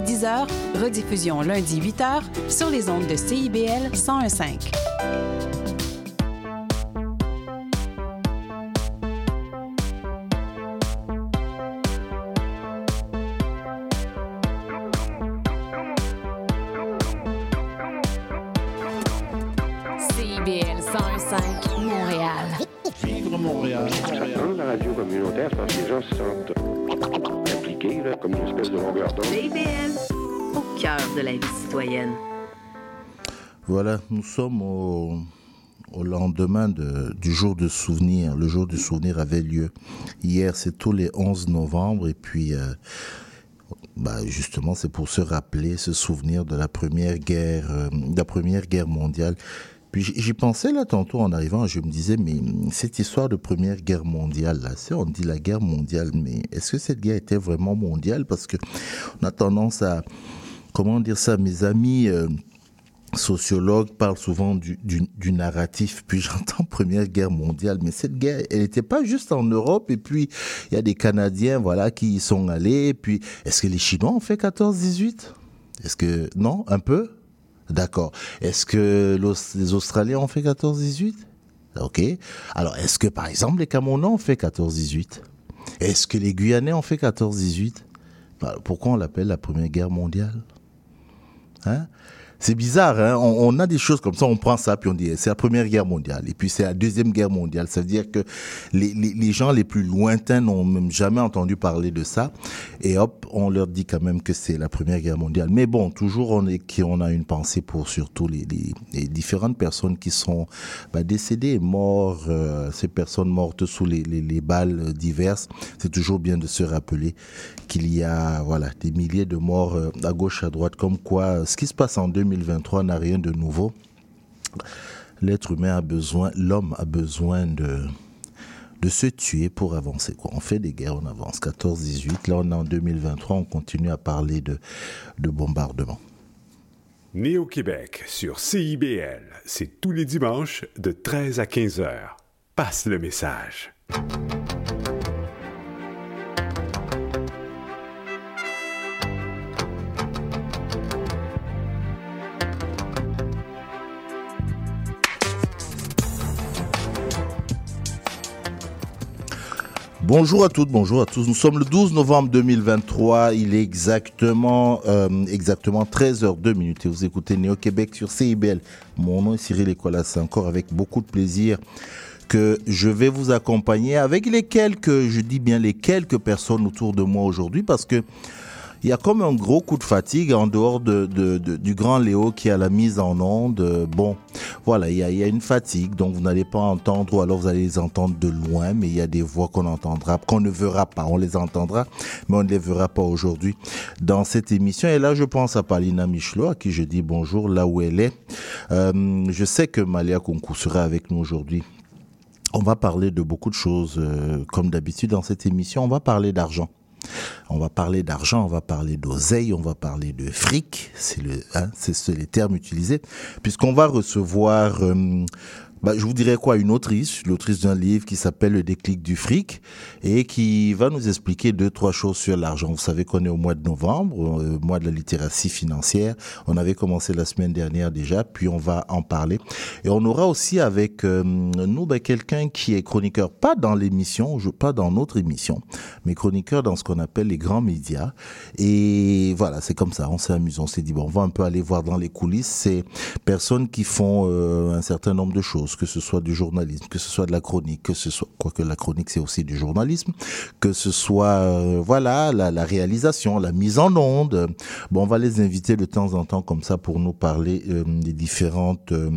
vendredi 10h, rediffusion lundi 8h sur les ondes de CIBL 1015. Voilà, nous sommes au, lendemain de- du jour de souvenir. Le jour du souvenir avait lieu hier, c'est tous les 11 novembre. Et puis, euh, bah, justement, c'est pour se rappeler, se souvenir de la première guerre, euh, de la première guerre mondiale. Puis j'y pensais là tantôt en arrivant, je me disais, mais cette histoire de première guerre mondiale, là, on dit la guerre mondiale, mais est-ce que cette guerre était vraiment mondiale? Parce que on a tendance à, comment dire ça, mes amis euh, sociologues parlent souvent du, narratif, puis j'entends Première Guerre mondiale, mais cette guerre, elle n'était pas juste en Europe, et puis il y a des Canadiens, voilà, qui y sont allés, puis est-ce que les Chinois ont fait 14-18 Est-ce que, non, un peu? D'accord. Est-ce que les Australiens ont fait 14-18 Ok. Alors, est-ce que, par exemple, les Camerounais ont fait 14-18 Est-ce que les Guyanais ont fait 14-18 Bah, Pourquoi on l'appelle la Première Guerre mondiale? Hein c'est bizarre, hein on, a des choses comme ça, on prend ça, puis on dit c'est la première guerre mondiale, et puis c'est la deuxième guerre mondiale. Ça veut dire que les, les, gens les plus lointains n'ont même jamais entendu parler de ça, et hop, on leur dit quand même que c'est la première guerre mondiale. Mais bon, toujours on est on a une pensée pour surtout les, les, différentes personnes qui sont bah, décédées, mortes, euh, ces personnes mortes sous les, les, les balles diverses. C'est toujours bien de se rappeler qu'il y a voilà des milliers de morts euh, à gauche à droite, comme quoi euh, ce qui se passe en 2023 n'a rien de nouveau. L'être humain a besoin, l'homme a besoin de de se tuer pour avancer. On fait des guerres, on avance. 14-18, là on est en 2023, on continue à parler de, de bombardement. Né au Québec sur CIBL, c'est tous les dimanches de 13 à 15 heures. Passe le message. Bonjour à toutes, bonjour à tous. Nous sommes le 12 novembre 2023. Il est exactement, euh, exactement 13h02 minutes. Et vous écoutez Néo Québec sur CIBL. Mon nom est Cyril Ecolas. C'est encore avec beaucoup de plaisir que je vais vous accompagner avec les quelques, je dis bien les quelques personnes autour de moi aujourd'hui parce que il y a comme un gros coup de fatigue en dehors de, de, de- du grand Léo qui a la mise en onde. Euh, Bon, voilà, il y a, il y a une fatigue, donc vous n'allez pas entendre, ou alors vous allez les entendre de loin, mais il y a des voix qu'on entendra, qu'on ne verra pas. On les entendra, mais on ne les verra pas aujourd'hui dans cette émission. Et là, je pense à Palina Michelot, à qui je dis bonjour là où elle est. Euh, je sais que Malia Konkou sera avec nous aujourd'hui. On va parler de beaucoup de choses, euh, comme d'habitude dans cette émission. On va parler d'argent. On va parler d'argent, on va parler d'oseille, on va parler de fric, c'est le, hein, c'est les termes utilisés, puisqu'on va recevoir, euh, bah, je vous dirais quoi, une autrice, l'autrice d'un livre qui s'appelle Le déclic du fric et qui va nous expliquer deux trois choses sur l'argent. Vous savez qu'on est au mois de novembre, euh, mois de la littératie financière. On avait commencé la semaine dernière déjà, puis on va en parler. Et on aura aussi avec euh, nous bah, quelqu'un qui est chroniqueur, pas dans l'émission, pas dans notre émission, mais chroniqueur dans ce qu'on appelle les grands médias. Et voilà, c'est comme ça, on s'est amusé, on s'est dit, bon, on va un peu aller voir dans les coulisses ces personnes qui font euh, un certain nombre de choses, que ce soit du journalisme, que ce soit de la chronique, que ce soit, quoique la chronique c'est aussi du journalisme, que ce soit, euh, voilà, la, réalisation, la mise en onde. Bon, on va les inviter de temps en temps comme ça pour nous parler euh, des différentes, euh,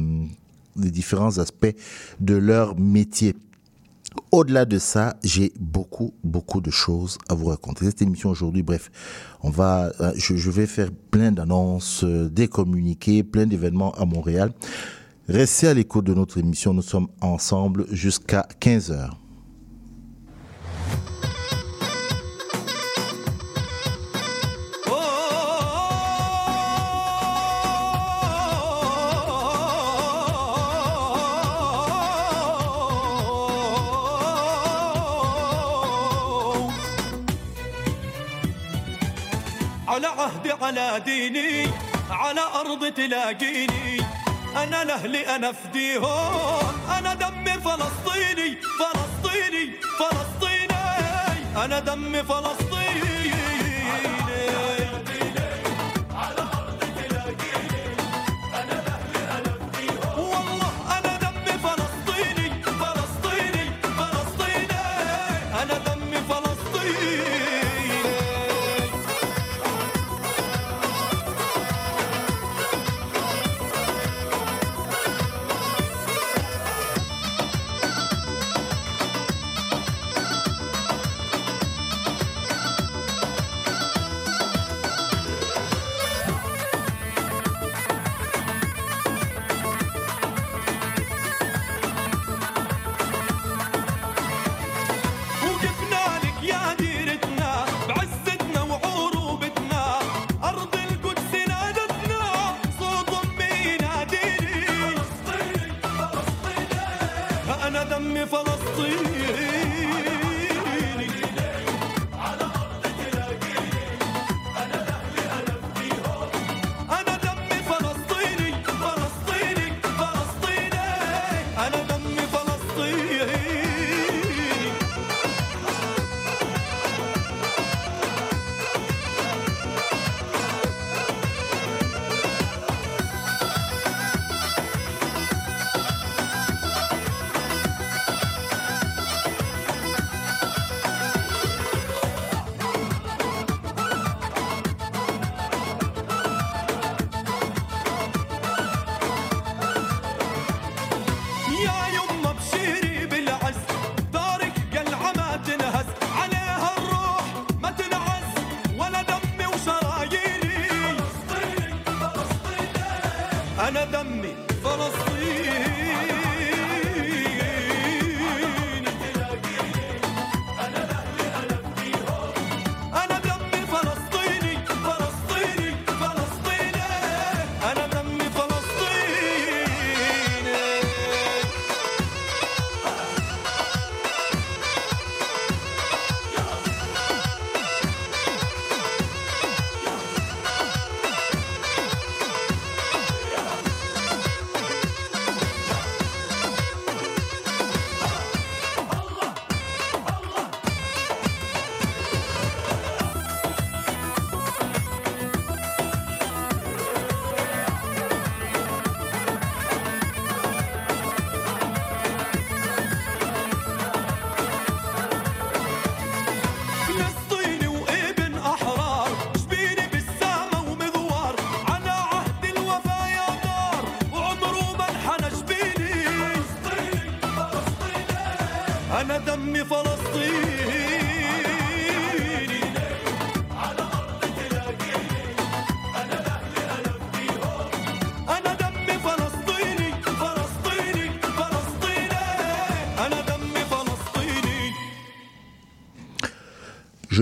des différents aspects de leur métier. Au-delà de ça, j'ai beaucoup, beaucoup de choses à vous raconter. Cette émission aujourd'hui, bref, on va, je, je vais faire plein d'annonces, des communiqués, plein d'événements à Montréal. Restez à l'écoute de notre émission. Nous sommes ensemble jusqu'à 15 heures. على عهد على ديني على أرض تلاقيني أنا لأهلي أنا فديهم أنا دم فلسطيني فلسطيني فلسطيني. أنا دم فلسطيني.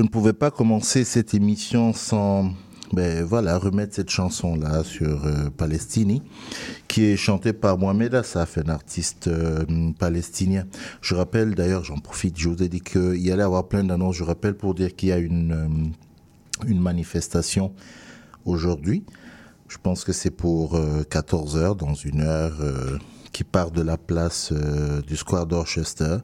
Je ne pouvais pas commencer cette émission sans ben, voilà, remettre cette chanson-là sur euh, Palestini, qui est chantée par Mohamed Assaf, un artiste euh, palestinien. Je rappelle, d'ailleurs, j'en profite, je vous ai dit qu'il y allait avoir plein d'annonces. Je rappelle pour dire qu'il y a une, euh, une manifestation aujourd'hui. Je pense que c'est pour 14 heures, dans une heure, euh, qui part de la place euh, du Square d'Orchester.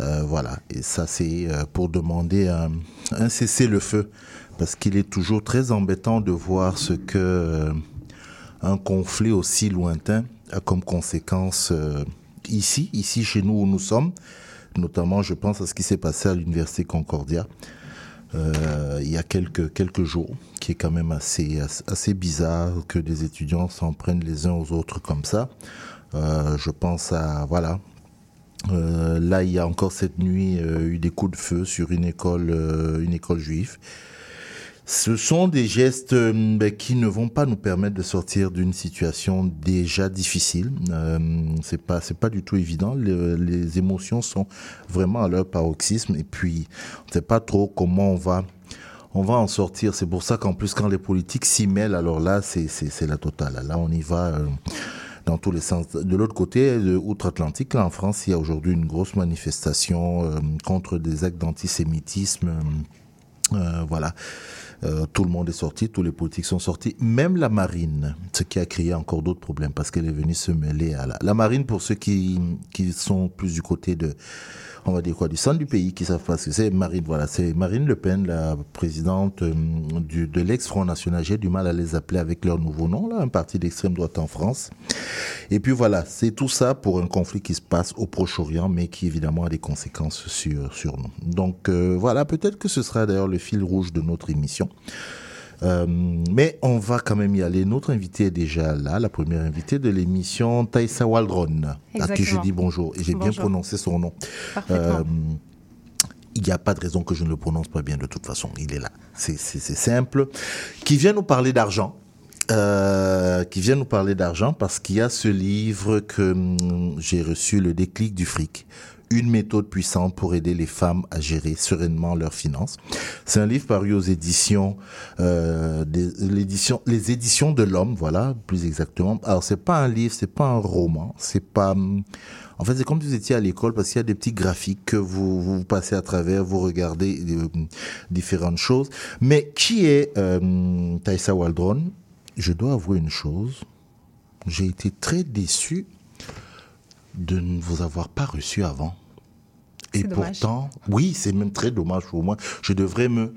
Euh, voilà, et ça c'est euh, pour demander un, un cessez-le-feu, parce qu'il est toujours très embêtant de voir ce que euh, un conflit aussi lointain a comme conséquence euh, ici, ici chez nous où nous sommes. Notamment, je pense à ce qui s'est passé à l'université Concordia euh, il y a quelques, jours, qui est quand même assez, bizarre que des étudiants s'en prennent les uns aux autres comme ça. Euh, je pense à, voilà, euh, là, il y a encore cette nuit euh, eu des coups de feu sur une école, euh, une école juive. Ce sont des gestes euh, ben, qui ne vont pas nous permettre de sortir d'une situation déjà difficile. Euh, c'est pas, c'est pas du tout évident. Le- les émotions sont vraiment à leur paroxysme et puis on ne sait pas trop comment on va, on va en sortir. C'est pour ça qu'en plus quand les politiques s'y mêlent, alors là, c'est, la totale. Là, on y va. euh, dans tous les sens. De l'autre côté, outre-Atlantique, en France, il y a aujourd'hui une grosse manifestation euh, contre des actes d'antisémitisme. euh, euh, voilà. Tout le monde est sorti, tous les politiques sont sortis, même la marine, ce qui a créé encore d'autres problèmes parce qu'elle est venue se mêler à la, la marine pour ceux qui, qui sont plus du côté de, on va dire quoi, du centre du pays, qui savent pas ce que c'est. Marine, voilà, c'est Marine Le Pen, la présidente euh, de l'ex-Front National. J'ai du mal à les appeler avec leur nouveau nom, là, un parti d'extrême droite en France. Et puis voilà, c'est tout ça pour un conflit qui se passe au Proche-Orient, mais qui évidemment a des conséquences sur, sur nous. Donc euh, voilà, peut-être que ce sera d'ailleurs le fil rouge de notre émission. Euh, mais on va quand même y aller. Notre invité est déjà là, la première invitée de l'émission, Taïsa Waldron, à qui je dis bonjour. Et j'ai bien prononcé son nom. Parfaitement. Euh, il n'y a pas de raison que je ne le prononce pas bien de toute façon. Il est là. C'est simple. Qui vient nous parler d'argent. Euh, qui vient nous parler d'argent parce qu'il y a ce livre que hum, j'ai reçu, Le déclic du fric. Une méthode puissante pour aider les femmes à gérer sereinement leurs finances. C'est un livre paru aux éditions, euh, des, les éditions de l'homme, voilà, plus exactement. Alors c'est pas un livre, c'est pas un roman, c'est pas. En fait, c'est comme si vous étiez à l'école parce qu'il y a des petits graphiques que vous, vous passez à travers, vous regardez euh, différentes choses. Mais qui est euh, Taïsa Waldron? Je dois avouer une chose. J'ai été très déçu de ne vous avoir pas reçu avant. Et dommage. pourtant, oui, c'est même très dommage pour moi. Je devrais me,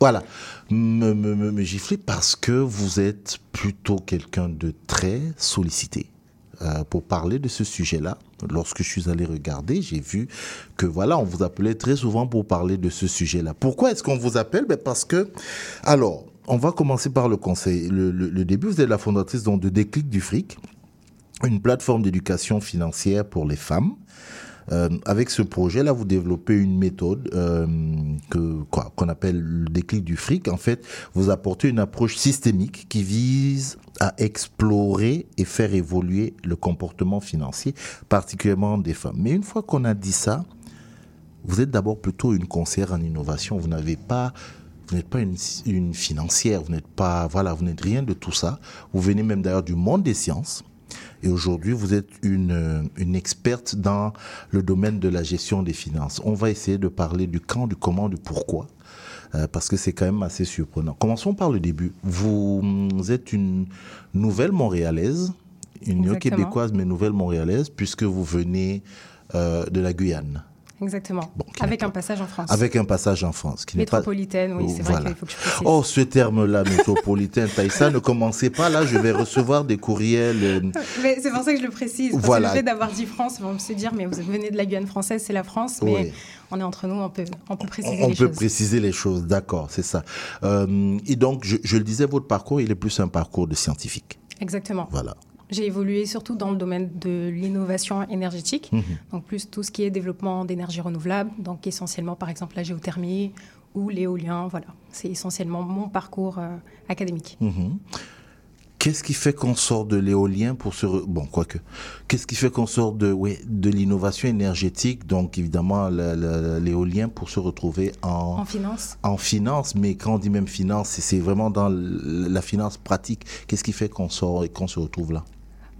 voilà, me, me, me, me gifler parce que vous êtes plutôt quelqu'un de très sollicité. Euh, pour parler de ce sujet-là, lorsque je suis allé regarder, j'ai vu que voilà, on vous appelait très souvent pour parler de ce sujet-là. Pourquoi est-ce qu'on vous appelle? Ben Parce que, alors, on va commencer par le conseil. Le, le- le début, vous êtes la fondatrice donc, de Déclic du fric, une plateforme d'éducation financière pour les femmes. Euh, avec ce projet-là, vous développez une méthode euh, que quoi qu'on appelle le déclic du fric. En fait, vous apportez une approche systémique qui vise à explorer et faire évoluer le comportement financier, particulièrement des femmes. Mais une fois qu'on a dit ça, vous êtes d'abord plutôt une conseillère en innovation. Vous n'avez pas, vous n'êtes pas une, une financière. Vous n'êtes pas, voilà, vous n'êtes rien de tout ça. Vous venez même d'ailleurs du monde des sciences. Et aujourd'hui, vous êtes une, une experte dans le domaine de la gestion des finances. On va essayer de parler du quand, du comment, du pourquoi, euh, parce que c'est quand même assez surprenant. Commençons par le début. Vous, vous êtes une nouvelle Montréalaise, une néo-québécoise, mais nouvelle Montréalaise, puisque vous venez euh, de la Guyane, Exactement. Bon, Avec un pas- passage en France. avec un passage en France. Qui n'est pas... Métropolitaine, oui, c'est vrai Voilà. qu'il faut que je précise. Oh, ce terme-là, métropolitain, Taïsa, ne commencez pas là, je vais recevoir des courriels. euh, Mais c'est pour ça que je le précise. Parce Voilà. que le fait d'avoir dit France, ils vont se dire, mais vous venez de la Guyane française, c'est la France, mais Oui. on est entre nous, on peut, on peut préciser On les peut choses. préciser les choses, d'accord, c'est ça. Euh, et donc, je, je le disais, votre parcours, il est plus un parcours de scientifique. Exactement. Voilà. J'ai évolué surtout dans le domaine de l'innovation énergétique, Mhm. donc plus tout ce qui est développement d'énergie renouvelable, donc essentiellement par exemple la géothermie ou l'éolien, voilà. C'est essentiellement mon parcours euh, académique. Mhm. Qu'est-ce qui fait qu'on sort de l'éolien pour se... re- Bon, quoique. Qu'est-ce qui fait qu'on sort de, ouais, de l'innovation énergétique, donc évidemment l'éolien, pour se retrouver en, En finance, en finance Mais quand on dit même finance, c'est- vraiment dans la finance pratique. Qu'est-ce qui fait qu'on sort et qu'on se retrouve là?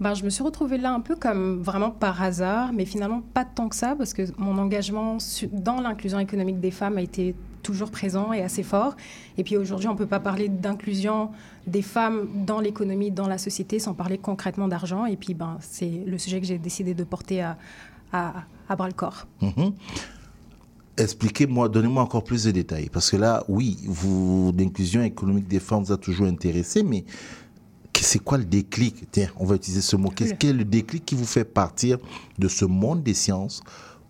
Ben, je me suis retrouvée là un peu comme vraiment par hasard, mais finalement pas tant que ça, parce que mon engagement dans l'inclusion économique des femmes a été toujours présent et assez fort. Et puis aujourd'hui, on ne peut pas parler d'inclusion des femmes dans l'économie, dans la société, sans parler concrètement d'argent. Et puis, ben, c'est le sujet que j'ai décidé de porter à, à, à bras le corps. Mhm. Expliquez-moi, donnez-moi encore plus de détails. Parce que là, oui, l'inclusion économique des femmes vous a toujours intéressé, mais c'est quoi le déclic? Tiens, on va utiliser ce mot. Qu'est-ce quel est le déclic qui vous fait partir de ce monde des sciences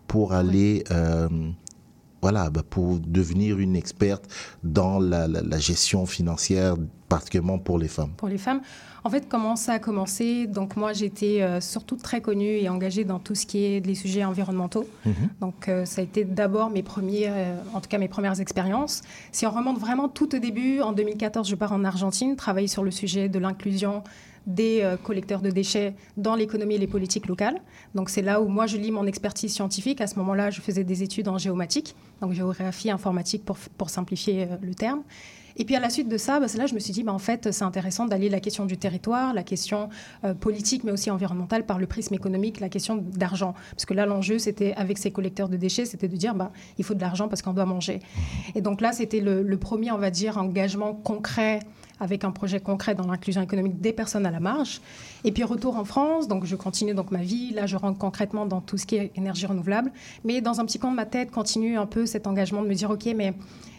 pour aller, euh, voilà, bah, pour devenir une experte dans la, la- la gestion financière, particulièrement pour les femmes? Pour les femmes. En fait, comment ça a commencé? Donc moi, j'étais euh, surtout très connue et engagée dans tout ce qui est les sujets environnementaux. Donc euh, ça a été d'abord mes premiers, euh, en tout cas mes premières expériences. Si on remonte vraiment tout au début, en 2014, je pars en Argentine, travailler sur le sujet de l'inclusion des collecteurs de déchets dans l'économie et les politiques locales. Donc c'est là où moi je lis mon expertise scientifique. À ce moment-là, je faisais des études en géomatique, donc géographie informatique pour, pour simplifier le terme. Et puis à la suite de ça, bah, là je me suis dit, bah, en fait, c'est intéressant d'aller la question du territoire, la question euh, politique, mais aussi environnementale par le prisme économique, la question d'argent. Parce que là, l'enjeu, c'était avec ces collecteurs de déchets, c'était de dire, bah, il faut de l'argent parce qu'on doit manger. Et donc là, c'était le, le premier, on va dire, engagement concret avec un projet concret dans l'inclusion économique des personnes à la marge. Et puis retour en France, donc je continue donc ma vie. Là, je rentre concrètement dans tout ce qui est énergie renouvelable. Mais dans un petit coin de ma tête, continue un peu cet engagement de me dire, OK, mais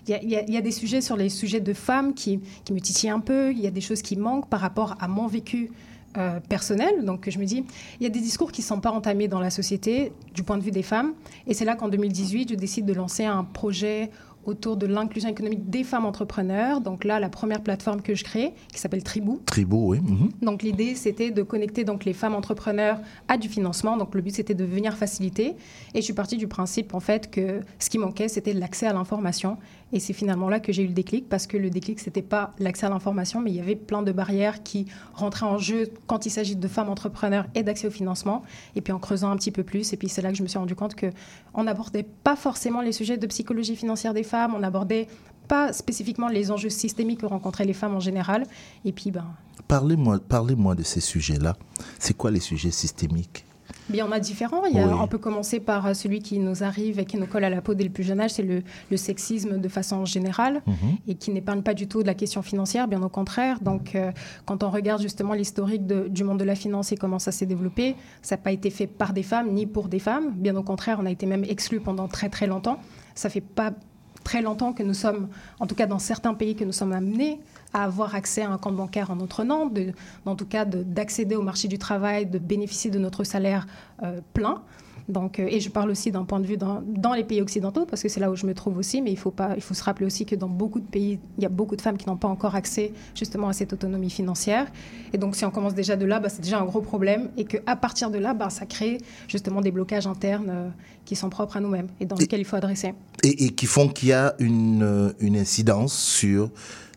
il y, a, des sujets sur les sujets de femmes qui, qui me titillent un peu. Il y a des choses qui manquent par rapport à mon vécu euh, personnel. Donc je me dis, il y a des discours qui ne sont pas entamés dans la société du point de vue des femmes. Et c'est là qu'en 2018, je décide de lancer un projet autour de l'inclusion économique des femmes entrepreneurs. Donc là, la première plateforme que je crée, qui s'appelle Tribou. Tribou, oui. mhm. Donc l'idée, c'était de connecter donc les femmes entrepreneurs à du financement. Donc le but, c'était de venir faciliter. Et je suis partie du principe, en fait, que ce qui manquait, c'était l'accès à l'information. Et c'est finalement là que j'ai eu le déclic, parce que le déclic, c'était pas l'accès à l'information, mais il y avait plein de barrières qui rentraient en jeu quand il s'agit de femmes entrepreneurs et d'accès au financement. Et puis en creusant un petit peu plus, et puis c'est là que je me suis rendu compte que on n'abordait pas forcément les sujets de psychologie financière des femmes, on n'abordait pas spécifiquement les enjeux systémiques que rencontraient les femmes en général. Et puis, ben, Parlez-moi parlez de ces sujets-là. C'est quoi les sujets systémiques? Il y en a différents. Il y a- Oui. On peut commencer par euh, celui qui nous arrive et qui nous colle à la peau dès le plus jeune âge, c'est le, le sexisme de façon générale Mhm. et qui n'épargne pas du tout de la question financière, bien au contraire. Donc, euh, quand on regarde justement l'historique du monde de la finance et comment ça s'est développé, ça n'a pas été fait par des femmes ni pour des femmes. Bien au contraire, on a été même exclus pendant très très longtemps. Ça fait pas très longtemps que nous sommes, en tout cas dans certains pays, que nous sommes amenés à avoir accès à un compte bancaire en notre nom, de, en tout cas de- d'accéder au marché du travail, de bénéficier de notre salaire euh, plein. Donc, euh, et je parle aussi d'un point de vue dans, dans les pays occidentaux, parce que c'est là où je me trouve aussi, mais il faut, pas, il faut se rappeler aussi que dans beaucoup de pays, il y a beaucoup de femmes qui n'ont pas encore accès justement à cette autonomie financière. Et donc, si on commence déjà de là, bah, c'est déjà un gros problème, et qu'à partir de là, bah, ça crée justement des blocages internes euh, qui sont propres à nous-mêmes, et dans lesquels il faut adresser. et, et qui font qu'il y a une, une incidence sur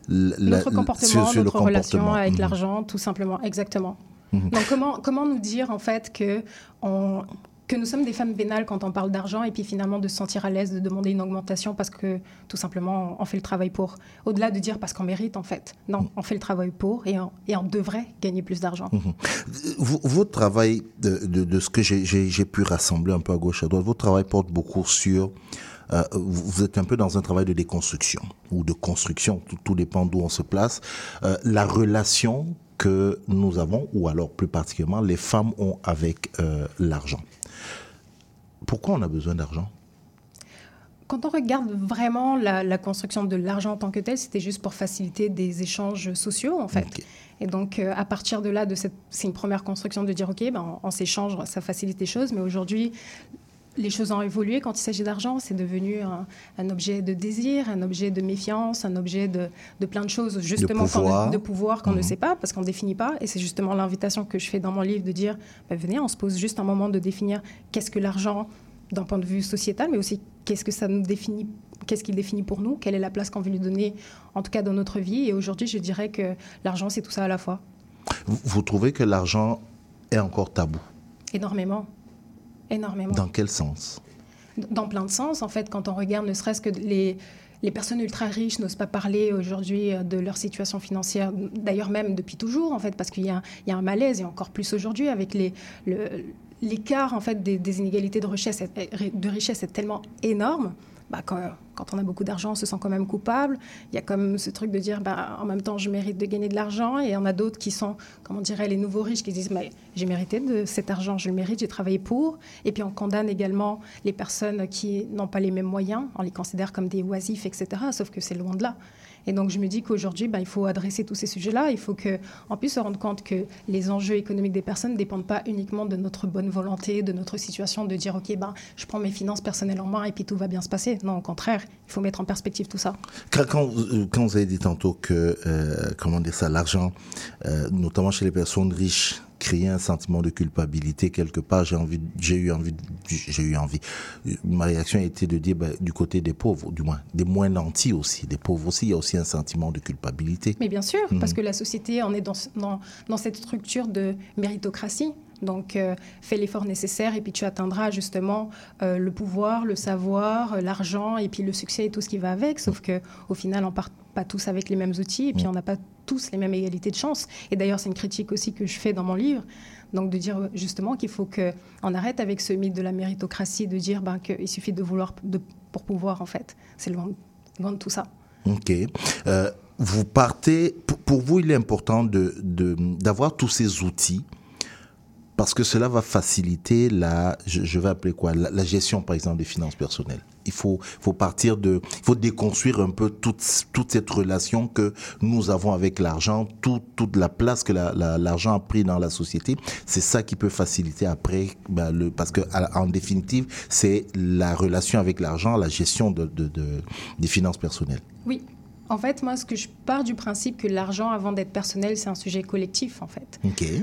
la- notre comportement, sur- sur le notre relation comportement. avec Mhm. l'argent, tout simplement, exactement. Mhm. Donc comment, comment nous dire en fait que, on- que nous sommes des femmes vénales quand on parle d'argent et puis finalement de se sentir à l'aise de demander une augmentation parce que tout simplement on fait le travail pour. Au-delà de dire parce qu'on mérite en fait. Non, on fait le travail pour et on, et on devrait gagner plus d'argent. Votre travail, de, de- de ce que j'ai pu rassembler un peu à gauche à droite, votre travail porte beaucoup sur. Euh, vous êtes un peu dans un travail de déconstruction ou de construction, tout, tout dépend d'où on se place. Euh, la relation que nous avons, ou alors plus particulièrement les femmes ont avec euh, l'argent. Pourquoi on a besoin d'argent? Quand on regarde vraiment la, la construction de l'argent en tant que tel, c'était juste pour faciliter des échanges sociaux en fait. Et donc, euh, à partir de là, de c'est une première construction de dire, OK, ben, on, on s'échange, ça facilite les choses, mais aujourd'hui, les choses ont évolué quand il s'agit d'argent. C'est devenu un, un objet de désir, un objet de méfiance, un objet de, de plein de choses, justement, de pouvoir qu'on Mhm. ne sait pas, parce qu'on ne définit pas. Et c'est justement l'invitation que je fais dans mon livre de dire, ben, venez, on se pose juste un moment de définir qu'est-ce que l'argent d'un point de vue sociétal, mais aussi qu'est-ce que ça nous définit, qu'est-ce qu'il définit pour nous, quelle est la place qu'on veut lui donner, en tout cas dans notre vie. Et aujourd'hui, je dirais que l'argent, c'est tout ça à la fois. vous, vous trouvez que l'argent est encore tabou? Énormément. Énormément. Dans quel sens? Dans plein de sens, en fait, quand on regarde ne serait-ce que les, les personnes ultra riches n'osent pas parler aujourd'hui euh, de leur situation financière, d'ailleurs même depuis toujours, en fait, parce qu'il y, a- il y a un malaise, et encore plus aujourd'hui, avec les, l'écart, en fait, des, des inégalités de richesse, de richesse est tellement énorme. Bah, quand, on a beaucoup d'argent, on se sent quand même coupable. Il y a comme ce truc de dire, bah, en même temps, je mérite de gagner de l'argent. Et il y en a d'autres qui sont, comment on dirait, les nouveaux riches qui disent, bah, j'ai mérité de cet argent, je le mérite, j'ai travaillé pour. Et puis on condamne également les personnes qui n'ont pas les mêmes moyens. On les considère comme des oisifs, etc. Sauf que c'est loin de là. Et donc je me dis qu'aujourd'hui, bah, il faut adresser tous ces sujets-là. Il faut qu'on puisse se rendre compte que les enjeux économiques des personnes ne dépendent pas uniquement de notre bonne volonté, de notre situation, de dire, OK, ben, je prends mes finances personnelles en main et puis tout va bien se passer. Non, au contraire, il faut mettre en perspective tout ça. Quand, euh, vous avez dit tantôt que, euh, comment dire ça, l'argent, euh, notamment chez les personnes riches, créait un sentiment de culpabilité quelque part, j'ai envie, j'ai eu envie, j'ai eu envie. Ma réaction a été de dire, ben, du côté des pauvres, du moins, des moins nantis aussi, des pauvres aussi, il y a aussi un sentiment de culpabilité. Mais bien sûr, Mhm. parce que la société, on est dans, dans, dans cette structure de méritocratie. Donc, euh, fais l'effort nécessaire et puis tu atteindras justement euh, le pouvoir, le savoir, l'argent et puis le succès et tout ce qui va avec. Sauf que au final, on part pas tous avec les mêmes outils et puis Mm. on n'a pas tous les mêmes égalités de chance. Et d'ailleurs, c'est une critique aussi que je fais dans mon livre. Donc de dire justement qu'il faut qu'on arrête avec ce mythe de la méritocratie, de dire ben, qu'il suffit de vouloir de- pour pouvoir en fait. C'est loin, loin de tout ça. Ok. Euh, vous partez, pour, vous, il est important de, de- d'avoir tous ces outils parce que cela va faciliter la, je, je vais appeler quoi, la, la gestion, par exemple, des finances personnelles. Il faut, faut partir de, faut déconstruire un peu toute, toute cette relation que nous avons avec l'argent, tout- toute la place que la- la- l'argent a pris dans la société. C'est ça qui peut faciliter après, ben, le, parce que en définitive, c'est la relation avec l'argent, la gestion de- des finances personnelles. Oui. En fait, moi, ce que je pars du principe que l'argent, avant d'être personnel, c'est un sujet collectif, en fait.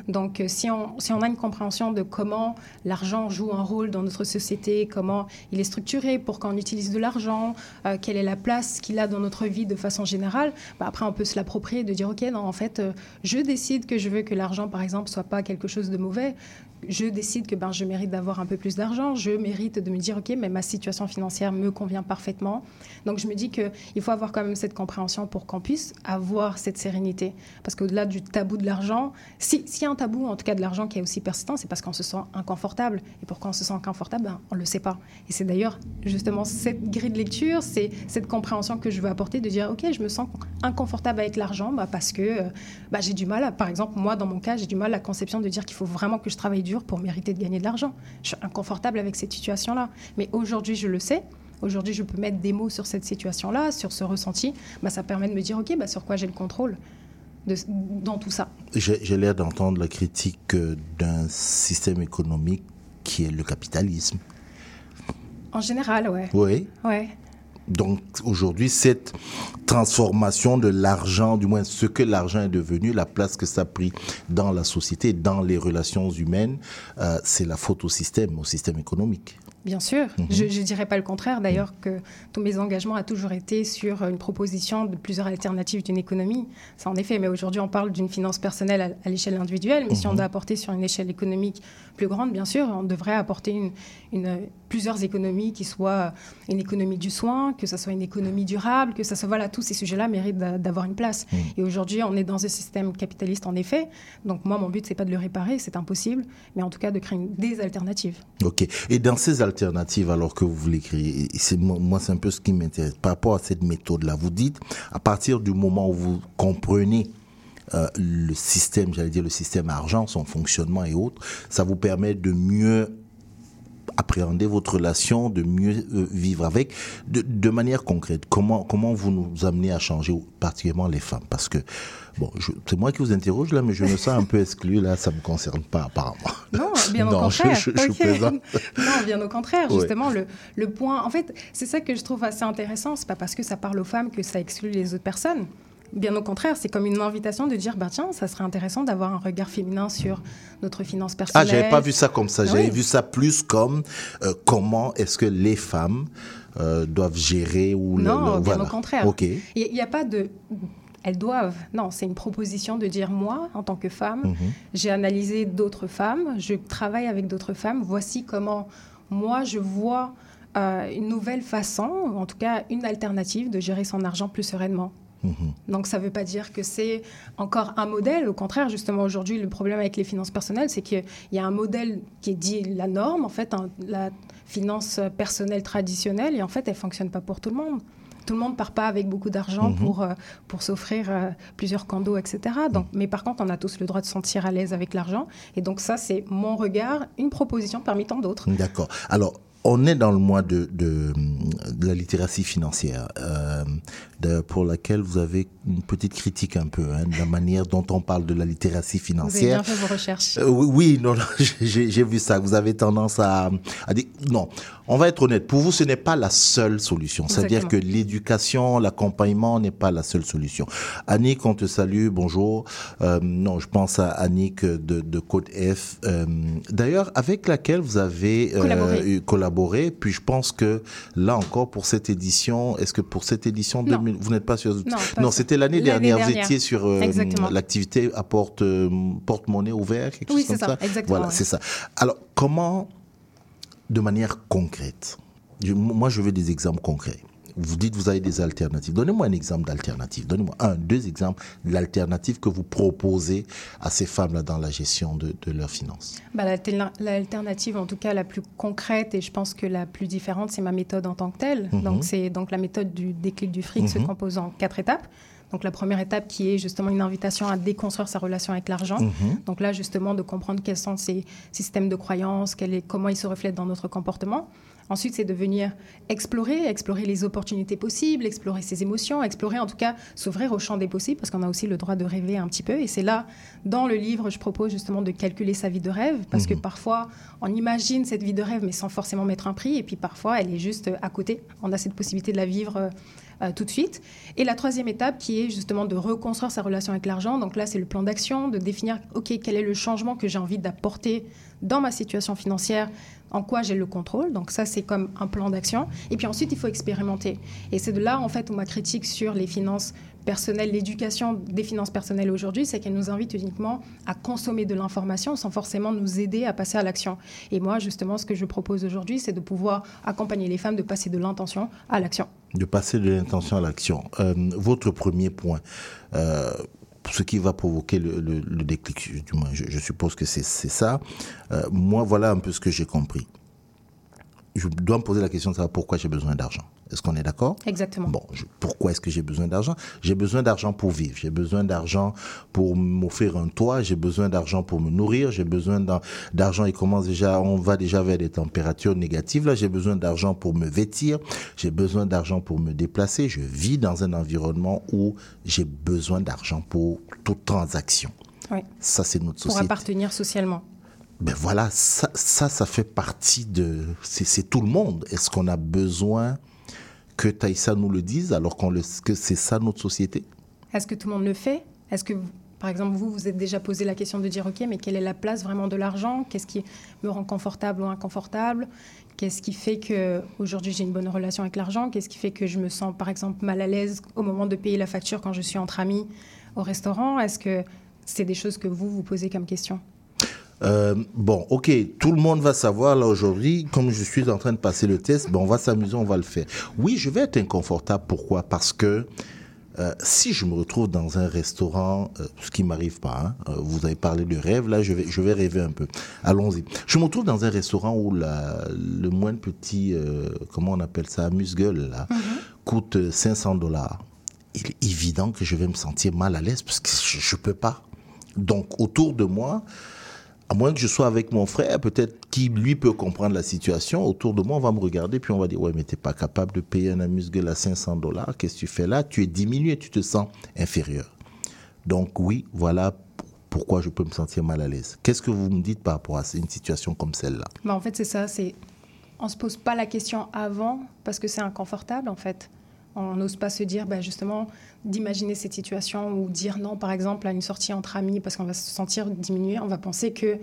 Donc, euh, si on, si on a une compréhension de comment l'argent joue un rôle dans notre société, comment il est structuré, pourquoi on utilise de l'argent, euh, quelle est la place qu'il a dans notre vie de façon générale, bah, après, on peut se l'approprier de dire, OK, non, en fait, euh, je décide que je veux que l'argent, par exemple, soit pas quelque chose de mauvais. Je décide que ben, je mérite d'avoir un peu plus d'argent. Je mérite de me dire, OK, mais ma situation financière me convient parfaitement. Donc, je me dis qu'il faut avoir quand même cette compréhension pour qu'on puisse avoir cette sérénité. Parce qu'au-delà du tabou de l'argent, si- s'il y a un tabou, en tout cas de l'argent qui est aussi persistant, c'est parce qu'on se sent inconfortable. Et pourquoi on se sent inconfortable ben, On ne le sait pas. Et c'est d'ailleurs justement cette grille de lecture, c'est cette compréhension que je veux apporter de dire, OK, je me sens inconfortable avec l'argent bah, parce que euh, bah, j'ai du mal, à, par exemple, moi, dans mon cas, j'ai du mal à la conception de dire qu'il faut vraiment que je travaille pour mériter de gagner de l'argent. Je suis inconfortable avec cette situation-là. Mais aujourd'hui, je le sais. Aujourd'hui, je peux mettre des mots sur cette situation-là, sur ce ressenti. Bah, ça permet de me dire, OK, bah, sur quoi j'ai le contrôle de- dans tout ça. J'ai j'ai l'air d'entendre la critique euh, d'un système économique qui est le capitalisme. En général, ouais. Oui. ouais. Donc aujourd'hui, cette transformation de l'argent, du moins ce que l'argent est devenu, la place que ça a pris dans la société, dans les relations humaines, euh, c'est la faute au système, au système économique. Bien sûr, je ne dirais pas le contraire. D'ailleurs, que tous mes engagements ont toujours été sur une proposition de plusieurs alternatives d'une économie. Ça, en effet, mais aujourd'hui, on parle d'une finance personnelle à, à l'échelle individuelle. Mais si on doit apporter sur une échelle économique plus grande, bien sûr, on devrait apporter une, une- plusieurs économies qui soient une économie du soin, que ce soit une économie durable, que ça soit. Voilà, tous ces sujets-là méritent d'a- d'avoir une place. Et aujourd'hui, on est dans un système capitaliste, en effet. Donc, moi, mon but, c'est pas de le réparer, c'est impossible, mais en tout cas de créer une- des alternatives. Ok. Et dans ces alternatives, alors que vous voulez créer, c'est moi, c'est un peu ce qui m'intéresse par rapport à cette méthode-là. Vous dites, à partir du moment où vous comprenez euh, le système, j'allais dire le système argent, son fonctionnement et autres, ça vous permet de mieux appréhender votre relation, de mieux euh, vivre avec, de, de manière concrète. Comment comment vous nous amenez à changer, particulièrement les femmes, parce que bon, c'est moi qui vous interroge là, mais je me sens un peu exclu là, ça me concerne pas apparemment. Non, bien au Non, contraire. je- je non, bien au contraire. Ouais. Justement, le, le point. En fait, c'est ça que je trouve assez intéressant. C'est pas parce que ça parle aux femmes que ça exclut les autres personnes. Bien au contraire, c'est comme une invitation de dire bah tiens, ça serait intéressant d'avoir un regard féminin sur notre finance Ah, personnelle. j'avais pas vu ça comme ça. J'avais Oui. vu ça plus comme euh, comment est-ce que les femmes euh, doivent gérer ou Non, le- bien voilà. au contraire. Ok. Il n'y a pas de. Elles doivent. Non, c'est une proposition de dire moi, en tant que femme, Mhm. j'ai analysé d'autres femmes, je travaille avec d'autres femmes. Voici comment moi je vois euh, une nouvelle façon, ou en tout cas une alternative de gérer son argent plus sereinement. Mhm. Donc ça ne veut pas dire que c'est encore un modèle. Au contraire, justement, aujourd'hui, le problème avec les finances personnelles, c'est qu'il y a un modèle qui est dit la norme, en fait, hein, la finance personnelle traditionnelle, et en fait, elle ne fonctionne pas pour tout le monde. Tout le monde ne part pas avec beaucoup d'argent Mhm. pour, euh, pour s'offrir euh, plusieurs condos, etc. Donc, Mais par contre, on a tous le droit de se sentir à l'aise avec l'argent. Et donc ça, c'est mon regard, une proposition parmi tant d'autres. D'accord. Alors, on est dans le mois de, de, de la littératie financière, euh, de- pour laquelle vous avez une petite critique un peu, hein, de la manière dont on parle de la littératie Vous avez financière. bien fait vos recherches. Euh, oui, oui, non, non, j'ai vu ça. Vous avez tendance à, à dire non. On va être honnête. Pour vous, ce n'est pas la seule solution. C'est-à-dire que l'éducation, l'accompagnement n'est pas la seule solution. Annick, on te salue. Bonjour. Euh, non, je pense à Annick de, de Code F. Euh, D'ailleurs, avec laquelle vous avez euh, Collaboré. Puis je pense que là encore pour cette édition, est-ce que pour cette édition Non. 2000, vous n'êtes pas sur Non, c'était l'année dernière. Vous étiez sur euh, l'activité à porte euh, porte-monnaie ouvert, quelque Oui, chose comme c'est ça. ça, exactement, Voilà, ouais. c'est ça. Alors, comment, de manière concrète, moi je veux des exemples concrets. Vous dites vous avez des alternatives. Donnez-moi un exemple d'alternative. Donnez-moi un, deux exemples d'alternatives que vous proposez à ces femmes-là dans la gestion de, de leurs finances. Bah, l'alter- L'alternative, en tout cas la plus concrète et je pense que la plus différente, c'est ma méthode en tant que telle. Mhm. Donc, c'est donc la méthode du déclic du fric se Mhm. compose en quatre étapes. Donc, la première étape qui est justement une invitation à déconstruire sa relation avec l'argent. Mhm. Donc là, justement, de comprendre quels sont ces systèmes de croyances, est, comment ils se reflètent dans notre comportement. Ensuite, c'est de venir explorer, explorer les opportunités possibles, explorer ses émotions, explorer en tout cas s'ouvrir au champ des possibles, parce qu'on a aussi le droit de rêver un petit peu. Et c'est là, dans le livre, je propose justement de calculer sa vie de rêve, parce que parfois, on imagine cette vie de rêve, mais sans forcément mettre un prix, et puis parfois, elle est juste à côté. On a cette possibilité de la vivre. euh, tout de suite. Et la troisième étape qui est justement de reconstruire sa relation avec l'argent. Donc là, c'est le plan d'action, de définir, OK, quel est le changement que j'ai envie d'apporter dans ma situation financière, en quoi j'ai le contrôle. Donc ça, c'est comme un plan d'action. Et puis ensuite, il faut expérimenter. Et c'est de là, en fait, où ma critique sur les finances personnelles, l'éducation des finances personnelles aujourd'hui, c'est qu'elle nous invite uniquement à consommer de l'information sans forcément nous aider à passer à l'action. Et moi, justement, ce que je propose aujourd'hui, c'est de pouvoir accompagner les femmes de passer de l'intention à l'action. de passer de l'intention à l'action. Euh, votre premier point, euh, ce qui va provoquer le, déclic, du moins, je, suppose que c'est c'est ça. Euh, moi, voilà un peu ce que j'ai compris. Je dois me poser la question de savoir pourquoi j'ai besoin d'argent. Est-ce qu'on est d'accord? Exactement. Bon, je- pourquoi est-ce que j'ai besoin d'argent? J'ai besoin d'argent pour vivre. J'ai besoin d'argent pour m'offrir un toit. J'ai besoin d'argent pour me nourrir. J'ai besoin d'ar- d'argent. Il commence déjà, on va déjà vers des températures négatives. Là, j'ai besoin d'argent pour me vêtir. J'ai besoin d'argent pour me déplacer. Je vis dans un environnement où j'ai besoin d'argent pour toute transaction. Oui. Ça, c'est notre Pour société. appartenir socialement. Ben voilà, ça, ça, ça fait partie de. C'est tout le monde. Est-ce qu'on a besoin que Taïssa nous le dise alors que c'est ça notre société. Est-ce que tout le monde le fait? Est-ce que, par exemple, vous, vous êtes déjà posé la question de dire, OK, mais quelle est la place vraiment de l'argent? Qu'est-ce qui me rend confortable ou inconfortable? Qu'est-ce qui fait que aujourd'hui j'ai une bonne relation avec l'argent? Qu'est-ce qui fait que je me sens, par exemple, mal à l'aise au moment de payer la facture quand je suis entre amis au restaurant? Est-ce que c'est des choses que vous vous posez comme question? Euh, bon, ok, tout le monde va savoir là aujourd'hui, comme je suis en train de passer le test, ben on va s'amuser, on va le faire. Oui, je vais être inconfortable. Pourquoi? Parce que euh, si je me retrouve dans un restaurant, euh, ce qui m'arrive pas, hein, vous avez parlé de rêve, là je vais, je vais rêver un peu. Allons-y. Je me retrouve dans un restaurant où la, le moindre petit, comment on appelle ça, amuse-gueule, là, coûte euh, 500 dollars. Il est évident que je vais me sentir mal à l'aise parce que je ne peux pas. Donc autour de moi, à moins que je sois avec mon frère, peut-être qui lui peut comprendre la situation, autour de moi, on va me regarder, puis on va dire, ouais, mais t'es pas capable de payer un amuse-gueule à 500 dollars, qu'est-ce que tu fais là? Tu es diminué, tu te sens inférieur. Donc oui, voilà pourquoi je peux me sentir mal à l'aise. Qu'est-ce que vous me dites par rapport à une situation comme celle-là? Bah, En fait, c'est ça. C'est on se pose pas la question avant parce que c'est inconfortable en fait. On n'ose pas se dire bah, justement d'imaginer cette situation ou dire non par exemple à une sortie entre amis parce qu'on va se sentir diminué. On va penser que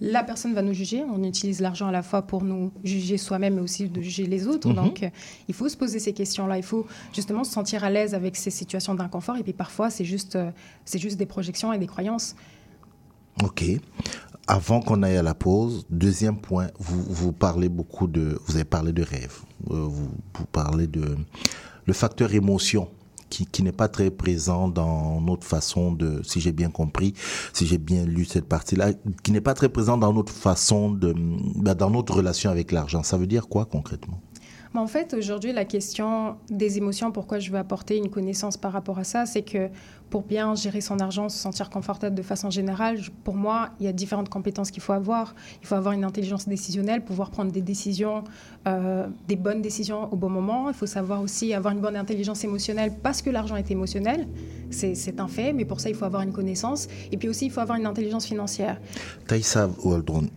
la personne va nous juger. On utilise l'argent à la fois pour nous juger soi-même mais aussi de juger les autres. Mhm. Donc il faut se poser ces questions-là. Il faut justement se sentir à l'aise avec ces situations d'inconfort. Et puis parfois c'est juste, euh, c'est juste des projections et des croyances. Ok. Avant qu'on aille à la pause, deuxième point, vous, vous parlez beaucoup de, vous avez parlé de rêve, Euh, vous, vous parlez de le facteur émotion qui, qui n'est pas très présent dans notre façon de, si j'ai bien compris, si j'ai bien lu cette partie-là, qui n'est pas très présent dans notre façon de, bah, dans notre relation avec l'argent. Ça veut dire quoi concrètement? En fait, aujourd'hui, la question des émotions, pourquoi je veux apporter une connaissance par rapport à ça, c'est que pour bien gérer son argent, se sentir confortable de façon générale, pour moi, il y a différentes compétences qu'il faut avoir. Il faut avoir une intelligence décisionnelle, pouvoir prendre des décisions, euh, des bonnes décisions au bon moment. Il faut savoir aussi avoir une bonne intelligence émotionnelle parce que l'argent est émotionnel. C'est c'est un fait, mais pour ça, il faut avoir une connaissance. Et puis aussi, il faut avoir une intelligence financière. Taïsa Waldron,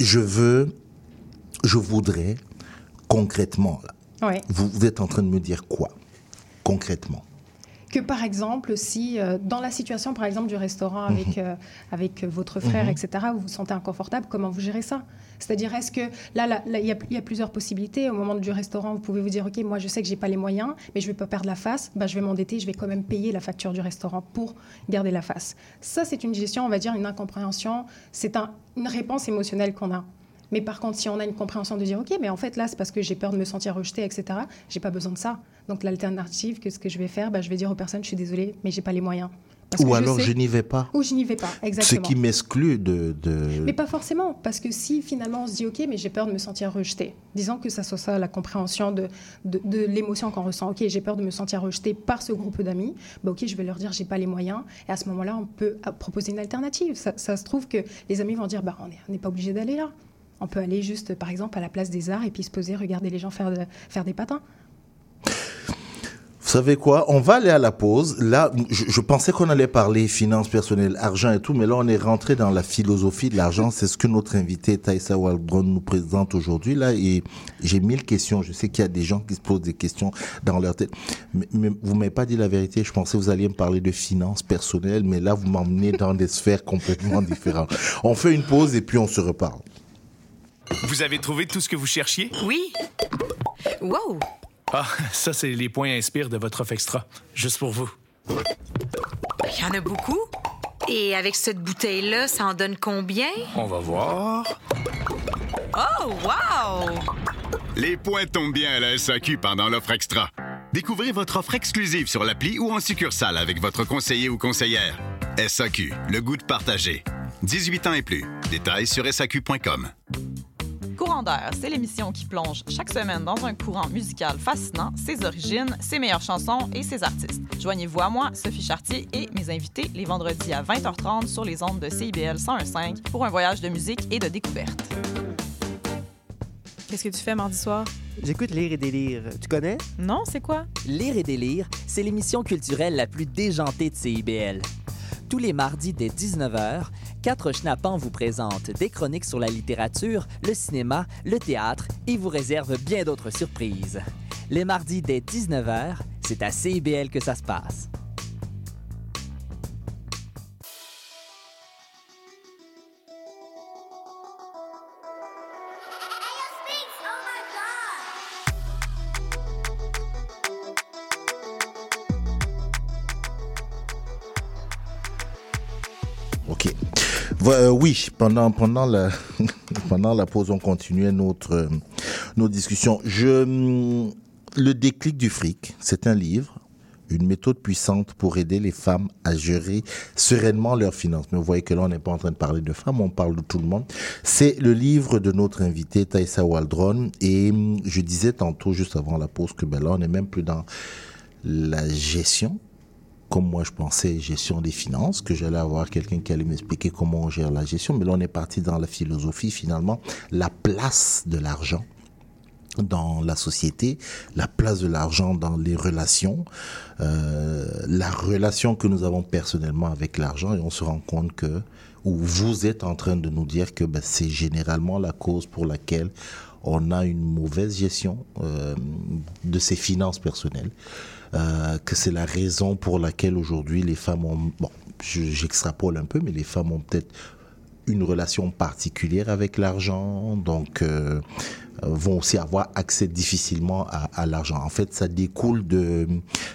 je veux, je voudrais concrètement, là, Ouais. vous, vous êtes en train de me dire quoi concrètement? Que par exemple, si euh, dans la situation, par exemple, du restaurant avec, euh, avec votre frère, Mhm. etc., vous vous sentez inconfortable, comment vous gérez ça? C'est-à-dire, est-ce que là, il y, a- il y a plusieurs possibilités. Au moment du restaurant, vous pouvez vous dire, OK, moi, je sais que j'ai pas les moyens, mais je vais pas perdre la face, bah, je vais m'endetter, je vais quand même payer la facture du restaurant pour garder la face. Ça, c'est une gestion, on va dire, une incompréhension, c'est un- une réponse émotionnelle qu'on a. Mais par contre, si on a une compréhension de dire, OK, mais en fait, là, c'est parce que j'ai peur de me sentir rejetée, etc., j'ai pas besoin de ça. Donc, l'alternative, que ce que je vais faire, bah, je vais dire aux personnes, je suis désolée, mais j'ai pas les moyens. Parce Ou alors je n'y vais pas. Ou je n'y vais pas, Ce exactement. qui m'exclut de, de- Mais pas forcément, parce que si finalement on se dit ok, mais j'ai peur de me sentir rejeté, disons que ça soit ça la compréhension de, de, de l'émotion qu'on ressent. Ok, j'ai peur de me sentir rejeté par ce groupe d'amis. Bah ok, je vais leur dire j'ai pas les moyens. Et à ce moment-là, on peut ah, proposer une alternative. Ça, ça se trouve que les amis vont dire bah on n'est pas obligé d'aller là. On peut aller juste par exemple à la place des arts et puis se poser, regarder les gens faire, de- faire des patins. Vous savez quoi? On va aller à la pause. Là, je, pensais qu'on allait parler finances personnelles, argent et tout, mais là, on est rentré dans la philosophie de l'argent. C'est ce que notre invité Taïsa Waldron nous présente aujourd'hui. Là, et j'ai mille questions. Je sais qu'il y a des gens qui se posent des questions dans leur tête. Mais, mais vous m'avez pas dit la vérité. Je pensais que vous alliez me parler de finances personnelles, mais là, vous m'emmenez dans des sphères complètement différentes. On fait une pause et puis on se reparle. Vous avez trouvé tout ce que vous cherchiez? Oui. Wow! Ah, ça, c'est les points inspire de votre offre extra. Juste pour vous. Il y en a beaucoup. Et avec cette bouteille-là, ça en donne combien? On va voir. Oh, wow! Les points tombent bien à la SAQ pendant l'offre extra. Découvrez votre offre exclusive sur l'appli ou en succursale avec votre conseiller ou conseillère. SAQ, le goût de partager. 18 ans et plus. Détails sur SAQ.com. Courant d'air, c'est l'émission qui plonge chaque semaine dans un courant musical fascinant, ses origines, ses meilleures chansons et ses artistes. Joignez-vous à moi, Sophie Chartier et mes invités les vendredis à 20h30 sur les ondes de CIBL 101.5 pour un voyage de musique et de découverte. Qu'est-ce que tu fais mardi soir? J'écoute Lire et délire. Tu connais? Non, c'est quoi? Lire et délire, c'est l'émission culturelle la plus déjantée de CIBL. Tous les mardis dès 19h, Quatre Schnappants vous présentent des chroniques sur la littérature, le cinéma, le théâtre et vous réserve bien d'autres surprises. Les mardis dès 19h, c'est à CIBL que ça se passe. Euh, oui, pendant pendant la pendant la pause, on continuait notre euh, nos discussions. Je hum, le déclic du fric, c'est un livre, une méthode puissante pour aider les femmes à gérer sereinement leurs finances. Mais vous voyez que là, on n'est pas en train de parler de femmes, on parle de tout le monde. C'est le livre de notre invité Taïsa Waldron. Et hum, je disais tantôt, juste avant la pause, que ben là, on n'est même plus dans la gestion, comme moi je pensais gestion des finances, que j'allais avoir quelqu'un qui allait m'expliquer comment on gère la gestion, mais là on est parti dans la philosophie finalement, la place de l'argent dans la société, la place de l'argent dans les relations, euh, la relation que nous avons personnellement avec l'argent. Et on se rend compte que, ou vous êtes en train de nous dire que ben, c'est généralement la cause pour laquelle on a une mauvaise gestion euh, de ses finances personnelles, euh, que c'est la raison pour laquelle aujourd'hui les femmes ont, bon, je- j'extrapole un peu, mais les femmes ont peut-être une relation particulière avec l'argent, donc euh, vont aussi avoir accès difficilement à, à l'argent. En fait, ça découle de,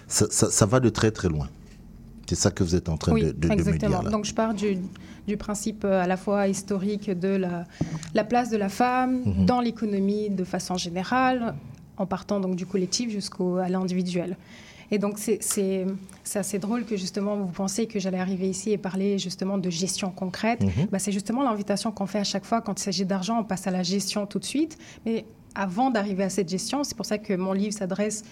ça, ça, ça va de très très loin. C'est ça que vous êtes en train Oui, de, de- de me exactement. dire là. Donc je pars du, du principe euh, à la fois historique de la, la place de la femme Mhm. dans l'économie de façon générale, en partant donc du collectif jusqu'à l'individuel. Et donc c'est- assez drôle que justement vous pensez que j'allais arriver ici et parler justement de gestion concrète. Mhm. Bah, c'est justement l'invitation qu'on fait à chaque fois quand il s'agit d'argent, on passe à la gestion tout de suite. Mais avant d'arriver à cette gestion, c'est pour ça que mon livre s'adresse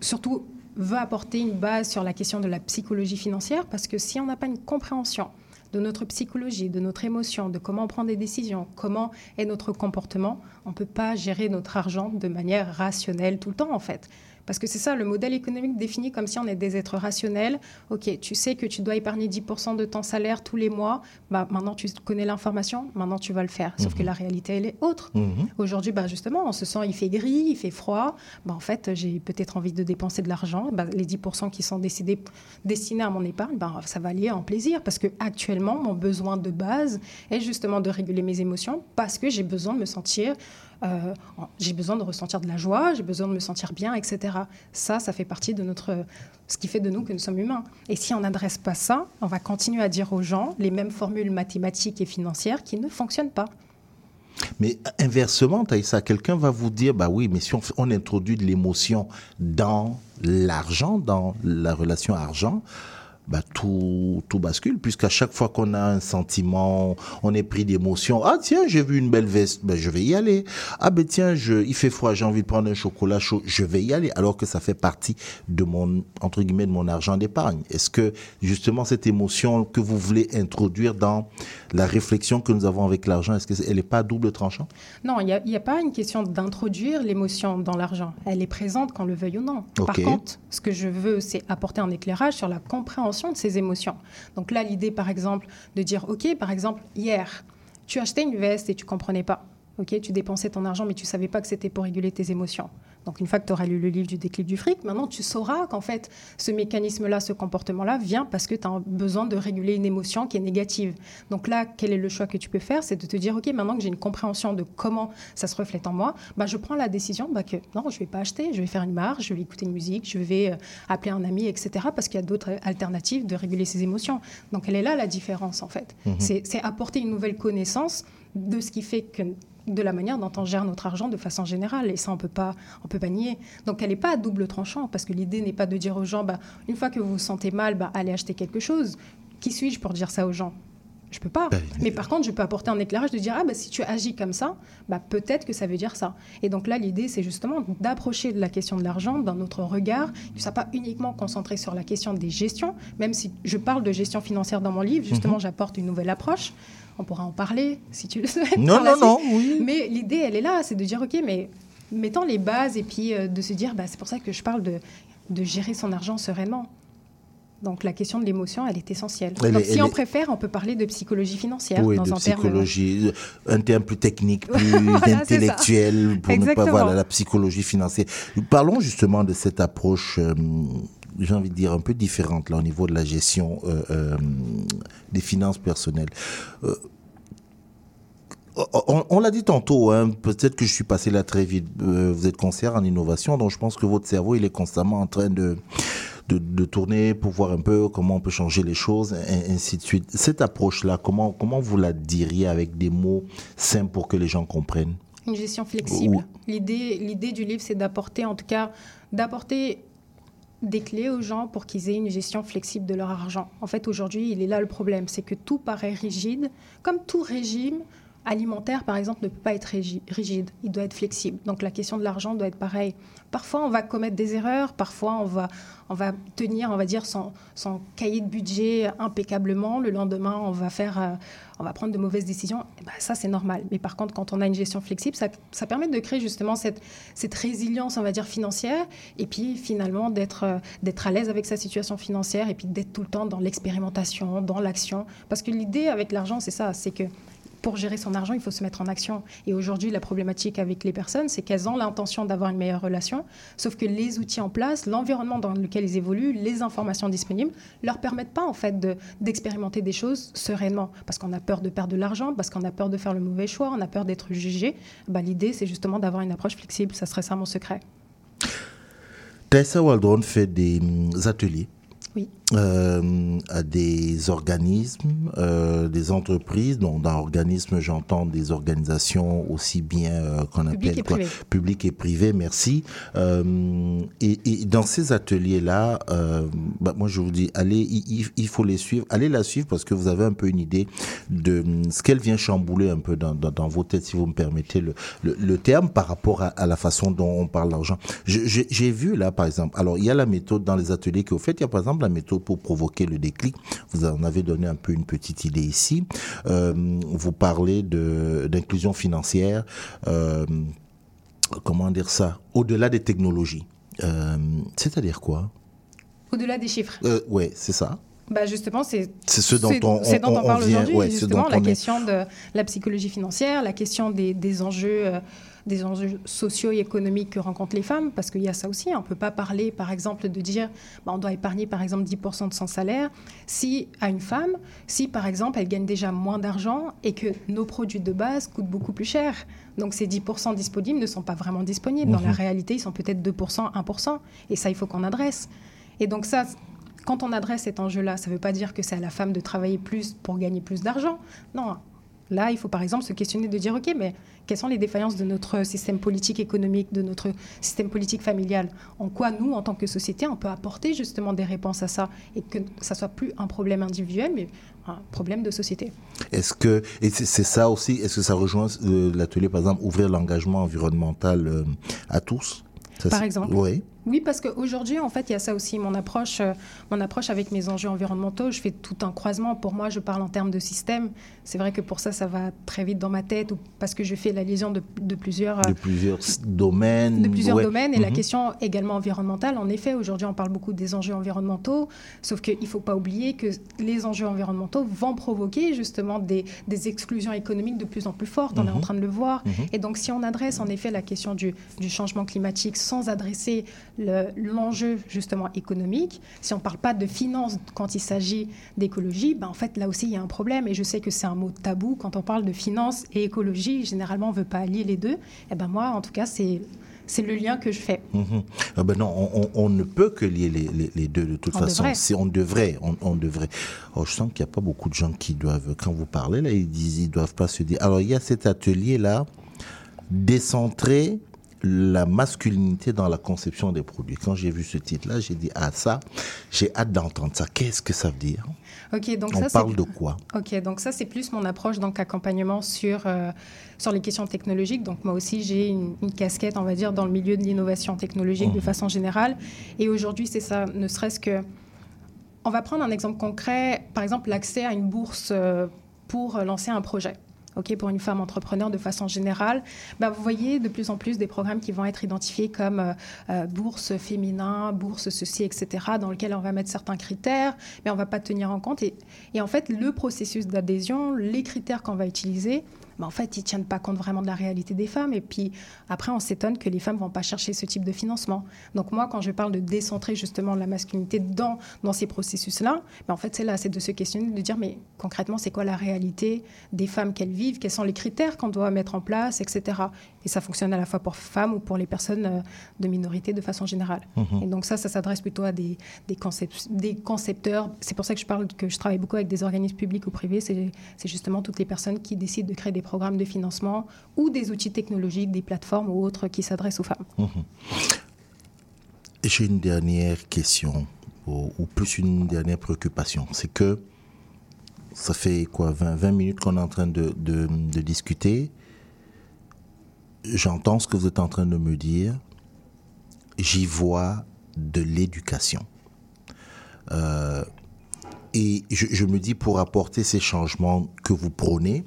surtout veut apporter une base sur la question de la psychologie financière, parce que si on n'a pas une compréhension de notre psychologie, de notre émotion, de comment on prend des décisions, comment est notre comportement, on ne peut pas gérer notre argent de manière rationnelle tout le temps, en fait. Parce que c'est ça, le modèle économique défini comme si on est des êtres rationnels. Ok, tu sais que tu dois épargner 10% de ton salaire tous les mois. Bah, maintenant, tu connais l'information. Maintenant, tu vas le faire. Sauf que la réalité, elle est autre. Mhm. Aujourd'hui, bah, justement, on se sent, il fait gris, il fait froid. Bah, en fait, j'ai peut-être envie de dépenser de l'argent. Bah, les 10% qui sont décidés, destinés à mon épargne, bah, ça va lier en plaisir. Parce que actuellement, mon besoin de base est justement de réguler mes émotions parce que j'ai besoin de me sentir. Euh, j'ai besoin de ressentir de la joie, j'ai besoin de me sentir bien, etc. Ça, ça fait partie de notre, ce qui fait de nous que nous sommes humains. Et si on n'adresse pas ça, on va continuer à dire aux gens les mêmes formules mathématiques et financières qui ne fonctionnent pas. Mais inversement, Taïssa, quelqu'un va vous dire, bah oui, mais si on introduit de l'émotion dans l'argent, dans la relation argent, bah tout, tout bascule, puisqu'à chaque fois qu'on a un sentiment, on est pris d'émotion. Ah tiens, j'ai vu une belle veste, ben, je vais y aller. Ah ben tiens, je, il fait froid, j'ai envie de prendre un chocolat chaud, je vais y aller, alors que ça fait partie de mon, entre guillemets, de mon argent d'épargne. Est-ce que justement cette émotion que vous voulez introduire dans la réflexion que nous avons avec l'argent, est-ce qu'elle n'est pas double tranchant? Non, il n'y a, y a pas une question d'introduire l'émotion dans l'argent. Elle est présente qu'on le veuille ou non. Par contre, ce que je veux, c'est apporter un éclairage sur la compréhension de ces émotions. Donc là, l'idée, par exemple, de dire, OK, par exemple, hier, tu achetais une veste et tu comprenais pas. OK, tu dépensais ton argent, mais tu savais pas que c'était pour réguler tes émotions. Donc une fois que tu auras lu le livre du déclic du fric, maintenant tu sauras qu'en fait, ce mécanisme-là, ce comportement-là vient parce que tu as besoin de réguler une émotion qui est négative. Donc là, quel est le choix que tu peux faire? C'est de te dire, OK, maintenant que j'ai une compréhension de comment ça se reflète en moi, bah, je prends la décision bah, que non, je vais pas acheter, je vais faire une marge, je vais écouter une musique, je vais euh, appeler un ami, etc. Parce qu'il y a d'autres alternatives de réguler ses émotions. Donc elle est là la différence en fait. C'est c'est apporter une nouvelle connaissance de ce qui fait que de la manière dont on gère notre argent de façon générale. Et ça, on peut pas, on peut pas nier. Donc, elle n'est pas à double tranchant, parce que l'idée n'est pas de dire aux gens, bah, une fois que vous vous sentez mal, bah, allez acheter quelque chose. Qui suis-je pour dire ça aux gens? Je peux pas. Mais par contre, je peux apporter un éclairage de dire, ah, bah, si tu agis comme ça, bah, peut-être que ça veut dire ça. Et donc là, l'idée, c'est justement d'approcher la question de l'argent d'un autre regard, ne soit pas uniquement concentré sur la question des gestions, même si je parle de gestion financière dans mon livre, justement, Mhm. j'apporte une nouvelle approche. On pourra en parler si tu le souhaites. Non, non, non, oui. Mais l'idée, elle est là, c'est de dire, OK, mais mettons les bases et puis euh, de se dire, bah, c'est pour ça que je parle de, de gérer son argent sereinement. Donc la question de l'émotion, elle est essentielle. Elle Donc est- si on est- préfère, on peut parler de psychologie financière Oui, dans de un terme. psychologie, euh, un terme plus technique, plus Voilà, intellectuel, pour ne pas voilà la psychologie financière. Parlons justement de cette approche, euh, j'ai envie de dire un peu différente là au niveau de la gestion euh, euh, des finances personnelles. Euh, on, on l'a dit tantôt, hein, peut-être que je suis passé là très vite. Vous êtes conseillère en innovation, donc je pense que votre cerveau, il est constamment en train de, de, de tourner pour voir un peu comment on peut changer les choses, et ainsi de suite. Cette approche-là, comment, comment vous la diriez avec des mots simples pour que les gens comprennent? Une gestion flexible. L'idée, l'idée du livre, c'est d'apporter, en tout cas, d'apporter des clés aux gens pour qu'ils aient une gestion flexible de leur argent. En fait, aujourd'hui, il est là le problème, c'est que tout paraît rigide, comme tout régime alimentaire, par exemple, ne peut pas être rigide, il doit être flexible. Donc la question de l'argent doit être pareille. Parfois, on va commettre des erreurs, parfois, on va, on va tenir, on va dire, son, son cahier de budget impeccablement. Le lendemain, on va, faire, euh, on va prendre de mauvaises décisions. Eh ben, ça, c'est normal. Mais par contre, quand on a une gestion flexible, ça, ça permet de créer justement cette, cette résilience, on va dire, financière, et puis finalement d'être euh, d'être à l'aise avec sa situation financière, et puis d'être tout le temps dans l'expérimentation, dans l'action. Parce que l'idée avec l'argent, c'est ça, c'est que pour gérer son argent, il faut se mettre en action. Et aujourd'hui, la problématique avec les personnes, c'est qu'elles ont l'intention d'avoir une meilleure relation, sauf que les outils en place, l'environnement dans lequel ils évoluent, les informations disponibles, leur permettent pas en fait de- d'expérimenter des choses sereinement, parce qu'on a peur de perdre de l'argent, parce qu'on a peur de faire le mauvais choix, on a peur d'être jugé. Bah, L'idée, c'est justement d'avoir une approche flexible. Ça serait ça mon secret. Tessa Waldron fait des hum, ateliers Oui. Euh, à des organismes, euh, des entreprises. Donc, dans organisme, j'entends des organisations aussi bien euh, qu'on Public appelle et privé. public et privé. Merci. Euh, et, et dans ces ateliers-là, euh, bah, moi je vous dis, allez, il, il- faut les suivre. Allez la suivre parce que vous avez un peu une idée de hum, ce qu'elle vient chambouler un peu dans, dans, dans vos têtes, si vous me permettez le, le, le terme, par rapport à, à la façon dont on parle d'argent. J'ai vu là, par exemple, alors il y a la méthode dans les ateliers que vous faites, il y a par exemple la méthode pour provoquer le déclic. Vous en avez donné un peu une petite idée ici. Euh, vous parlez de d'inclusion financière. Euh, comment dire ça Au-delà des technologies. Euh, C'est-à-dire quoi? Au-delà des chiffres. Ouais, c'est ça. Bah justement, c'est ce dont on- dont on- parle aujourd'hui, ouais, justement, la on est- question de la psychologie financière, la question des, des enjeux, des enjeux sociaux et économiques que rencontrent les femmes, parce qu'il y a ça aussi. On ne peut pas parler, par exemple, de dire bah, on doit épargner, par exemple, 10% de son salaire si à une femme, si, par exemple, elle gagne déjà moins d'argent et que nos produits de base coûtent beaucoup plus cher. Donc ces 10% disponibles ne sont pas vraiment disponibles. Dans la Mhm. réalité, ils sont peut-être 2%, 1%. Et ça, il faut qu'on adresse. Et donc ça, quand on adresse cet enjeu-là, ça ne veut pas dire que c'est à la femme de travailler plus pour gagner plus d'argent. Non, Là, il faut par exemple se questionner de dire, OK, mais quelles sont les défaillances de notre système politique économique, de notre système politique familial? En quoi nous, en tant que société, on peut apporter justement des réponses à ça et que ça soit plus un problème individuel, mais un problème de société? Est-ce que, et c'est ça aussi, est-ce que ça rejoint euh, l'atelier, par exemple, ouvrir l'engagement environnemental euh, à tous? Ça, Par exemple? Oui. Oui, parce qu'aujourd'hui, en fait, il y a ça aussi. Mon approche, euh, mon approche avec mes enjeux environnementaux, je fais tout un croisement. Pour moi, je parle en termes de système. C'est vrai que pour ça, ça va très vite dans ma tête, ou parce que je fais la liaison de, de plusieurs, euh, De plusieurs s- domaines. de plusieurs ouais. domaines. Et la Mhm. question également environnementale, en effet, aujourd'hui, on parle beaucoup des enjeux environnementaux, sauf qu'il ne faut pas oublier que les enjeux environnementaux vont provoquer justement des, des exclusions économiques de plus en plus fortes. On est en Mhm. train de le voir. Mhm. Et donc, si on adresse en effet la question du, du changement climatique sans adresser le- l'enjeu justement économique, si on ne parle pas de finance quand il s'agit d'écologie, ben, en fait, là aussi, il y a un problème. Et je sais que c'est un mot tabou quand on parle de finance et écologie. Généralement, on ne veut pas allier les deux. Et ben moi, en tout cas, c'est c'est le lien que je fais. Mhm. Ah ben non, on, on- on ne peut que lier les, les- les deux de toute On façon. devrait. Si on devrait, on, devrait. Oh, je sens qu'il n'y a pas beaucoup de gens qui doivent, quand vous parlez là, ils disent, ils doivent pas se dire. Alors il y a cet atelier là, décentrer la masculinité dans la conception des produits. Quand j'ai vu ce titre-là, j'ai dit ah ça, j'ai hâte d'entendre ça. Qu'est-ce que ça veut dire? Ok, donc On ça, parle de quoi? Ok, donc ça c'est plus mon approche donc accompagnement sur euh, sur les questions technologiques. Donc moi aussi j'ai une, une casquette, on va dire, dans le milieu de l'innovation technologique de Mhm. façon générale. Et aujourd'hui c'est ça, ne serait-ce que on va prendre un exemple concret, par exemple l'accès à une bourse euh, pour lancer un projet. Pour une femme entrepreneur de façon générale, bah, vous voyez de plus en plus des programmes qui vont être identifiés comme euh, euh, bourse féminin, bourse ceci, etc., dans lequel on va mettre certains critères, mais on va pas tenir en compte. Et en fait, le processus d'adhésion, les critères qu'on va utiliser, bah, en fait, ils tiennent pas compte vraiment de la réalité des femmes. Et puis après, on s'étonne que les femmes vont pas chercher ce type de financement. Donc moi, quand je parle de décentrer justement la masculinité dans, dans ces processus-là, bah, en fait, c'est là, c'est de se questionner, de dire, mais concrètement, c'est quoi la réalité des femmes qu'elles vivent? Quels sont les critères qu'on doit mettre en place, etc. Et ça fonctionne à la fois pour femmes ou pour les personnes euh, de minorité de façon générale. Mhm. Et donc ça, ça s'adresse plutôt à des, des, concept- des concepteurs. C'est pour ça que je parle que je travaille beaucoup avec des organismes publics ou privés. C'est justement toutes les personnes qui décident de créer des programmes de financement ou des outils technologiques, des plateformes ou autres qui s'adressent aux femmes. Mhm. J'ai une dernière question, ou, ou plus une dernière préoccupation. C'est que ça fait quoi, 20, 20 minutes qu'on est en train de, de- de discuter. J'entends ce que vous êtes en train de me dire. J'y vois de l'éducation. Euh, et je, je me dis, pour apporter ces changements que vous prônez,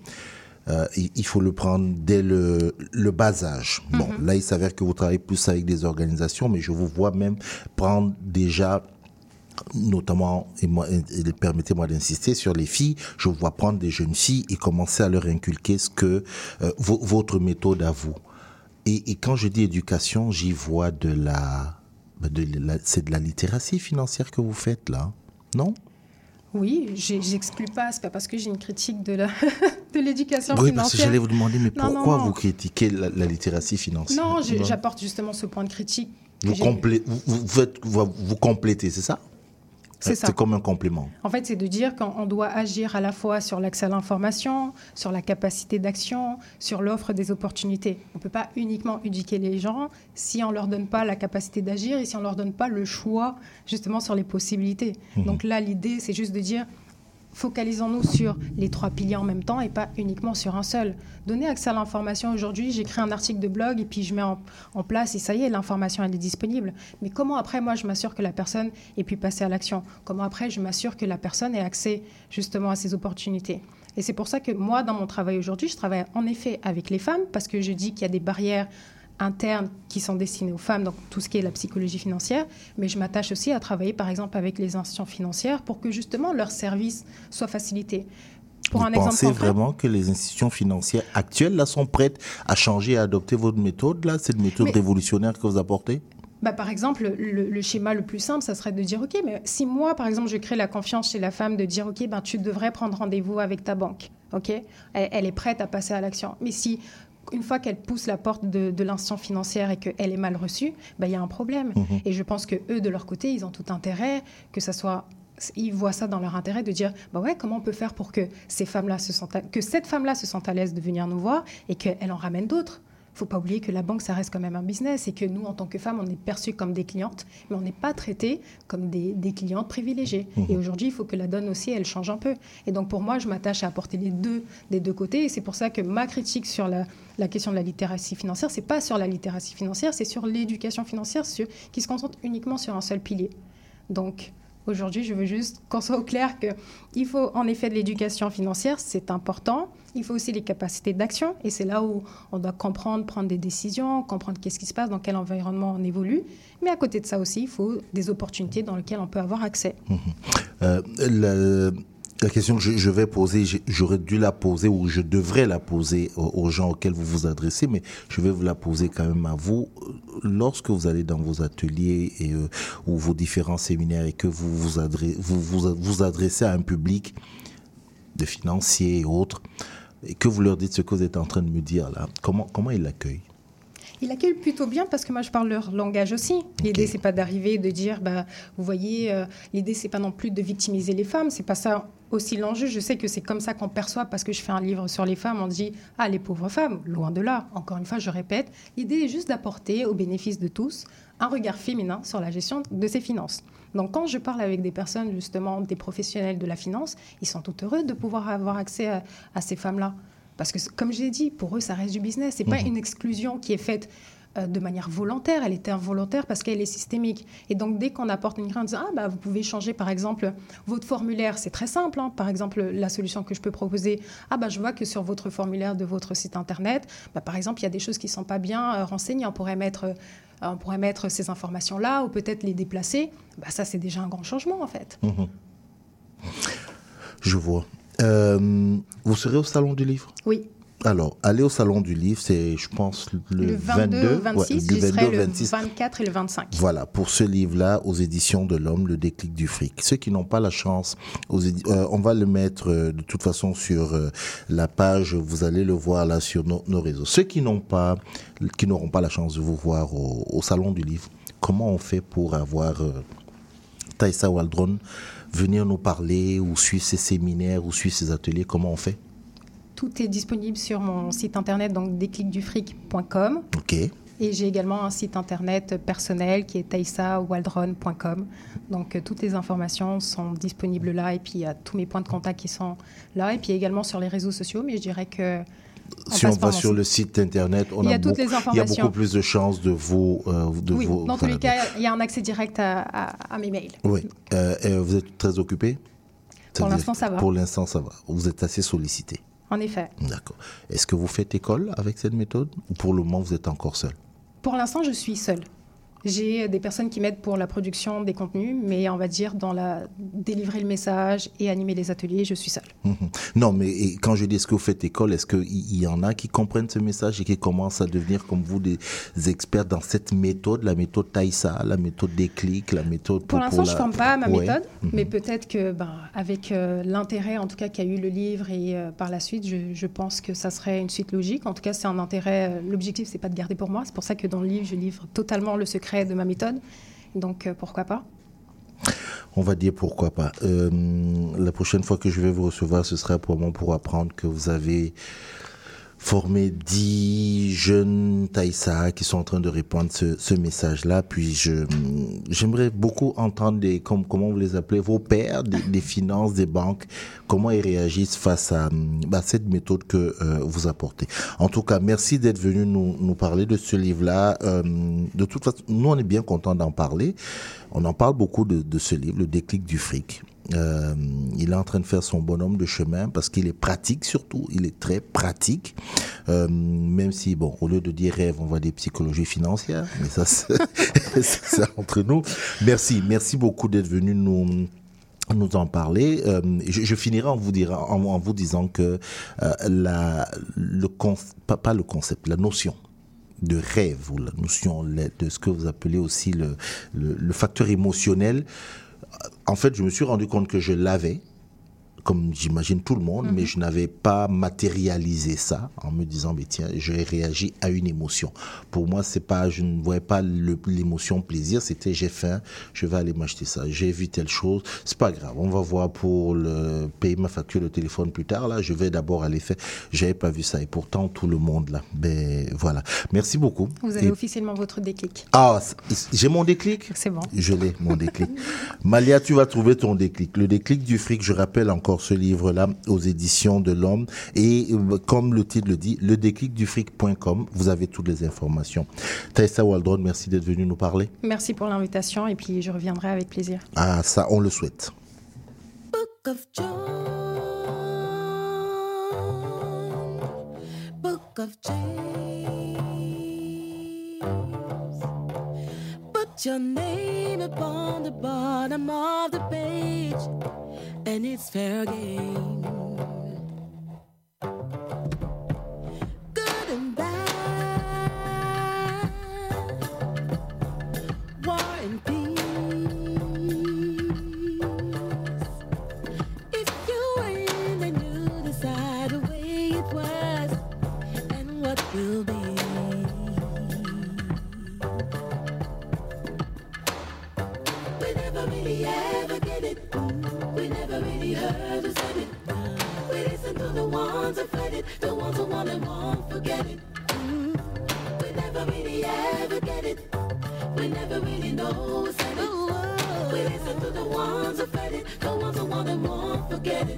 euh, il, faut le prendre dès le, le bas âge. Bon, là, il s'avère que vous travaillez plus avec des organisations, mais je vous vois même prendre déjà notamment, et, moi, et- et permettez-moi d'insister sur les filles, je vois prendre des jeunes filles et commencer à leur inculquer ce que euh, vo- votre méthode à vous. Et, et quand je dis éducation, j'y vois de la, ben, de la- c'est de la littératie financière que vous faites là, non? Oui, j'exclus pas. C'est pas parce que j'ai une critique de la de l'éducation Oui, financière. parce que j'allais vous demander, mais Non, non, pourquoi non. vous critiquez la, la littératie financière? Non, j'apporte justement ce point de critique. que Vous, complé- vous, vous faites- vous, vous complétez, c'est ça? C'est comme un complément. En fait, c'est de dire qu'on doit agir à la fois sur l'accès à l'information, sur la capacité d'action, sur l'offre des opportunités. On ne peut pas uniquement éduquer les gens si on ne leur donne pas la capacité d'agir et si on ne leur donne pas le choix justement sur les possibilités. Mhm. Donc là, l'idée, c'est juste de dire focalisons-nous sur les trois piliers en même temps et pas uniquement sur un seul. Donner accès à l'information aujourd'hui, j'écris un article de blog et puis je mets en, place et ça y est, l'information elle est disponible. Mais comment après moi je m'assure que la personne ait pu passer à l'action? Comment après je m'assure que la personne ait accès justement à ces opportunités? Et c'est pour ça que moi dans mon travail aujourd'hui, je travaille en effet avec les femmes parce que je dis qu'il y a des barrières internes qui sont destinées aux femmes, donc tout ce qui est la psychologie financière, mais je m'attache aussi à travailler par exemple avec les institutions financières pour que justement leur service soit facilité. Pour vous un pensez vraiment que les institutions financières actuelles là, sont prêtes à changer et à adopter votre méthode, là, cette méthode Mais- révolutionnaire que vous apportez? Bah, par exemple, le, le schéma le plus simple, ça serait de dire, OK, mais si moi, par exemple, je crée la confiance chez la femme de dire, OK, ben, tu devrais prendre rendez-vous avec ta banque, OK? Elle, elle est prête à passer à l'action. Mais si, une fois qu'elle pousse la porte de, de l'institution financière et qu'elle est mal reçue, ben, il y a un problème. Mhm. Et je pense que eux, de leur côté, ils ont tout intérêt que ça soit ils voient ça dans leur intérêt de dire bah ouais comment on peut faire pour que ces femmes-là se sentent à- que cette femme-là se sente à l'aise de venir nous voir et qu'elle en ramène d'autres? Faut pas oublier que la banque, ça reste quand même un business et que nous, en tant que femmes, on est perçues comme des clientes, mais on n'est pas traitées comme des, des clientes privilégiées. Mhm. Et aujourd'hui, il faut que la donne aussi, elle change un peu. Et donc, pour moi, je m'attache à apporter les deux des deux côtés. Et c'est pour ça que ma critique sur la, la question de la littératie financière, c'est pas sur la littératie financière, c'est sur l'éducation financière sur, qui se concentre uniquement sur un seul pilier. Donc, Aujourd'hui, je veux juste qu'on soit au clair qu'il faut en effet de l'éducation financière, c'est important. Il faut aussi les capacités d'action et c'est là où on doit comprendre, prendre des décisions, comprendre qu'est-ce qui se passe, dans quel environnement on évolue. Mais à côté de ça aussi, il faut des opportunités dans lesquelles on peut avoir accès. Euh, la, question que je, vais poser, j'aurais dû la poser ou je devrais la poser aux, gens auxquels vous vous adressez, mais je vais vous la poser quand même à vous. Lorsque vous allez dans vos ateliers et, euh, ou vos différents séminaires et que vous vous, vous, vous adressez à un public de financiers et autres, et que vous leur dites ce que vous êtes en train de me dire là, comment, comment ils l'accueillent? Ils l'accueillent plutôt bien parce que moi je parle leur langage aussi. L'idée c'est pas d'arriver de dire bah vous voyez euh, l'idée c'est pas non plus de victimiser les femmes, c'est pas ça aussi l'enjeu. Je sais que c'est comme ça qu'on perçoit parce que je fais un livre sur les femmes, on dit ah les pauvres femmes, loin de là. Encore une fois, je répète, l'idée est juste d'apporter au bénéfice de tous un regard féminin sur la gestion de ses finances. Donc quand je parle avec des personnes justement des professionnels de la finance, ils sont tout heureux de pouvoir avoir accès à, à ces femmes-là. Parce que, comme j'ai dit, pour eux, ça reste du business. C'est pas Mhm. une exclusion qui est faite euh, de manière volontaire. Elle est involontaire parce qu'elle est systémique. Et donc, dès qu'on apporte une grille en disant, ah, bah, vous pouvez changer, par exemple, votre formulaire, c'est très simple. hein. Par exemple, la solution que je peux proposer, ah, bah, je vois que sur votre formulaire de votre site Internet, bah, par exemple, il y a des choses qui sont pas bien euh, renseignées. On pourrait mettre... euh, on pourrait mettre ces informations-là ou peut-être les déplacer. Bah, ça, c'est déjà un grand changement, en fait. Mhm. Je vois. Euh, vous serez au salon du livre? Oui. Alors, aller au salon du livre, c'est, je pense, le, Le 22 22, 26, ouais, j'y le serai 22, le 26. 24 et le 25. Voilà, pour ce livre-là, aux éditions de l'Homme, le déclic du fric. Ceux qui n'ont pas la chance, aux euh, on va le mettre euh, de toute façon sur euh, la page, vous allez le voir là sur nos, nos réseaux. Ceux qui n'ont pas, qui n'auront pas la chance de vous voir au, au salon du livre, comment on fait pour avoir Taïsa Waldron venir nous parler ou suivre ses séminaires ou suivre ses ateliers? Comment on fait? Tout est disponible sur mon site internet, donc déclicdufric.com. Ok. Et j'ai également un site internet personnel qui est taissawaldron.com. Donc euh, toutes les informations sont disponibles là et puis il y a tous mes points de contact qui sont là et puis également sur les réseaux sociaux. Mais je dirais que si on va sur site. le site internet, on Il y a a, toutes beaucoup, les il y a informations. beaucoup plus de chances de vous. euh, de oui, dans tous les cas, il y a un accès direct à, à- à mes mails. Oui. Euh, vous êtes très occupé? Pour l'instant, ça va. Pour l'instant, ça va. Vous êtes assez sollicité. En effet. D'accord. Est-ce que vous faites école avec cette méthode ou pour le moment, vous êtes encore seul? Pour l'instant, je suis seule. J'ai des personnes qui m'aident pour la production des contenus, mais on va dire dans la délivrer le message et animer les ateliers, je suis seule. Mhm. Non, mais et quand je dis est-ce que vous faites école, est-ce qu'il y, y en a qui comprennent ce message et qui commencent à devenir comme vous des experts dans cette méthode, la méthode Taïsa, la méthode déclic, la méthode Pour, l'instant, je ne forme pas à ma Ouais. méthode, Mhm. mais peut-être que, ben, avec euh, l'intérêt, en tout cas, qu'a eu le livre et euh, par la suite, je, je pense que ça serait une suite logique. En tout cas, c'est un intérêt. euh, L'objectif, c'est pas de garder pour moi. C'est pour ça que dans le livre, je livre totalement le secret de ma méthode. Donc, euh, pourquoi pas On va dire pourquoi pas. Euh, la prochaine fois que je vais vous recevoir, ce sera pour moi pour apprendre que vous avez formé 10 jeunes Taïsa qui sont en train de répandre ce, ce message-là. Puis je, j'aimerais beaucoup entendre des, comme, comment vous les appelez, vos pairs des, des finances, des banques, comment ils réagissent face à bah, cette méthode que euh, vous apportez. En tout cas, merci d'être venu nous, nous parler de ce livre-là. Euh, de toute façon, nous, on est bien content d'en parler. On en parle beaucoup de, de ce livre, Le déclic du fric. Euh, il est en train de faire son bonhomme de chemin parce qu'il est pratique surtout, il est très pratique. Euh, même si, bon, au lieu de dire rêve, on va dire psychologie financière, mais ça, c'est entre nous. Merci, merci beaucoup d'être venu nous nous en parler. Euh, je, finirai en vous, disant que la, le pas, pas le concept, la notion de rêve ou la notion de ce que vous appelez aussi le, le facteur émotionnel, en fait, je me suis rendu compte que je l'avais comme j'imagine tout le monde, Mhm. mais je n'avais pas matérialisé ça en me disant, mais tiens, j'ai réagi à une émotion. Pour moi, c'est pas, je ne voyais pas l'émotion plaisir, c'était j'ai faim, je vais aller m'acheter ça. J'ai vu telle chose, c'est pas grave. On va voir pour le payer ma facture de téléphone plus tard. Là, je vais d'abord aller faire. J'avais pas vu ça et pourtant tout le monde là. Ben voilà. Merci beaucoup. Vous avez Et- officiellement votre déclic. ah, j'ai mon déclic? C'est bon. Je l'ai, mon déclic. Malia, tu vas trouver ton déclic. Le déclic du fric, je rappelle encore ce livre-là aux éditions de l'Homme. Et euh, comme le titre le dit, le déclic du fric.com, vous avez toutes les informations. Taïsa Waldron, merci d'être venu nous parler. Merci pour l'invitation et puis je reviendrai avec plaisir. Ah, ça, on le souhaite. Book of John. Book of James. Put your name upon the bottom of the page, and it's fair game. Won't forget it. We never really ever get it. We never really know said it. We listen to the ones who it, the ones who want won't forget it.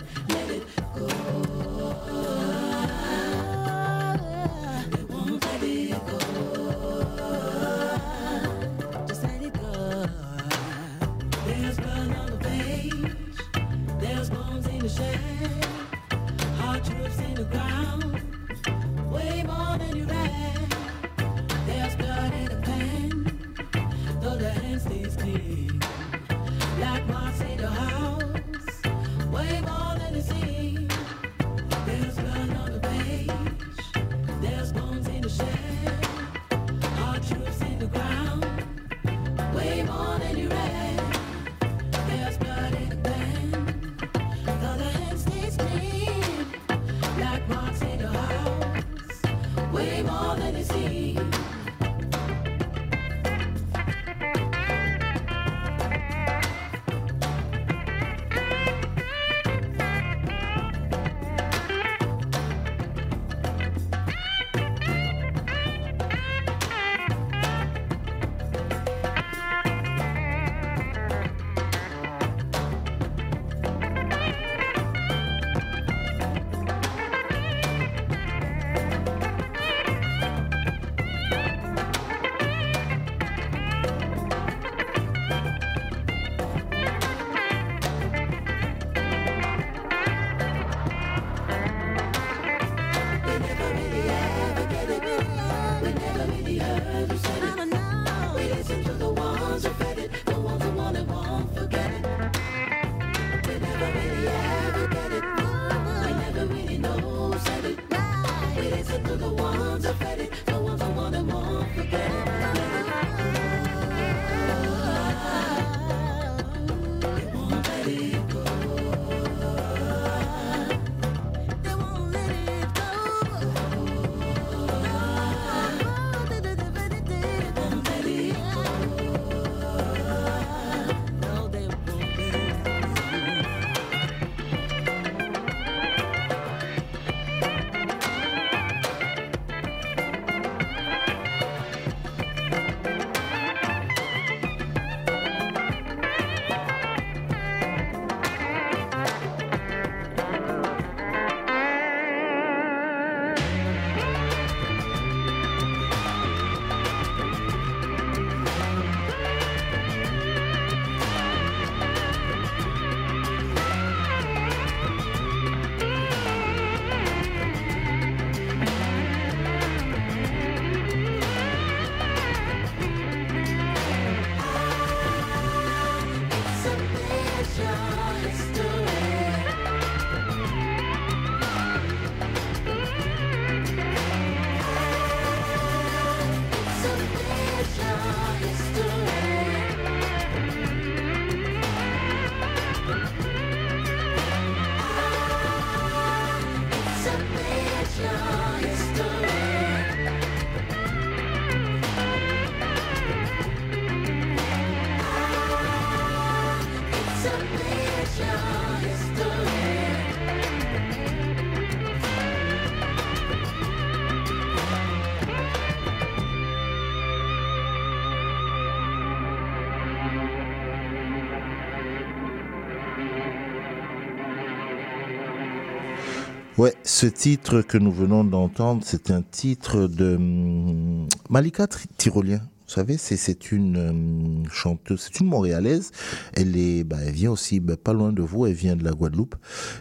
Ce titre que nous venons d'entendre, c'est un titre de hum, Malika Tyrolien. Vous savez, c'est c'est une hum, chanteuse, c'est une Montréalaise. Elle est, bah, elle vient aussi, bah, pas loin de vous. Elle vient de la Guadeloupe,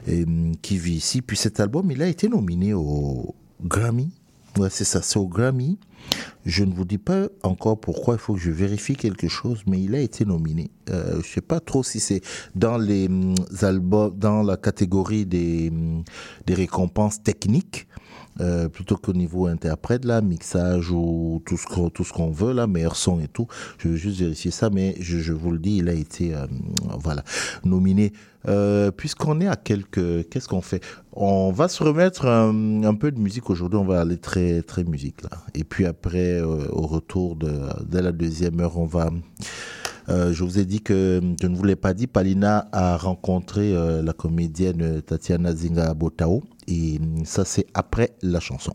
et, hum, qui vit ici. Puis cet album, il a été nominé au Grammy. Ouais, c'est ça, c'est au Grammy. Je ne vous dis pas encore pourquoi, il faut que je vérifie quelque chose, mais il a été nominé. Euh, je sais pas trop si c'est dans les hum, albums, dans la catégorie des, hum, des récompenses techniques, euh, plutôt qu'au niveau interprète, là, mixage ou tout ce qu'on, tout veut, là, meilleur son et tout. Je veux juste vérifier ça, mais je, vous le dis, il a été, euh, voilà, nominé. Euh, puisqu'on est à quelques, qu'est-ce qu'on fait? On va se remettre un, un peu de musique aujourd'hui. On va aller très, très musique là. Et puis après, euh, au retour de, de la deuxième heure, on va. Euh, je vous ai dit que je ne vous l'ai pas dit. Palina a rencontré euh, la comédienne Tatiana Zinga Botao et ça c'est après la chanson.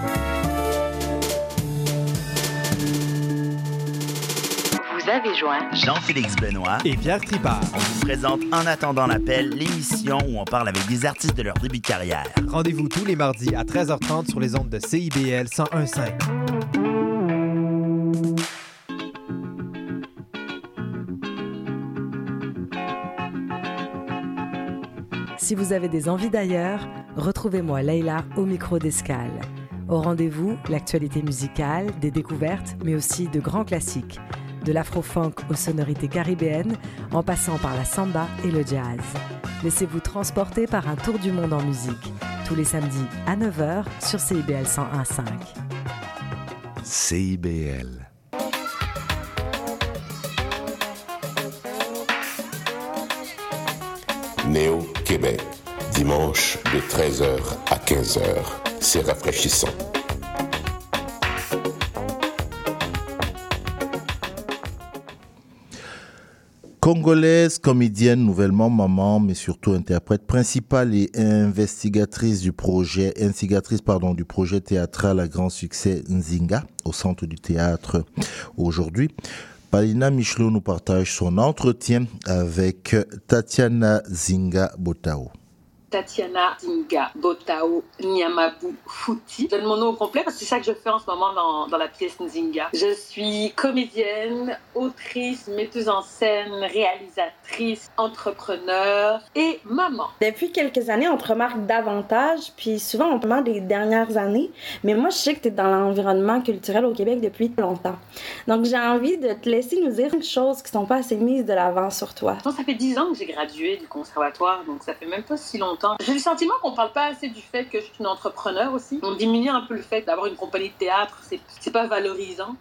Avez joint Jean-Félix Benoît et Pierre Tripart. On vous présente En attendant l'appel, l'émission où on parle avec des artistes de leur début de carrière. Rendez-vous tous les mardis à 13h30 sur les ondes de CIBL 101.5. Si vous avez des envies d'ailleurs, retrouvez-moi Leïla au micro d'escale. Au rendez-vous, l'actualité musicale, des découvertes, mais aussi de grands classiques. De l'afro-funk aux sonorités caribéennes, en passant par la samba et le jazz. Laissez-vous transporter par un tour du monde en musique. Tous les samedis à 9h sur CIBL 101.5. CIBL. Néo Québec, dimanche de 13h à 15h. C'est rafraîchissant. Congolaise, comédienne, nouvellement maman, mais surtout interprète principale et investigatrice du projet, instigatrice pardon, du projet théâtral à grand succès Nzinga au centre du théâtre aujourd'hui. Palina Michelot nous partage son entretien avec Tatiana Zinga Botao. Tatiana Zinga Botao Nyamabu Fouti. Je donne mon nom au complet parce que c'est ça que je fais en ce moment dans, dans la pièce Nzinga. Je suis comédienne, autrice, metteuse en scène, réalisatrice, entrepreneur et maman. Depuis quelques années, on te remarque davantage, puis souvent on te remarque des dernières années, mais moi je sais que tu es dans l'environnement culturel au Québec depuis longtemps. Donc j'ai envie de te laisser nous dire des choses qui sont pas assez mises de l'avant sur toi. Ça fait dix ans que j'ai gradué du conservatoire, donc ça fait même pas si longtemps j'ai le sentiment qu'on parle pas assez du fait que je suis une entrepreneur aussi. On diminue un peu le fait d'avoir une compagnie de théâtre, c'est pas valorisant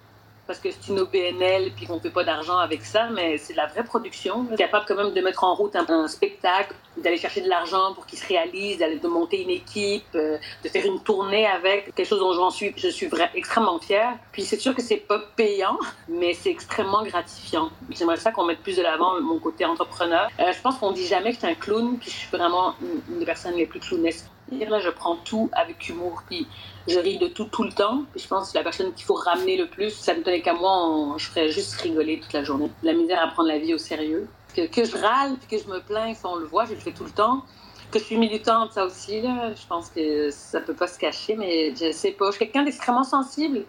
parce que c'est une OBNL puis qu'on fait pas d'argent avec ça, mais c'est de la vraie production. Capable quand même de mettre en route un, spectacle, d'aller chercher de l'argent pour qu'il se réalise, de monter une équipe, euh, de faire une tournée avec quelque chose dont j'en suis, je suis vrai, extrêmement fière. Puis c'est sûr que c'est pas payant, mais c'est extrêmement gratifiant. J'aimerais ça qu'on mette plus de l'avant mon côté entrepreneur. Euh, je pense qu'on dit jamais que je suis un clown, puis je suis vraiment une, une des personnes les plus clownesques. Je prends tout avec humour, puis je ris de tout tout le temps. Je pense que la personne qu'il faut ramener le plus, ça ne tenait qu'à moi, je ferais juste rigoler toute la journée. La misère à prendre la vie au sérieux. Que, je râle, puis que je me plains, ça on le voit, je le fais tout le temps. Que je suis militante, ça aussi, là, je pense que ça peut pas se cacher, mais je sais pas. Je suis quelqu'un d'extrêmement sensible.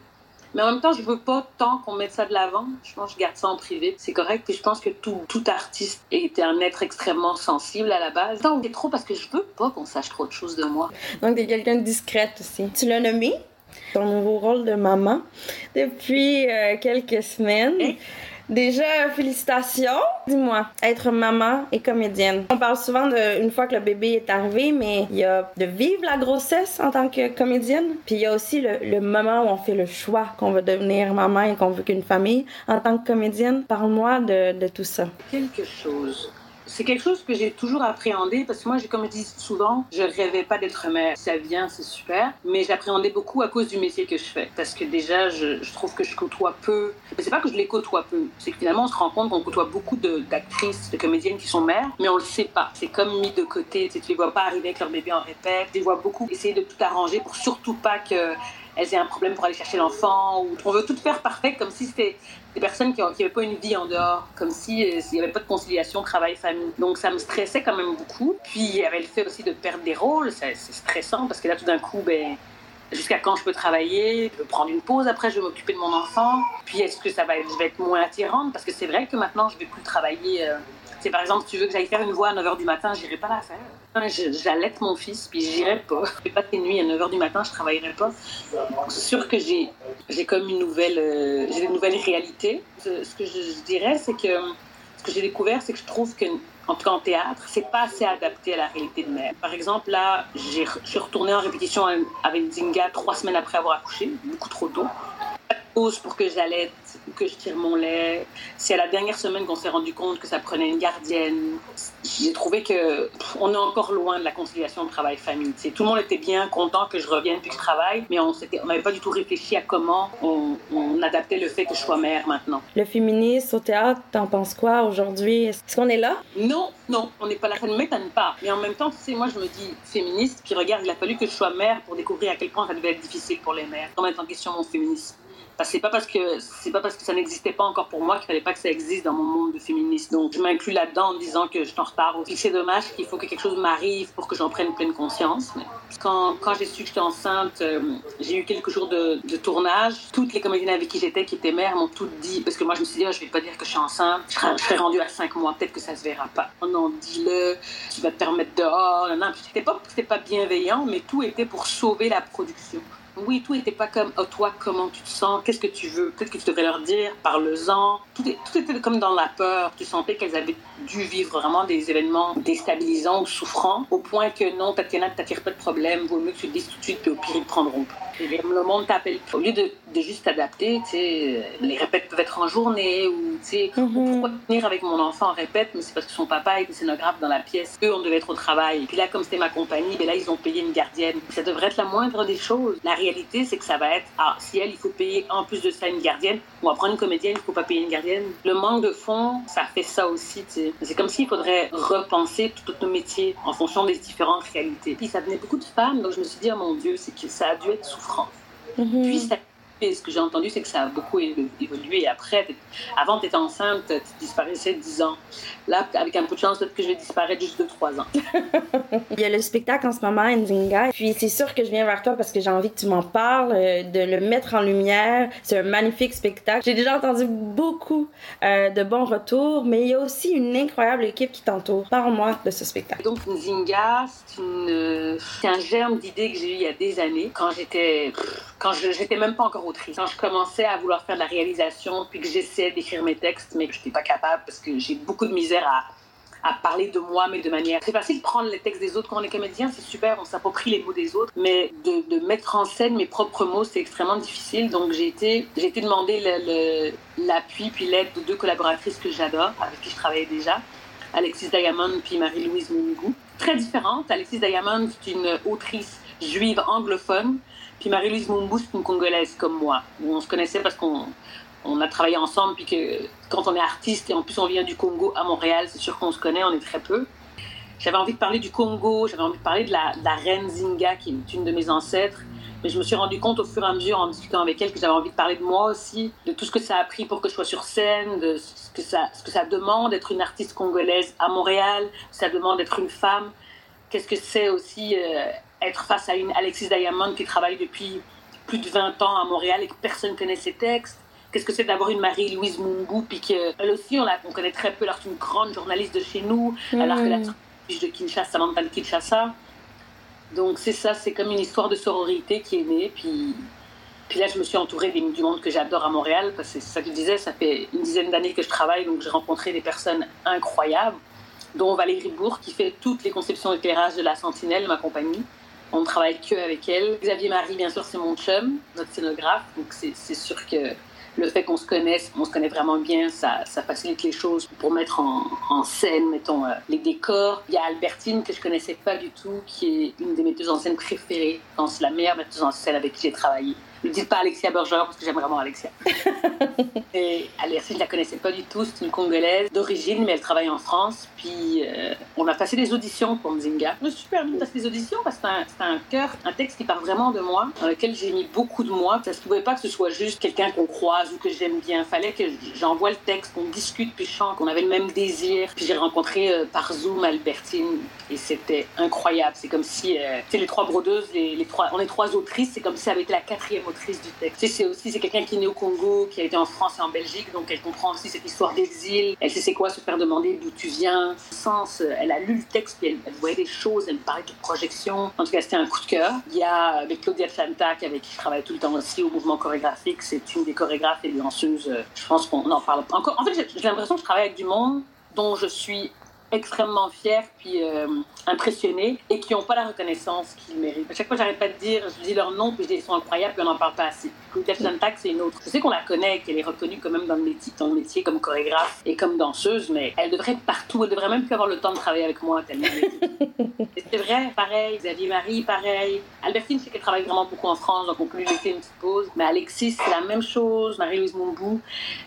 Mais en même temps, je veux pas tant qu'on mette ça de l'avant. Je pense que je garde ça en privé. C'est correct. Puis je pense que tout, tout artiste est un être extrêmement sensible à la base. Non, c'est trop parce que je veux pas qu'on sache trop de choses de moi. Donc tu es quelqu'un de discrète aussi. Tu l'as nommé, ton nouveau rôle de maman, depuis euh, quelques semaines. Déjà, félicitations. Dis-moi, être maman et comédienne. On parle souvent de une fois que le bébé est arrivé, mais il y a de vivre la grossesse en tant que comédienne. Puis il y a aussi le, le moment où on fait le choix qu'on veut devenir maman et qu'on veut qu'une famille. En tant que comédienne, parle-moi de, de tout ça. quelque chose. C'est quelque chose que j'ai toujours appréhendé parce que moi, comme je dis souvent, je rêvais pas d'être mère. Ça vient, c'est super, mais j'appréhendais beaucoup à cause du métier que je fais. Parce que déjà, je, trouve que je côtoie peu. C'est pas que je les côtoie peu, c'est que finalement, on se rend compte qu'on côtoie beaucoup d'actrices, de, comédiennes qui sont mères, mais on le sait pas. C'est comme mis de côté. Tu les vois pas arriver avec leur bébé en répète. Tu les vois beaucoup essayer de tout arranger pour surtout pas que elles aient un problème pour aller chercher l'enfant. Ou on veut tout faire parfait, comme si c'était des personnes qui n'avaient pas une vie en dehors, comme euh, s'il n'y avait pas de conciliation travail-famille. Donc ça me stressait quand même beaucoup. Puis il y avait le fait aussi de perdre des rôles, c'est stressant parce que là tout d'un coup, ben, jusqu'à quand je peux travailler, je peux prendre une pause après, je vais m'occuper de mon enfant. Puis est-ce que ça va être, je vais être moins attirante? Parce que c'est vrai que maintenant je vais plus travailler. euh, c'est par exemple, si tu veux que j'aille faire une voix à 9h du matin, j'irai pas la faire. J'allaite mon fils, puis j'irai pas. Je fais pas de nuit à 9h du matin, je travaillerai pas. C'est sûr que j'ai j'ai comme une nouvelle, euh, j'ai réalité. Ce, que je, dirais, c'est que ce que j'ai découvert, c'est que je trouve que, en tout cas en théâtre, c'est pas assez adapté à la réalité de mère. Par exemple, là, je suis retournée en répétition avec Zinga trois semaines après avoir accouché, beaucoup trop tôt. Pause pour que j'allaite, que je tire mon lait. C'est à la dernière semaine qu'on s'est rendu compte que ça prenait une gardienne. J'ai trouvé que pff, on est encore loin de la conciliation travail-famille. Tout le monde était bien content que je revienne puis que je travaille, mais on on n'avait pas du tout réfléchi à comment on, on adaptait le fait que je sois mère maintenant. Le féminisme au théâtre, t'en penses quoi aujourd'hui? Est-ce qu'on est là? Non, non, on n'est pas là, ça ne m'étonne pas. Mais en même temps, tu sais, moi, je me dis féministe, puis regarde, il a fallu que je sois mère pour découvrir à quel point ça devait être difficile pour les mères. Remettre en question mon féminisme. Parce c'est pas parce que c'est pas parce que ça n'existait pas encore pour moi qu'il fallait pas que ça existe dans mon monde de féministe. Donc je m'inclus là-dedans en disant que je suis en retard. Et c'est dommage qu'il faut que quelque chose m'arrive pour que j'en prenne pleine conscience. Quand, j'ai su que j'étais enceinte, euh, j'ai eu quelques jours de, tournage. Toutes les comédiennes avec qui j'étais, qui étaient mères, m'ont toutes dit parce que moi je me suis dit ah, je vais pas dire que je suis enceinte. Je serai, rendue à 5 mois, peut-être que ça se verra pas. Oh non, dis-le, tu vas te permettre dehors. Non, non. C'était pas, c'était pas bienveillant, mais tout était pour sauver la production. Oui, tout n'était pas comme oh, toi, comment tu te sens, qu'est-ce que tu veux, peut-être que tu devrais leur dire, parle-en. Tout, est- tout était comme dans la peur. Tu sentais qu'elles avaient dû vivre vraiment des événements déstabilisants ou souffrants, au point que non, Tatiana, ne t'attire pas de problème, vaut mieux que tu le dises tout de suite, puis au pire, ils te prendront pas. Le monde t'appelle. Au lieu de, de juste t'adapter, tu sais, les répètes peuvent être en journée, ou tu sais, pourquoi venir avec mon enfant en répète, mais c'est parce que son papa était scénographe dans la pièce. Eux, on devait être au travail. Puis là, comme c'était ma compagnie, ben là, ils ont payé une gardienne. Ça devrait être la moindre des choses. La réalité, c'est que ça va être, ah, si elle, il faut payer en plus de ça une gardienne, on va prendre une comédienne, il faut pas payer une gardienne. Le manque de fonds, ça fait ça aussi, tu sais. C'est comme s'il faudrait repenser tous nos métiers en fonction des différentes réalités. Puis ça venait beaucoup de femmes, donc je me suis dit, oh mon Dieu, c'est que ça a dû être souffrant. Puis ça- ce que j'ai entendu, c'est que ça a beaucoup évo- évolué. Après, avant, tu étais enceinte, tu disparaissais 10 ans. Là, avec un peu de chance, peut-être que je vais disparaître juste 2-3 ans. Il y a le spectacle en ce moment, Nzinga. Puis c'est sûr que je viens vers toi parce que j'ai envie que tu m'en parles, euh, de le mettre en lumière. C'est un magnifique spectacle. J'ai déjà entendu beaucoup euh, de bons retours, mais il y a aussi une incroyable équipe qui t'entoure. Parle-moi de ce spectacle. Donc, Nzinga, c'est une, euh, c'est un germe d'idée que j'ai eu il y a des années, quand j'étais, quand j'étais même pas encore Quand je commençais à vouloir faire de la réalisation, puis que j'essayais d'écrire mes textes, mais que je n'étais pas capable parce que j'ai beaucoup de misère à, parler de moi, mais de manière. C'est facile de prendre les textes des autres quand on est comédien, c'est super, on s'approprie les mots des autres, mais de, mettre en scène mes propres mots, c'est extrêmement difficile. Donc j'ai été, j'ai l'appui puis l'aide de deux collaboratrices que j'adore, avec qui je travaillais déjà, Alexis Diamond puis Marie-Louise Mungu. Très différentes. Alexis Diamond, c'est une autrice juive anglophone, puis Marie-Louise c'est une Congolaise comme moi. On se connaissait parce qu'on on a travaillé ensemble, puis que quand on est artiste et en plus on vient du Congo à Montréal, c'est sûr qu'on se connaît, on est très peu. J'avais envie de parler du Congo, j'avais envie de parler de la, de la reine Zinga, qui est une de mes ancêtres. Mais je me suis rendu compte au fur et à mesure, en discutant avec elle, que j'avais envie de parler de moi aussi, de tout ce que ça a pris pour que je sois sur scène, de ce que ça, ce que ça demande d'être une artiste congolaise à Montréal, ça demande d'être une femme. Qu'est-ce que c'est aussi euh, être face à une Alexis Diamond qui travaille depuis plus de 20 ans à Montréal et que personne ne connaît ses textes Qu'est-ce que c'est d'avoir une Marie-Louise Mungu, puis qu'elle aussi, on, la, on connaît très peu, alors c'est une grande journaliste de chez nous, alors que la Mm. fiche de Kinshasa, Samantha de Kinshasa. Donc c'est ça, c'est comme une histoire de sororité qui est née. Puis, puis là, je me suis entourée des- du monde que j'adore à Montréal, parce que c'est ça que je disais, ça fait une dizaine d'années que je travaille, donc j'ai rencontré des personnes incroyables, dont Valérie Bourg, qui fait toutes les conceptions d'éclairage de la Sentinelle, ma compagnie. On ne travaille que avec elle. Xavier Marie, bien sûr, c'est mon chum, notre scénographe, donc c'est c'est sûr que le fait qu'on se connaisse, on se connaît vraiment bien, ça, facilite les choses pour mettre en, scène, mettons, euh, les décors. Il y a Albertine, que je connaissais pas du tout, qui est une des metteuses en scène préférées. Pense la meilleure metteuse en scène avec qui j'ai travaillé. Ne dites pas Alexia Berger, parce que j'aime vraiment Alexia. Et Alexia, je la connaissais pas du tout, c'est une Congolaise d'origine, mais elle travaille en France. Puis euh, on a passé des auditions pour Nzinga. Je me suis permis de passer des auditions parce que c'est un, un cœur, un texte qui parle vraiment de moi, dans lequel j'ai mis beaucoup de moi. Ça se pouvait pas que ce soit juste quelqu'un qu'on croise ou que j'aime bien. Fallait que j'envoie le texte, qu'on discute, puis je chante, qu'on avait le même désir. Puis j'ai rencontré euh, par Zoom Albertine et c'était incroyable. C'est comme si, euh, tu sais, les trois brodeuses, les, les trois, on est trois autrices, c'est comme si ça avait été la quatrième du texte. C'est aussi, c'est quelqu'un qui est né au Congo, qui a été en France et en Belgique, donc elle comprend aussi cette histoire d'exil. Elle sait c'est quoi se faire demander d'où tu viens. Sens, euh, elle a lu le texte, puis elle, elle voyait des choses, elle me parlait de projection. En tout cas, c'était un coup de cœur. Il y a avec Claudia Chantac, avec qui je travaille tout le temps aussi au mouvement chorégraphique, c'est une des chorégraphes et danseuses. euh, Je pense qu'on en parle encore. En fait, j'ai l'impression que je travaille avec du monde dont je suis extrêmement fiers puis euh, impressionnés et qui n'ont pas la reconnaissance qu'ils méritent. À chaque fois, j'arrête pas de dire, je dis leur nom puis je dis ils sont incroyables puis on n'en parle pas assez. Claudia Sontag, c'est une autre. Je sais qu'on la connaît, qu'elle est reconnue quand même dans le métier, dans le métier comme chorégraphe et comme danseuse, mais elle devrait être partout. Elle devrait même plus avoir le temps de travailler avec moi tellement. c'est vrai, pareil. Xavier Marie, pareil. Albertine, je sais qu'elle travaille vraiment beaucoup en France, donc on peut lui laisser une petite pause. Mais Alexis, c'est la même chose. Marie-Louise Mombou.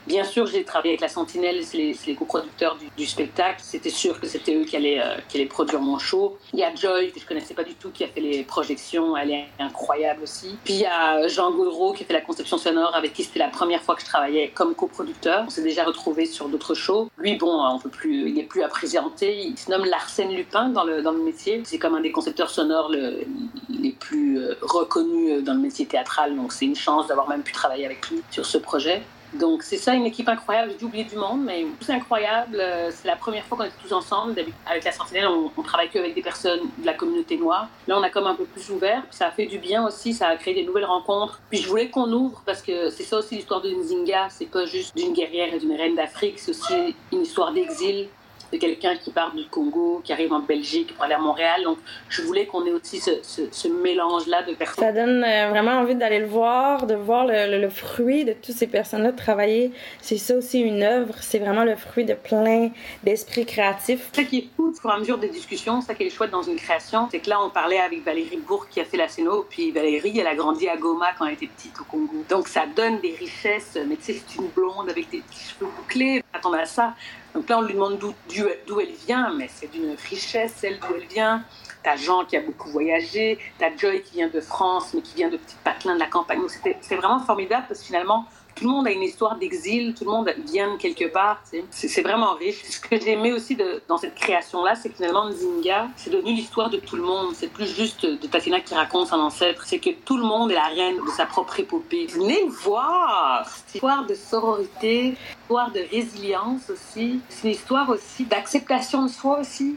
Bien sûr, j'ai travaillé avec la Sentinelle, c'est les, les coproducteurs du, du spectacle. C'était sûr que c'était eux qui allaient, euh, qui allaient produire mon show. Il y a Joy, que je connaissais pas du tout, qui a fait les projections. Elle est incroyable aussi. Puis il y a Jean Gaudreau, qui a fait la conception sonore, avec qui c'était la première fois que je travaillais comme coproducteur. On s'est déjà retrouvés sur d'autres shows. Lui, bon, on peut plus, il est plus à présenter. Il se nomme Larsen Lupin dans le, dans le métier. C'est comme un des concepteurs sonores le- les plus euh, reconnus euh, dans le métier théâtral. Donc c'est une chance d'avoir même pu travailler avec lui sur ce projet. Donc c'est ça, une équipe incroyable. J'ai dû oublier du monde, mais c'est incroyable. Euh, C'est la première fois qu'on est tous ensemble. Avec la Sentinelle, on, on travaille que avec des personnes de la communauté noire. Là, on a comme un peu plus ouvert. Puis ça a fait du bien aussi. Ça a créé des nouvelles rencontres. Puis je voulais qu'on ouvre parce que c'est ça aussi l'histoire de Nzinga. C'est pas juste d'une guerrière et d'une reine d'Afrique. C'est aussi une histoire d'exil de quelqu'un qui part du Congo, qui arrive en Belgique pour aller à Montréal. Donc, je voulais qu'on ait aussi ce, ce- ce mélange-là de personnes. Ça donne euh, vraiment envie d'aller le voir, de voir le, le- le fruit de toutes ces personnes-là travailler. C'est ça aussi une œuvre, c'est vraiment le fruit de plein d'esprits créatifs. Ce qui est fou, au fur et à mesure des discussions, ça qui est chouette dans une création, c'est que là, on parlait avec Valérie Bourg qui a fait la scéno, puis Valérie, elle a grandi à Goma quand elle était petite au Congo. Donc, ça donne des richesses, mais tu sais, c'est une blonde avec des petits cheveux bouclés, attendre à ça. Donc là, on lui demande d'où elle vient, mais c'est d'une richesse, celle d'où elle vient. T'as Jean qui a beaucoup voyagé, t'as Joy qui vient de France, mais qui vient de petits patelins de la campagne. Donc c'était vraiment formidable parce que finalement, tout le monde a une histoire d'exil, tout le monde vient de quelque part. C'est vraiment riche. Ce que j'ai aimé aussi dans cette création-là, c'est que finalement, Nzinga, c'est devenu l'histoire de tout le monde. C'est plus juste de Tatiana qui raconte son ancêtre. C'est que tout le monde est la reine de sa propre épopée. Venez voir! C'est une histoire de sororité, une histoire de résilience aussi. C'est une histoire aussi d'acceptation de soi aussi.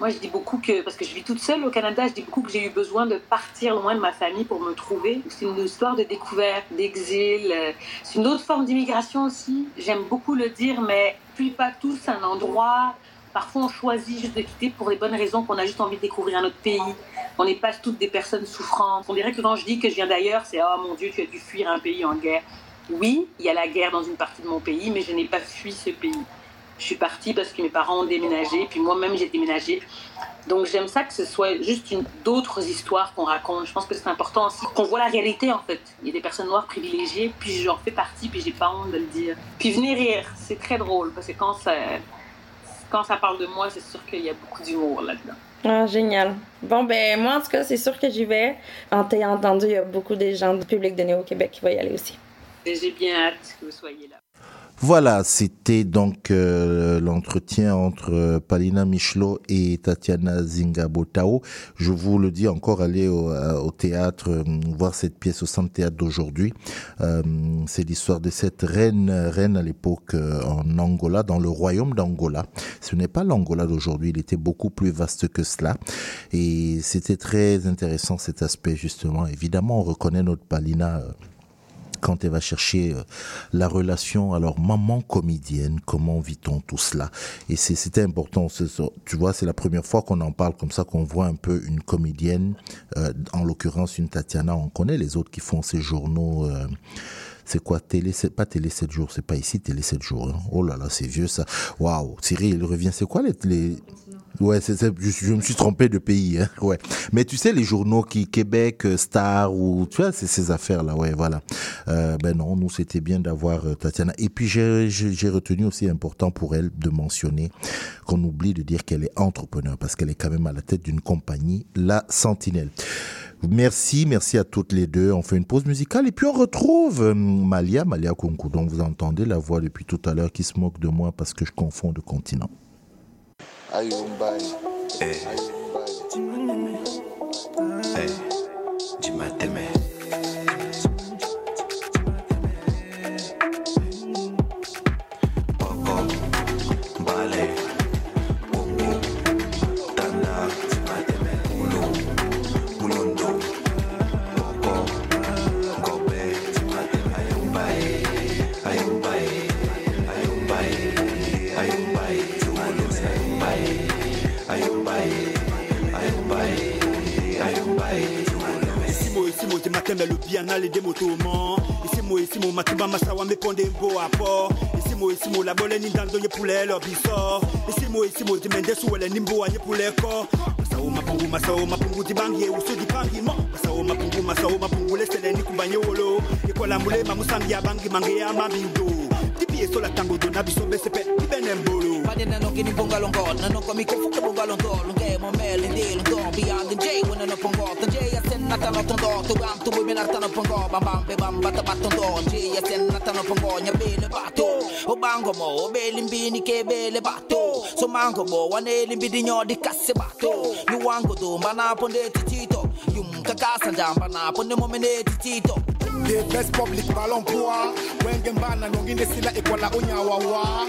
Moi, je dis beaucoup que, parce que je vis toute seule au Canada, je dis beaucoup que j'ai eu besoin de partir loin de ma famille pour me trouver. C'est une histoire de découverte, d'exil. euh, C'est une autre forme d'immigration aussi. J'aime beaucoup le dire, mais puis pas tous un endroit. Parfois, on choisit juste de quitter pour les bonnes raisons qu'on a juste envie de découvrir un autre pays. On n'est pas toutes des personnes souffrantes. On dirait que quand je dis que je viens d'ailleurs, c'est oh mon Dieu, tu as dû fuir un pays en guerre. Oui, il y a la guerre dans une partie de mon pays, mais je n'ai pas fui ce pays. Je suis partie parce que mes parents ont déménagé, puis moi-même j'ai déménagé. Donc j'aime ça que ce soit juste une d'autres histoires qu'on raconte. Je pense que c'est important aussi qu'on voit la réalité en fait. Il y a des personnes noires privilégiées, puis j'en fais partie, puis j'ai pas honte de le dire. Puis venez rire, c'est très drôle parce que quand ça quand ça parle de moi, c'est sûr qu'il y a beaucoup d'humour là-dedans. Ah, génial. Bon, ben, moi, en tout cas, c'est sûr que j'y vais. En t'ayant entendu, il y a beaucoup des gens du public de Néo-Québec qui vont y aller aussi. J'ai bien hâte que vous soyez là. Voilà, c'était donc euh, l'entretien entre euh, Palina Michelot et Tatiana Zingabotao. Je vous le dis encore, allez au, euh, au théâtre, euh, voir cette pièce au Centre Théâtre d'aujourd'hui. C'est l'histoire de cette reine, reine à l'époque en Angola, dans le royaume d'Angola. Ce n'est pas l'Angola d'aujourd'hui, il était beaucoup plus vaste que cela. Et c'était très intéressant cet aspect justement. Évidemment, on reconnaît notre Palina. Quand elle va chercher euh, la relation, alors maman comédienne, comment vit-on tout cela? Et c'était important, tu vois, c'est la première fois qu'on en parle comme ça, qu'on voit un peu une comédienne, euh, en l'occurrence une Tatiana, on connaît les autres qui font ces journaux. euh, c'est quoi télé c'est pas télé 7 jours c'est pas ici télé 7 jours hein. oh là là c'est vieux ça waouh Cyril il revient c'est quoi les... ouais c'est je, me suis trompé de pays hein. ouais mais tu sais les journaux qui Québec euh, Star ou tu vois c'est ces affaires là ouais voilà euh, ben non nous c'était bien d'avoir euh, Tatiana et puis j'ai retenu aussi important pour elle de mentionner qu'on oublie de dire qu'elle est entrepreneur parce qu'elle est quand même à la tête d'une compagnie la Sentinelle Merci, merci à toutes les deux. On fait une pause musicale et puis on retrouve Malia, Malia Kunku, dont vous entendez la voix depuis tout à l'heure qui se moque de moi parce que je confonds de continent. Hey, Jimateme. Tena lubiana le demotoman Isimo isimo matumba masawa meponde mbo apor pule lo pule mapungu mapungu mo mapungu mapungu wolo mule abangi ya mabindo Tipi tango biso besepe Panya na no kini bungalong god Na no kami kufuka bungalong god Lungge mo meli di lungdong Beyond the J. Wala no pongo The J yasen nata no tondo Tubang tubuy min arta no pongo Bam bam be bam bata batong don J yasen nata no pongo Nya bele bato O bango mo O belin bini ke bele bato So mango mo Wanelin bidi nyo di kase bato Luwango do Mbana ponde titito Yung kakasan jam Mbana ponde mo mene titito Best public ballon poa wenge mbana nongine sila ekwala onyawawa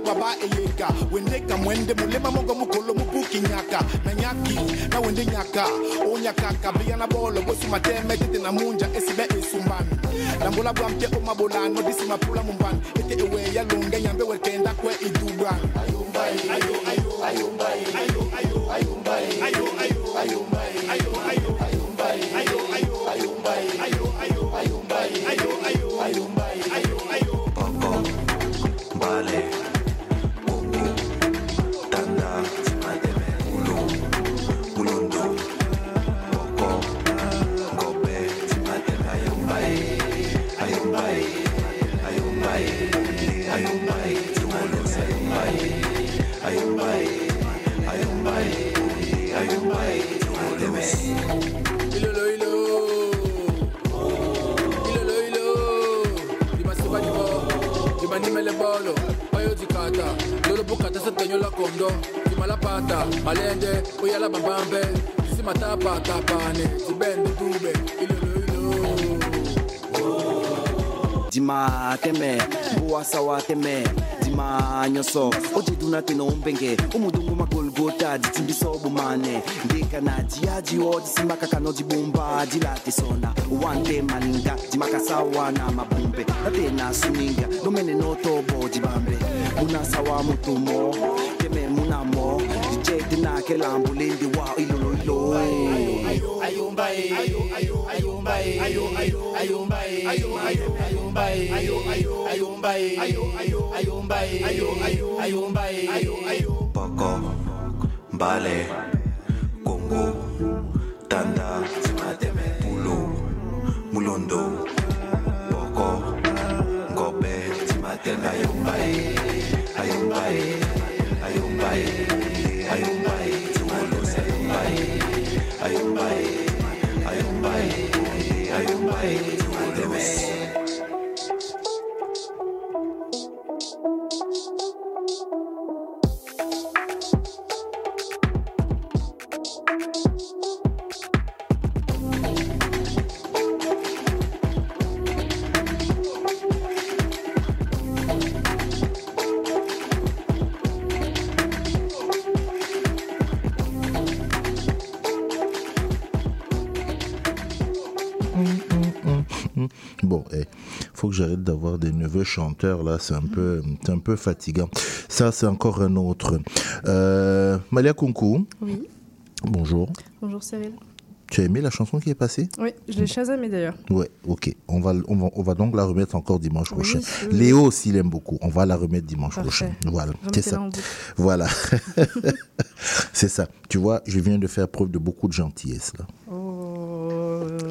baba mulema mongo mukolo nyaka na nyaki na nyaka munja Vale. nyola kondo kimala pata malende uyala mabambe simatapatapane zibende dube iloloilo dima teme buwasawa teme dima nyoso odiduna tena umbenge umudungu gota dzidzimbisa obumane ndekana diyajiwo disimaka kano dibumba dilatisona wante malinga dimakasawana mabumbe. Natenasuninga domene notobo dibambe munasawa mutumo. Teme munamo dijedinakelambulendi wa eh. ayo, Buckle. Mbale, Congo, Tanda, Mulo, Mulondo, Boko, Ngobe, Timatela Yombai. Que j'arrête d'avoir des neveux chanteurs là, c'est un peu, c'est un peu fatigant. Ça, c'est encore un autre. Euh, Malia Kunku. Oui. Bonjour. Bonjour Cyril. Tu as aimé la chanson qui est passée? Oui, je l'ai chasamé d'ailleurs. Ouais, ok. On va, on, va, on va donc la remettre encore dimanche Oui, prochain. oui. Léo aussi l'aime beaucoup. On va la remettre dimanche Parfait. prochain. Voilà, c'est ça. Voilà. c'est ça. Tu vois, je viens de faire preuve de beaucoup de gentillesse là. Oh,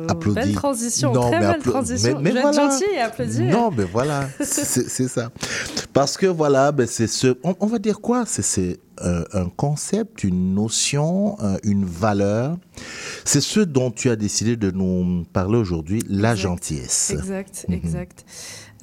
Applaudis. Belle transition, Non, très mais belle transition. mais- voilà. être gentil et applaudir. Non, mais voilà, c'est ça. Parce que voilà, ben c'est ce, on, on va dire quoi? C'est- euh, un concept, une notion, euh, une valeur. C'est ce dont tu as décidé de nous parler aujourd'hui, la Exact. gentillesse. Exact, Mhm. exact.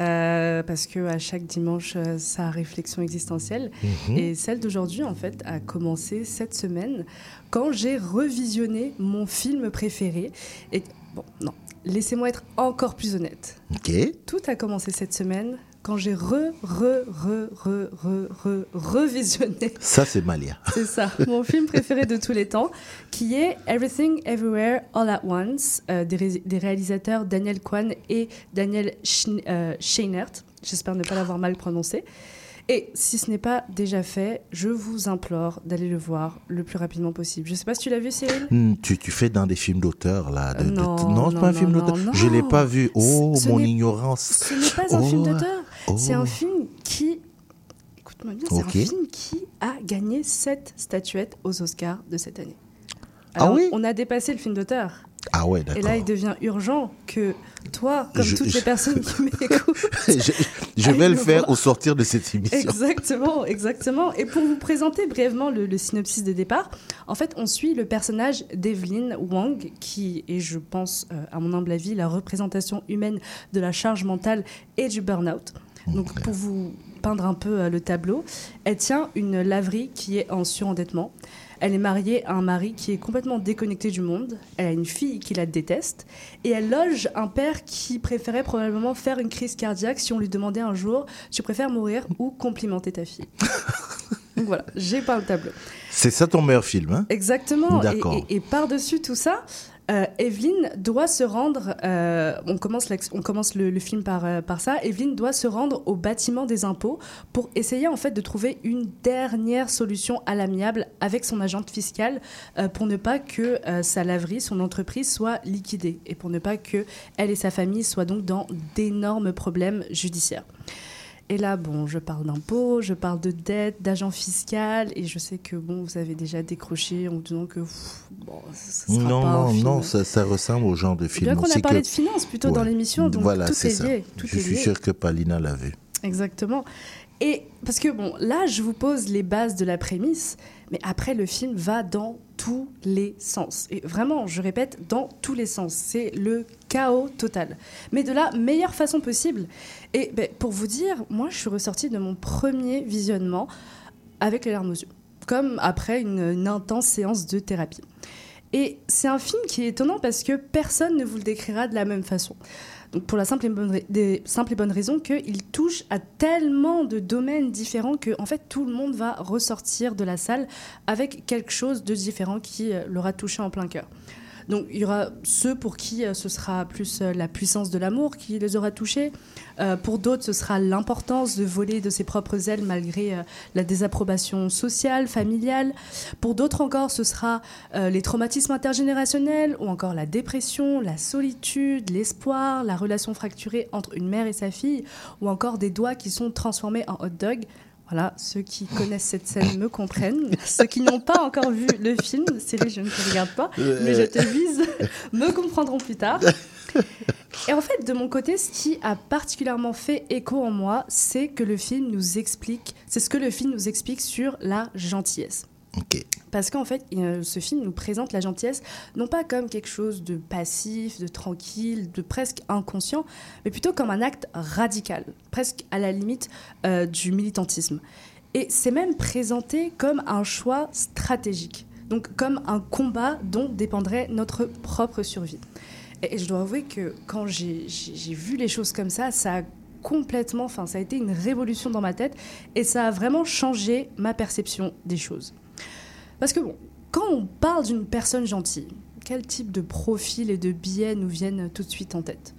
Euh, parce que à chaque dimanche, euh, sa réflexion existentielle Mhm. et celle d'aujourd'hui, en fait, a commencé cette semaine quand j'ai revisionné mon film préféré. Et bon, non, laissez-moi être encore plus honnête. Ok. Tout a commencé cette semaine quand j'ai re, re, re, re, re, re, revisionné Ça, c'est Malia. c'est ça, mon film préféré de tous les temps, qui est Everything Everywhere All at Once, euh, des, ré- des réalisateurs Daniel Kwan et Daniel euh, Scheinert. J'espère ne pas l'avoir mal prononcé. Et si ce n'est pas déjà fait, je vous implore d'aller le voir le plus rapidement possible. Je sais pas si tu l'as vu, Cyril? Hmm, tu, tu fais dans des films d'auteur, là. de- de- Non, pas un non, film non, d'auteur. non, Je l'ai non. pas vu. Oh, Ce mon ignorance. Ce n'est pas un Oh, film d'auteur. oh. C'est un film qui. Écoute-moi bien, c'est un film qui a gagné sept statuettes aux Oscars de cette année. Ah Alors, oui? On a dépassé le film d'auteur. Ah ouais, Et là, il devient urgent que toi, comme Je- toutes je- les personnes qui m'écoutent, je, je vais le faire au sortir de cette émission. Exactement, exactement. Et pour vous présenter brièvement le, le synopsis de départ, en fait, on suit le personnage d'Evelyn Wang, qui est, je pense, euh, à mon humble avis, la représentation humaine de la charge mentale et du burn-out. Donc, pour vous peindre un peu euh, le tableau, elle tient une laverie qui est en surendettement. Elle est mariée à un mari qui est complètement déconnecté du monde. Elle a une fille qui la déteste. Et elle loge un père qui préférait probablement faire une crise cardiaque si on lui demandait un jour Tu préfères mourir ou complimenter ta fille? Donc voilà, j'ai peint le tableau. C'est ça ton meilleur film, hein? Exactement. Et, D'accord. et- et par-dessus tout ça, euh, Evelyne doit se rendre. euh, on commence, le, film euh, par ça. Evelyne doit se rendre au bâtiment des impôts pour essayer en fait de trouver une dernière solution à l'amiable avec son agente fiscale pour ne pas que sa laverie, son entreprise soit liquidée et pour ne pas que elle et sa famille soient donc dans d'énormes problèmes judiciaires. Et là, bon, je parle d'impôts, je parle de dettes, d'agents fiscal, et je sais que bon, vous avez déjà décroché en vous disant que pff, bon, ce sera Non, pas un non, film. non, ça, ça ressemble au genre de film. Bien qu'on On a parlé que- de finances plutôt dans l'émission, donc voilà, tout est ça. lié. Tout Je est suis lié. sûr que Palina l'a vu. Exactement. Et parce que bon, là, je vous pose les bases de la prémisse, mais après, le film va dans tous les sens. Et vraiment, je répète, dans tous les sens. C'est le chaos total. Mais de la meilleure façon possible. Et ben, pour vous dire, moi, je suis ressortie de mon premier visionnement avec les larmes aux yeux, comme après une, une intense séance de thérapie. Et c'est un film qui est étonnant parce que personne ne vous le décrira de la même façon. Pour la simple et bonne, des simples et qu'il touche à tellement de domaines différents que en fait tout le monde va ressortir de la salle avec quelque chose de différent qui euh, l'aura touché en plein cœur. Donc il y aura ceux pour qui euh, ce sera plus euh, la puissance de l'amour qui les aura touchés. Euh, pour d'autres, ce sera l'importance de voler de ses propres ailes malgré la désapprobation sociale, familiale. Pour d'autres encore, ce sera les traumatismes intergénérationnels ou encore la dépression, la solitude, l'espoir, la relation fracturée entre une mère et sa fille ou encore des doigts qui sont transformés en hot dog. Voilà, ceux qui connaissent cette scène me comprennent. Ceux qui n'ont pas encore vu le film, Cyril, je ne te regarde pas, mais je te vise, me comprendront plus tard. Et en fait, de mon côté, ce qui a particulièrement fait écho en moi, c'est que le film nous explique, c'est ce que le film nous explique sur la gentillesse. Parce qu'en fait, ce film nous présente la gentillesse non pas comme quelque chose de passif, de tranquille, de presque inconscient, mais plutôt comme un acte radical, presque à la limite euh, du militantisme. Et c'est même présenté comme un choix stratégique, donc comme un combat dont dépendrait notre propre survie. Et je dois avouer que quand j'ai vu les choses comme ça, ça a complètement, enfin ça a été une révolution dans ma tête et ça a vraiment changé ma perception des choses. Parce que bon, quand on parle d'une personne gentille, quel type de profil et de billets nous viennent tout de suite en tête?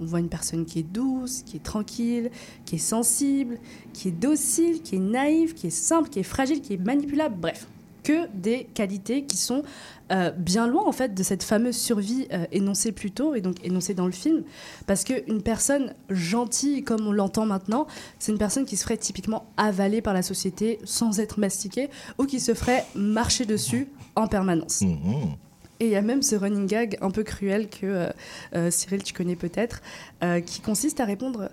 On voit une personne qui est douce, qui est tranquille, qui est sensible, qui est docile, qui est naïve, qui est simple, qui est fragile, qui est manipulable, bref, que des qualités qui sont euh, bien loin en fait de cette fameuse survie euh, énoncée plus tôt et donc énoncée dans le film parce qu'une personne gentille comme on l'entend maintenant c'est une personne qui se ferait typiquement avaler par la société sans être mastiquée ou qui se ferait marcher dessus en permanence. Et il y a même ce running gag un peu cruel que euh, Cyril, tu connais peut-être, qui consiste à répondre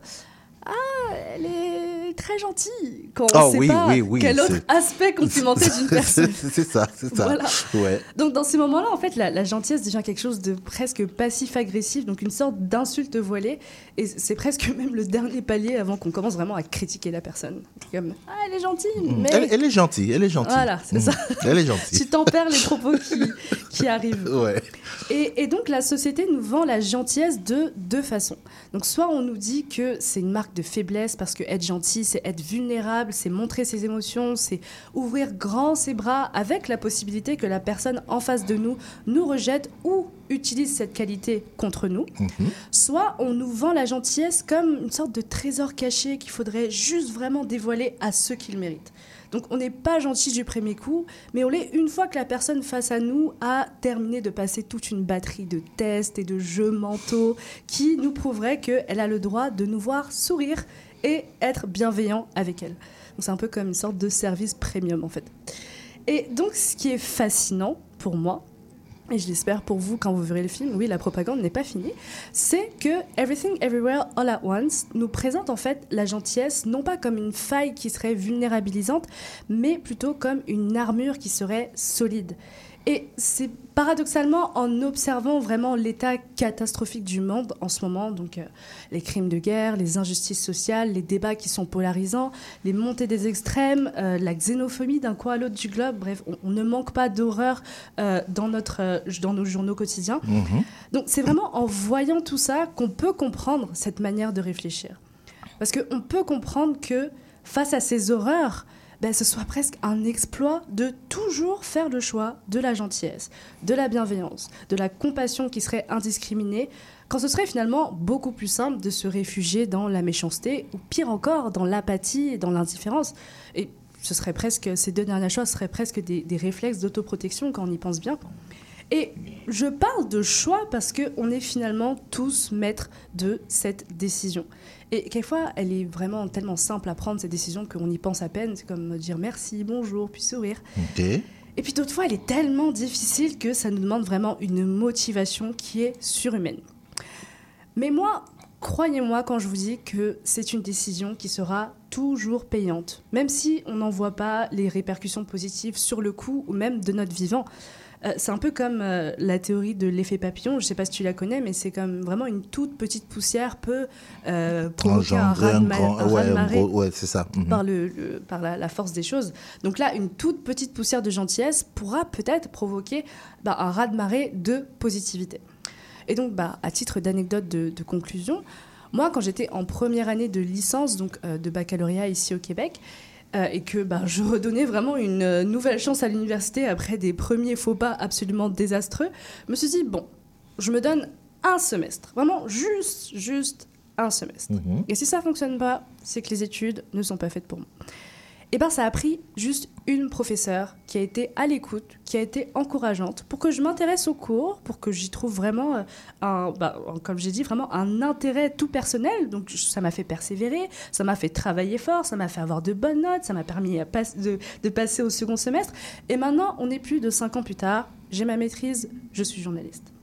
Ah, elle est très gentille quand on ne sait oui, pas oui, oui, quel autre aspect complimenter d'une personne. C'est ça, c'est ça. Voilà. Ouais. Donc dans ces moments-là, en fait, la, la gentillesse devient quelque chose de presque passif-agressif, donc une sorte d'insulte voilée, et c'est presque même le dernier palier avant qu'on commence vraiment à critiquer la personne. Comme ah elle est gentille, mais Elle, elle est gentille, elle est gentille. Voilà, c'est Mm. ça. Elle est gentille. tu tempères les propos qui, qui arrivent. Ouais. Et, et donc la société nous vend la gentillesse de deux façons. Donc soit on nous dit que c'est une marque de faiblesse parce que être gentil c'est être vulnérable, c'est montrer ses émotions, c'est ouvrir grand ses bras avec la possibilité que la personne en face de nous nous rejette ou utilise cette qualité contre nous. Soit on nous vend la gentillesse comme une sorte de trésor caché qu'il faudrait juste vraiment dévoiler à ceux qui le méritent. Donc on n'est pas gentil du premier coup, mais on l'est une fois que la personne face à nous a terminé de passer toute une batterie de tests et de jeux mentaux qui nous prouveraient qu'elle a le droit de nous voir sourire et être bienveillant avec elle. Donc c'est un peu comme une sorte de service premium en fait. Et donc ce qui est fascinant pour moi, et je l'espère pour vous quand vous verrez le film, oui, la propagande n'est pas finie, c'est que Everything Everywhere All at Once nous présente en fait la gentillesse non pas comme une faille qui serait vulnérabilisante, mais plutôt comme une armure qui serait solide. Et c'est paradoxalement en observant vraiment l'état catastrophique du monde en ce moment, donc euh, les crimes de guerre, les injustices sociales, les débats qui sont polarisants, les montées des extrêmes, euh, la xénophobie d'un coin à l'autre du globe, bref, on, on ne manque pas d'horreur euh, dans, notre, dans nos journaux quotidiens. Donc c'est vraiment en voyant tout ça qu'on peut comprendre cette manière de réfléchir. Parce qu'on peut comprendre que face à ces horreurs, ben, ce soit presque un exploit de toujours faire le choix de la gentillesse, de la bienveillance, de la compassion qui serait indiscriminée, quand ce serait finalement beaucoup plus simple de se réfugier dans la méchanceté, ou pire encore, dans l'apathie et dans l'indifférence. Et ce serait presque, ces deux dernières choses seraient presque des, des réflexes d'autoprotection quand on y pense bien. Et je parle de choix parce qu'on est finalement tous maîtres de cette décision. Et quelquefois, elle est vraiment tellement simple à prendre, cette décision, qu'on y pense à peine. C'est comme dire merci, bonjour, puis sourire. Et puis d'autres fois, elle est tellement difficile que ça nous demande vraiment une motivation qui est surhumaine. Mais moi, croyez-moi quand je vous dis que c'est une décision qui sera toujours payante, même si on n'en voit pas les répercussions positives sur le coup ou même de notre vivant. Euh, c'est un peu comme euh, la théorie de l'effet papillon, je ne sais pas si tu la connais, mais c'est comme vraiment une toute petite poussière peut euh, provoquer un Ouais, raz-de-marée ouais, c'est ça. Mhm. par, le, le- par la, la force des choses. Donc là, une toute petite poussière de gentillesse pourra peut-être provoquer bah, un raz-de-marée de positivité. Et donc, bah, à titre d'anecdote de, de conclusion, moi, quand j'étais en première année de licence, donc de baccalauréat ici au Québec, euh, et que bah, je redonnais vraiment une euh, nouvelle chance à l'université après des premiers faux pas absolument désastreux, je me suis dit, bon, je me donne un semestre, vraiment juste, juste un semestre. Mhm. Et si ça fonctionne pas, c'est que les études ne sont pas faites pour moi. Et ben ça a pris juste une professeure qui a été à l'écoute, qui a été encourageante pour que je m'intéresse au cours, pour que j'y trouve vraiment euh, un, bah, comme j'ai dit, vraiment un intérêt tout personnel. Donc ça m'a fait persévérer, ça m'a fait travailler fort, ça m'a fait avoir de bonnes notes, ça m'a permis de passer au second semestre. Et maintenant, on est plus de cinq ans plus tard, j'ai ma maîtrise, je suis journaliste.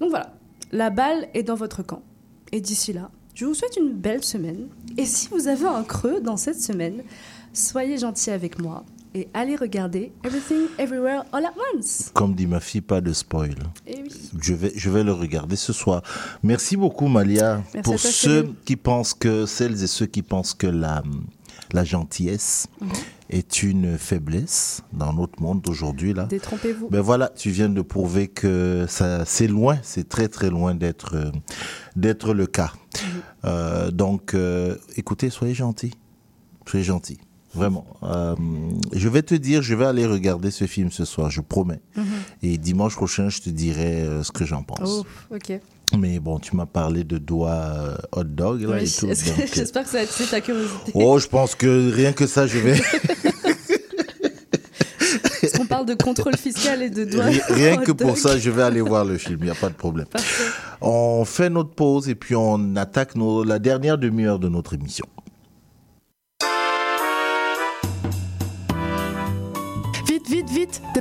Donc voilà, la balle est dans votre camp. Et d'ici là, je vous souhaite une belle semaine. Et si vous avez un creux dans cette semaine, soyez gentil avec moi et allez regarder Everything Everywhere All at Once. Comme dit ma fille, pas de spoil. Eh oui. Je vais, je vais le regarder ce soir. Merci beaucoup, Malia. Merci Pour toi, ceux qui pensent que, celles et ceux qui pensent que la, la gentillesse Mhm. est une faiblesse dans notre monde d'aujourd'hui, là. Détrompez-vous. Ben voilà, tu viens de prouver que ça, c'est loin, c'est très très loin d'être, d'être le cas. Mhm. Euh, donc, euh, écoutez, soyez gentils, soyez gentils, vraiment. Euh, je vais te dire, je vais aller regarder ce film ce soir, je promets. Mhm. Et dimanche prochain, je te dirai euh, ce que j'en pense. Ok. Mais bon, tu m'as parlé de doigts euh, hot dog là, Oui, et tout. J'espère que ça va attiser ta curiosité. Oh, je pense que rien que ça, je vais. Parce qu'on parle de contrôle fiscal et de doigts. Rien, que pour ça, je vais aller voir le film, il n'y a pas de problème. On fait notre pause et puis on attaque nos- la dernière demi-heure de notre émission. Vite, vite, vite,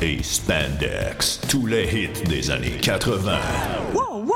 Et Spandex, tous les hits des années 80. Wow, wow,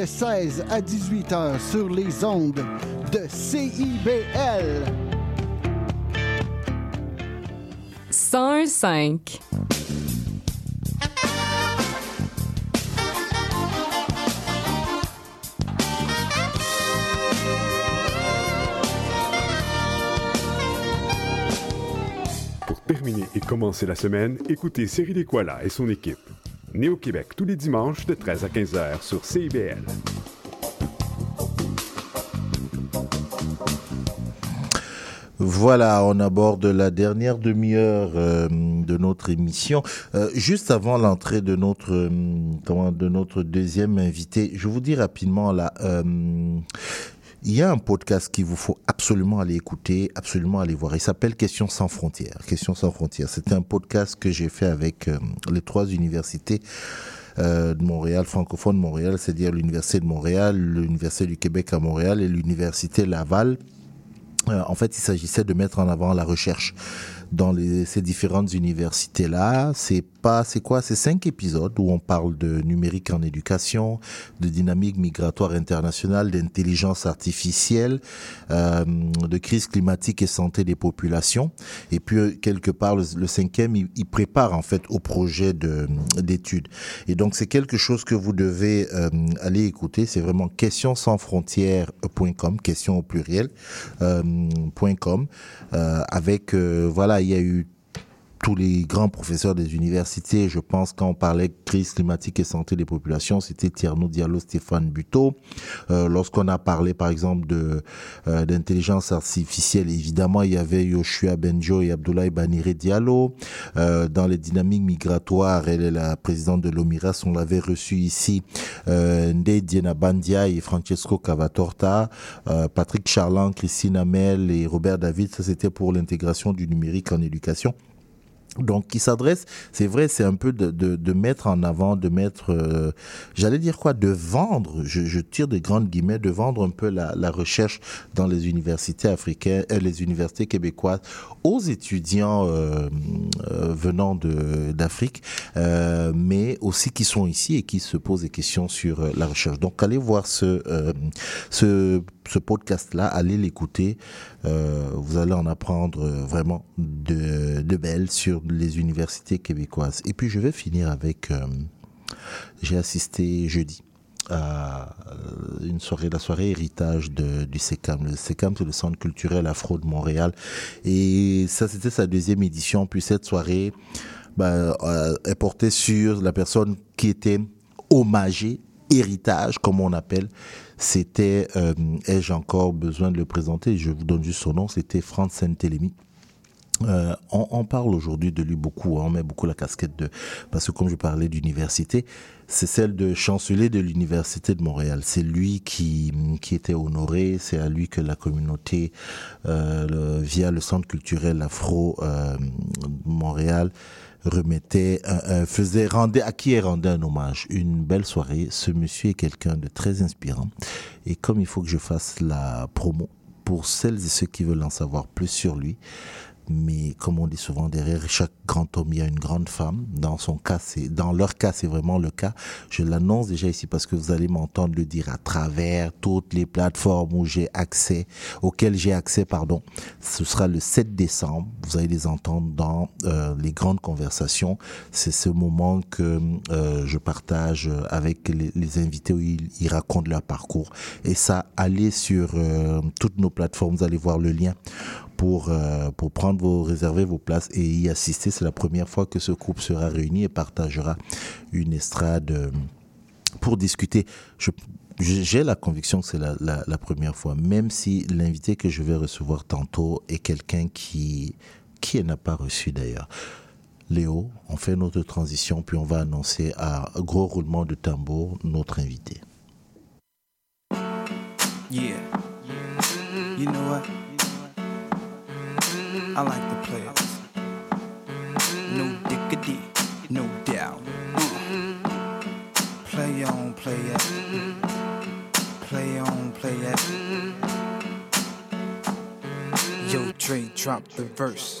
de 16 à 18 heures sur les ondes de CIBL. 101.5. Pour terminer et commencer la semaine, écoutez Cyril Equala et son équipe. Né au Québec tous les dimanches de 13 à 15 heures sur CIBL. Voilà, on aborde la dernière demi-heure euh, de notre émission. Euh, juste avant l'entrée de notre euh, de notre deuxième invité, je vous dis rapidement là. Il y a un podcast qu'il vous faut absolument aller écouter, absolument aller voir. Il s'appelle Questions sans frontières. Questions sans frontières. C'était un podcast que j'ai fait avec euh, les trois universités euh, de Montréal, francophone de Montréal, c'est-à-dire l'Université de Montréal, l'Université du Québec à Montréal et l'Université Laval. Euh, en fait, il s'agissait de mettre en avant la recherche dans les, ces différentes universités là. C'est pas, c'est quoi? C'est cinq épisodes où on parle de numérique en éducation, de dynamique migratoire internationale, d'intelligence artificielle, euh, de crise climatique et santé des populations. Et puis euh, quelque part, le, cinquième, il, il prépare en fait au projet de d'études. Et donc c'est quelque chose que vous devez euh, aller écouter. C'est vraiment questions sans frontières.com, questions au pluriel euh, euh, avec euh, voilà, il y a eu tous les grands professeurs des universités, je pense, quand on parlait crise climatique et santé des populations, c'était Tierno Diallo, Stéphane Buteau. Euh, Lorsqu'on a parlé, par exemple, de euh, d'intelligence artificielle, évidemment, il y avait Yoshua Benjo et Abdoulaye Banire Diallo. Euh, dans les dynamiques migratoires, elle est la présidente de l'OMIRAS, on l'avait reçu ici, euh, Ndeye Diena Bandia et Francesco Cavatorta, euh, Patrick Charland, Christine Amel et Robert David, ça c'était pour l'intégration du numérique en éducation. Donc, qui s'adresse, c'est vrai, c'est un peu de, mettre en avant, de mettre, euh, j'allais dire quoi, de vendre, je, tire des grandes guillemets, de vendre un peu la, recherche dans les universités africaines, euh, les universités québécoises aux étudiants euh, venant d'Afrique, mais aussi qui sont ici et qui se posent des questions sur la recherche. Donc, allez voir ce ce, ce podcast-là, allez l'écouter. Euh, vous allez en apprendre euh, vraiment de, belles sur les universités québécoises. Et puis je vais finir avec, euh, j'ai assisté jeudi à une soirée, la soirée héritage du SECAM. Le SECAM, c'est le Centre culturel afro de Montréal. Et ça, c'était sa deuxième édition. Puis cette soirée bah, est portée sur la personne qui était hommagée, héritage, comme on appelle. C'était, euh, ai-je encore besoin de le présenter? Je vous donne juste son nom, c'était Franz Saint-Télémy. Euh, on, on parle aujourd'hui de lui beaucoup, hein, on met beaucoup la casquette de... Parce que comme je parlais d'université, c'est celle de chancelier de l'Université de Montréal. C'est lui qui, qui était honoré, c'est à lui que la communauté, euh, via le Centre culturel Afro euh, Montréal, remettait, un- un- faisait, rendait, à qui elle rendait un hommage? Une belle soirée. Ce monsieur est quelqu'un de très inspirant. Et comme il faut que je fasse la promo pour celles et ceux qui veulent en savoir plus sur lui, mais comme on dit souvent, derrière chaque grand homme, il y a une grande femme. Dans son cas, c'est, dans leur cas, c'est vraiment le cas. Je l'annonce déjà ici parce que vous allez m'entendre le dire à travers toutes les plateformes auxquelles j'ai accès, pardon. Ce sera le 7 décembre. Vous allez les entendre dans euh, les grandes conversations. C'est ce moment que euh, je partage avec les, invités où ils, ils racontent leur parcours. Et ça, allez sur euh, toutes nos plateformes, vous allez voir le lien pour, euh, pour prendre vos, réserver vos places et y assister. C'est la première fois que ce groupe sera réuni et partagera une estrade euh, pour discuter. J'ai la conviction que c'est la, la- première fois, même si l'invité que je vais recevoir tantôt est quelqu'un qui, qui n'a pas reçu d'ailleurs. Léo, on fait notre transition, puis on va annoncer à gros roulement de tambour notre invité. Yeah. You know what? I like the players. No dickity, no doubt. Play on, play it. Play on, play it. Yo, Dre, drop the verse.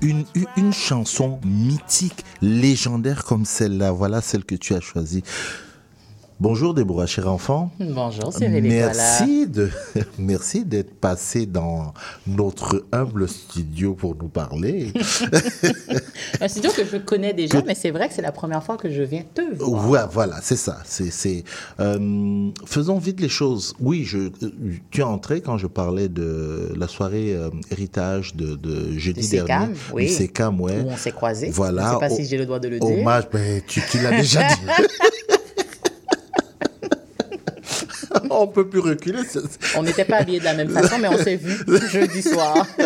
Une, chanson mythique, légendaire comme celle-là, voilà celle que tu as choisie. Bonjour Déborah, cher enfant. Bonjour Cyril Merci de, merci d'être passé dans notre humble studio pour nous parler. Un studio que je connais déjà, mais c'est vrai que c'est la première fois que je viens te voir. Ouais, voilà, c'est ça. C'est, c'est, euh, faisons vite les choses. Oui, je, euh, tu es entré quand je parlais de la soirée euh, héritage de, de jeudi dernier. Oui. SECAM, ouais. Où on s'est croisés. Voilà. Je sais pas Au- si j'ai le droit de le dire. Hommage, ben, tu, tu l'as déjà dit. on peut plus reculer. On n'était pas habillés de la même façon, mais on s'est vu jeudi soir.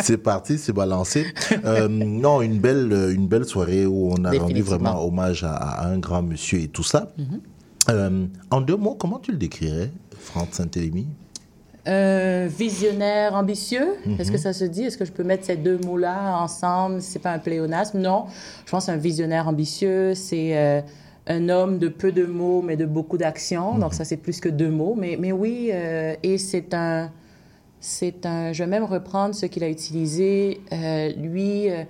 C'est parti, c'est balancé. Euh, non, une belle, une belle soirée où on a rendu vraiment hommage à, à un grand monsieur et tout ça. Mhm. Euh, en deux mots, comment tu le décrirais, Franck Saint-Élémy Euh, visionnaire ambitieux, Mhm. est-ce que ça se dit? Est-ce que je peux mettre ces deux mots-là ensemble? C'est pas un pléonasme? Non. Je pense un visionnaire ambitieux, c'est euh, un homme de peu de mots, mais de beaucoup d'actions. Donc ça, c'est plus que deux mots. Mais, mais oui, euh, et c'est un... C'est un... Je vais même reprendre ce qu'il a utilisé. Euh, lui, euh,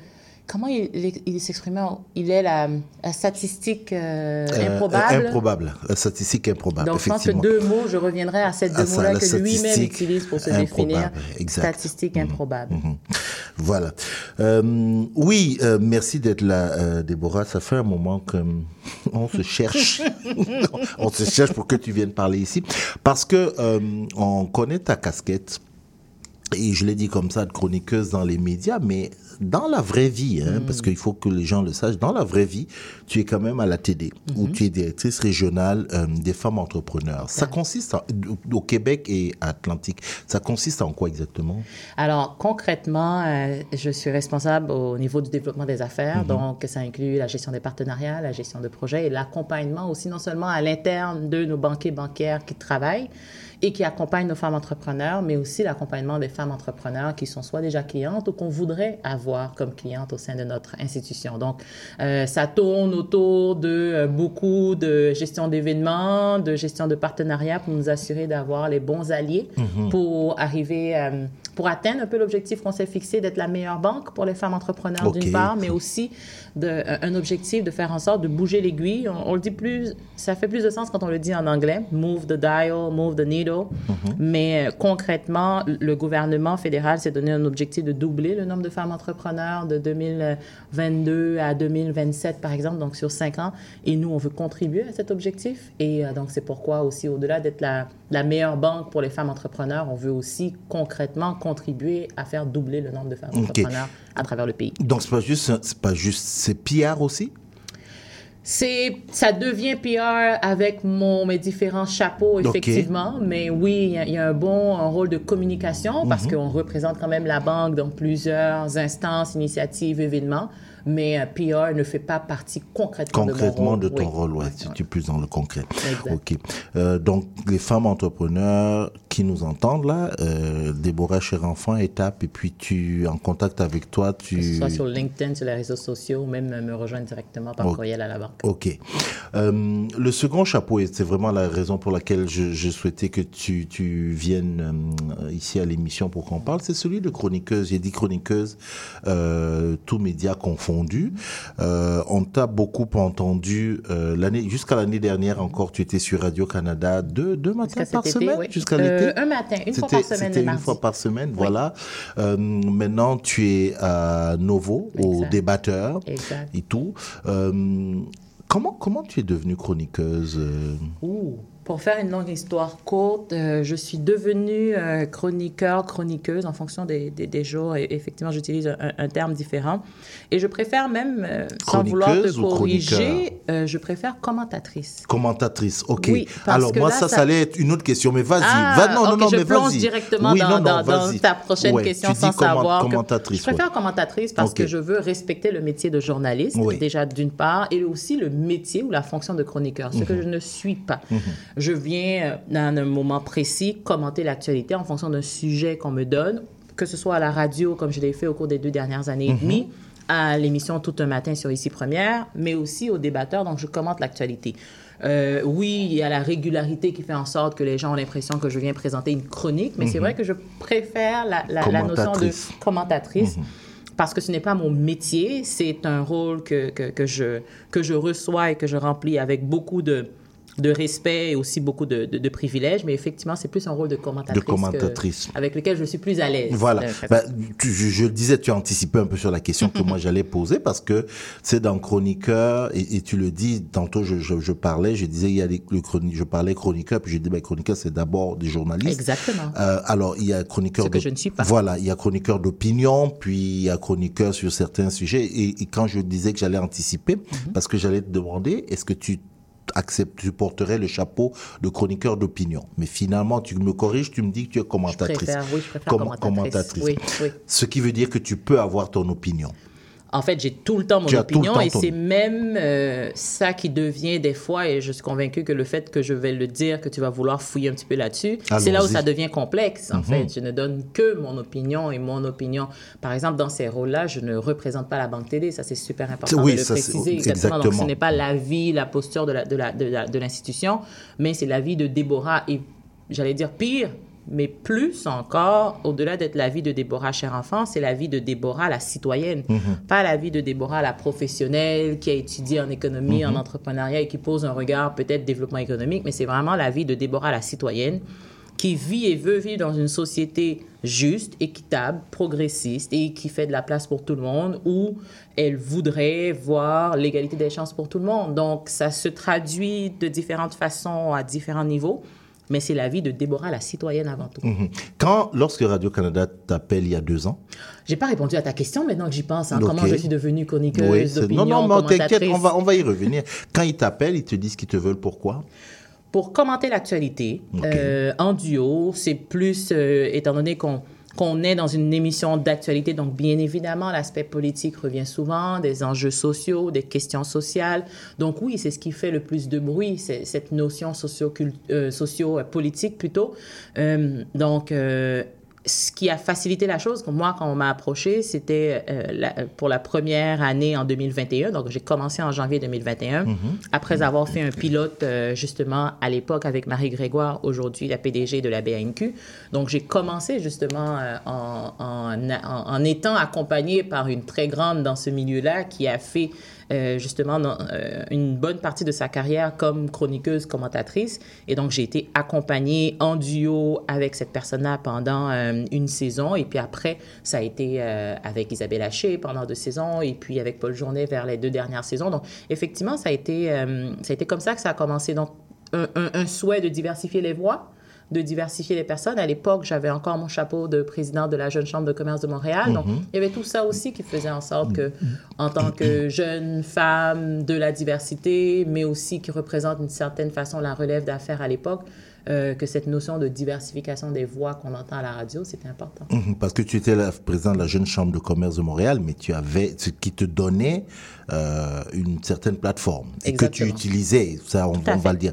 comment il, il, il s'exprimait? Il est la, la statistique euh, Euh, improbable? improbable. La statistique improbable, Donc, je pense que deux mots, je reviendrai à ces deux ça, mots-là que lui-même utilise pour se définir. exact. Statistique improbable. Mhm. Voilà. Euh, oui, merci d'être là, Déborah. Ça fait un moment qu'on se cherche. on se cherche pour que tu viennes parler ici. Parce que on connaît ta casquette. Et je l'ai dit comme ça, de chroniqueuse dans les médias, mais dans la vraie vie, hein, parce qu'il faut que les gens le sachent, dans la vraie vie, tu es quand même à la TD, où tu es directrice régionale euh, des femmes entrepreneurs. Ça consiste au Québec et à Atlantique. Ça consiste en quoi exactement? Alors, concrètement, euh, je suis responsable au niveau du développement des affaires. Mhm. Donc, ça inclut la gestion des partenariats, la gestion de projets et l'accompagnement aussi, non seulement à l'interne de nos banquiers bancaires qui travaillent et qui accompagnent nos femmes entrepreneurs, mais aussi l'accompagnement des femmes entrepreneurs qui sont soit déjà clientes ou qu'on voudrait avoir comme clientes au sein de notre institution. Donc, euh, ça tourne autour de euh, beaucoup de gestion d'événements, de gestion de partenariats pour nous assurer d'avoir les bons alliés Mhm. pour arriver, euh, pour atteindre un peu l'objectif qu'on s'est fixé d'être la meilleure banque pour les femmes entrepreneurs d'une part, mais aussi de, un un objectif de faire en sorte de bouger l'aiguille. On, on le dit plus, ça fait plus de sens quand on le dit en anglais, move the dial, move the needle. Mais euh, concrètement, le gouvernement fédéral s'est donné un objectif de doubler le nombre de femmes entrepreneurs de 2022 à 2027, par exemple, donc sur cinq ans. Et nous, on veut contribuer à cet objectif. Et euh, donc, c'est pourquoi aussi, au-delà d'être la, la meilleure banque pour les femmes entrepreneurs, on veut aussi concrètement contribué à faire doubler le nombre de femmes Ok. entrepreneurs à travers le pays. Donc, c'est pas juste, c'est pas juste, c'est PR aussi? C'est, ça devient PR avec mon, mes différents chapeaux, effectivement. Mais oui, il y a- il y, a un bon un rôle de communication parce Mhm. qu'on représente quand même la banque dans plusieurs instances, initiatives, événements. Mais euh, PR ne fait pas partie concrètement, Concrètement de de mon rôle. ton rôle, ouais, si tu es plus dans le concret. Exact. Ok. Euh, donc, les femmes entrepreneurs qui nous entendent là, euh, Déborah Cher-Enfant, étape, et puis tu en contact avec toi, tu. Que ce soit sur LinkedIn, sur les réseaux sociaux, ou même euh, me rejoindre directement par courriel à la banque. Ok. Euh, le second chapeau, et c'est vraiment la raison pour laquelle je, je souhaitais que tu, tu viennes ici à l'émission pour qu'on parle, c'est celui de chroniqueuse. J'ai dit chroniqueuse, euh, tous médias confondus. Euh, on t'a beaucoup entendu euh, l'année jusqu'à l'année dernière encore. Tu étais sur Radio Canada deux, deux matins par été, semaine, oui. jusqu'à Euh, l'été. un matin, une fois par semaine, C'était une fois par semaine, voilà. Euh, maintenant, tu es à Novo, au débatteur Exact. et tout. Euh, comment, comment tu es devenue chroniqueuse euh, Ouh. Pour faire une longue histoire courte, euh, je suis devenue euh, chroniqueur, chroniqueuse en fonction des, des, des jours. Et effectivement, j'utilise un, un terme différent. Et je préfère même, euh, sans vouloir te corriger, euh, je préfère commentatrice. Commentatrice, ok. Oui, Alors moi là, ça, ça- ça allait être une autre question, mais vas-y, Ah, va, non, non, non, je mais plonge vas-y. directement Oui, dans, non, non, dans- ta prochaine Ouais, question tu sans savoir. que- commentatrice, je préfère ouais. commentatrice parce que je veux respecter le métier de journaliste, Oui. déjà d'une part, et aussi le métier ou la fonction de chroniqueur, ce que Mhm. je ne suis pas. Mhm. Je viens, euh, dans un moment précis, commenter l'actualité en fonction d'un sujet qu'on me donne, que ce soit à la radio, comme je l'ai fait au cours des deux dernières années et Mhm. demie, à l'émission Tout un matin sur Ici Première, mais aussi aux débatteurs, donc je commente l'actualité. Euh, oui, il y a la régularité qui fait en sorte que les gens ont l'impression que je viens présenter une chronique, mais c'est Mhm. vrai que je préfère la, la- la notion de Commentatrice. commentatrice. Parce que ce n'est pas mon métier, c'est un rôle que, que, que je, que je reçois et que je remplis avec beaucoup de, de respect et aussi beaucoup de, de, de privilèges, mais effectivement, c'est plus un rôle de commentatrice, De commentatrice. que- avec lequel je suis plus à l'aise. Voilà. Bah, tu- je, je le disais, tu as anticipé un peu sur la question que moi j'allais poser parce que c'est dans chroniqueur et, et tu le dis. Tantôt, je, je, je parlais, je disais il y a les, le chroni- je parlais chroniqueur puis j'ai dit ben, chroniqueur c'est d'abord des journalistes. Exactement. Euh, alors il y a chroniqueur Ce que je ne suis pas. Voilà, il y a chroniqueur d'opinion puis il y a chroniqueur sur certains sujets et, et quand je disais que j'allais anticiper Mhm. parce que j'allais te demander est-ce que tu acceptes, tu porterais le chapeau de chroniqueur d'opinion. Mais finalement, tu me corriges, tu me dis que tu es commentatrice. préfère, oui, je préfère Comment- commentatrice. Oui, oui. Ce qui veut dire que tu peux avoir ton opinion. En fait, j'ai tout le temps mon opinion temps et c'est même euh, ça qui devient des fois, et je suis convaincue que le fait que je vais le dire, que tu vas vouloir fouiller un petit peu là-dessus, c'est là où ça devient complexe, en Mhm. fait. Je ne donne que mon opinion et mon opinion. Par exemple, dans ces rôles-là, je ne représente pas la Banque TD, ça c'est super important Oui, de le ça, préciser. Exactement. Donc, ce n'est pas l'avis, la posture de la- de la- de la- de l'institution, mais c'est l'avis de Déborah et, j'allais dire, pire, mais plus encore, au-delà d'être la vie de Déborah cher enfant, c'est la vie de Déborah la citoyenne. Mhm. Pas la vie de Déborah la professionnelle qui a étudié en économie, Mhm. en entrepreneuriat et qui pose un regard peut-être développement économique, mais c'est vraiment la vie de Déborah la citoyenne qui vit et veut vivre dans une société juste, équitable, progressiste et qui fait de la place pour tout le monde, où elle voudrait voir l'égalité des chances pour tout le monde. Donc, ça se traduit de différentes façons à différents niveaux, mais c'est la vie de Déborah la citoyenne avant tout. Mhm. Quand, lorsque Radio-Canada t'appelle il y a deux ans, J'ai pas répondu à ta question maintenant que j'y pense. hein. Comment je suis devenue chroniqueuse Oui, d'opinion, non, non, mais t'inquiète, commentatrice. on va, on va y revenir. Quand ils t'appellent, ils te disent qu'ils te veulent pourquoi? Pour commenter l'actualité euh, en duo, c'est plus, euh, étant donné qu'on qu'on est dans une émission d'actualité, donc bien évidemment, l'aspect politique revient souvent, des enjeux sociaux, des questions sociales. Donc oui, c'est ce qui fait le plus de bruit, cette notion socio-politique socio politique plutôt. Euh, donc, euh, ce qui a facilité la chose, pour moi, quand on m'a approché, c'était euh, pour la première année en 2021. Donc, j'ai commencé en janvier 2021, Mhm. après avoir fait un pilote, euh, justement, à l'époque avec Marie Grégoire, aujourd'hui la PDG de la BANQ. Donc, j'ai commencé, justement, euh, en, en, en- en étant accompagnée par une très grande dans ce milieu-là qui a fait euh, justement euh, une bonne partie de sa carrière comme chroniqueuse, commentatrice. Et donc, j'ai été accompagnée en duo avec cette personne-là pendant euh, une saison. Et puis après, ça a été avec Isabelle Haché pendant deux saisons et puis avec Paul Journet vers les deux dernières saisons. Donc, effectivement, ça a été, ça a été comme ça que ça a commencé. Donc, un souhait de diversifier les voix. De diversifier les personnes. À l'époque, j'avais encore mon chapeau de président de la Jeune Chambre de commerce de Montréal. Donc, Mhm. il y avait tout ça aussi qui faisait en sorte que, en tant que jeune femme de la diversité, mais aussi qui représente d'une certaine façon la relève d'affaires à l'époque, euh, que cette notion de diversification des voix qu'on entend à la radio, c'était important. Mhm, Parce que tu étais la président de la Jeune Chambre de commerce de Montréal, mais tu avais ce qui te donnait euh, une certaine plateforme et que tu utilisais. Ça, on, on va le dire.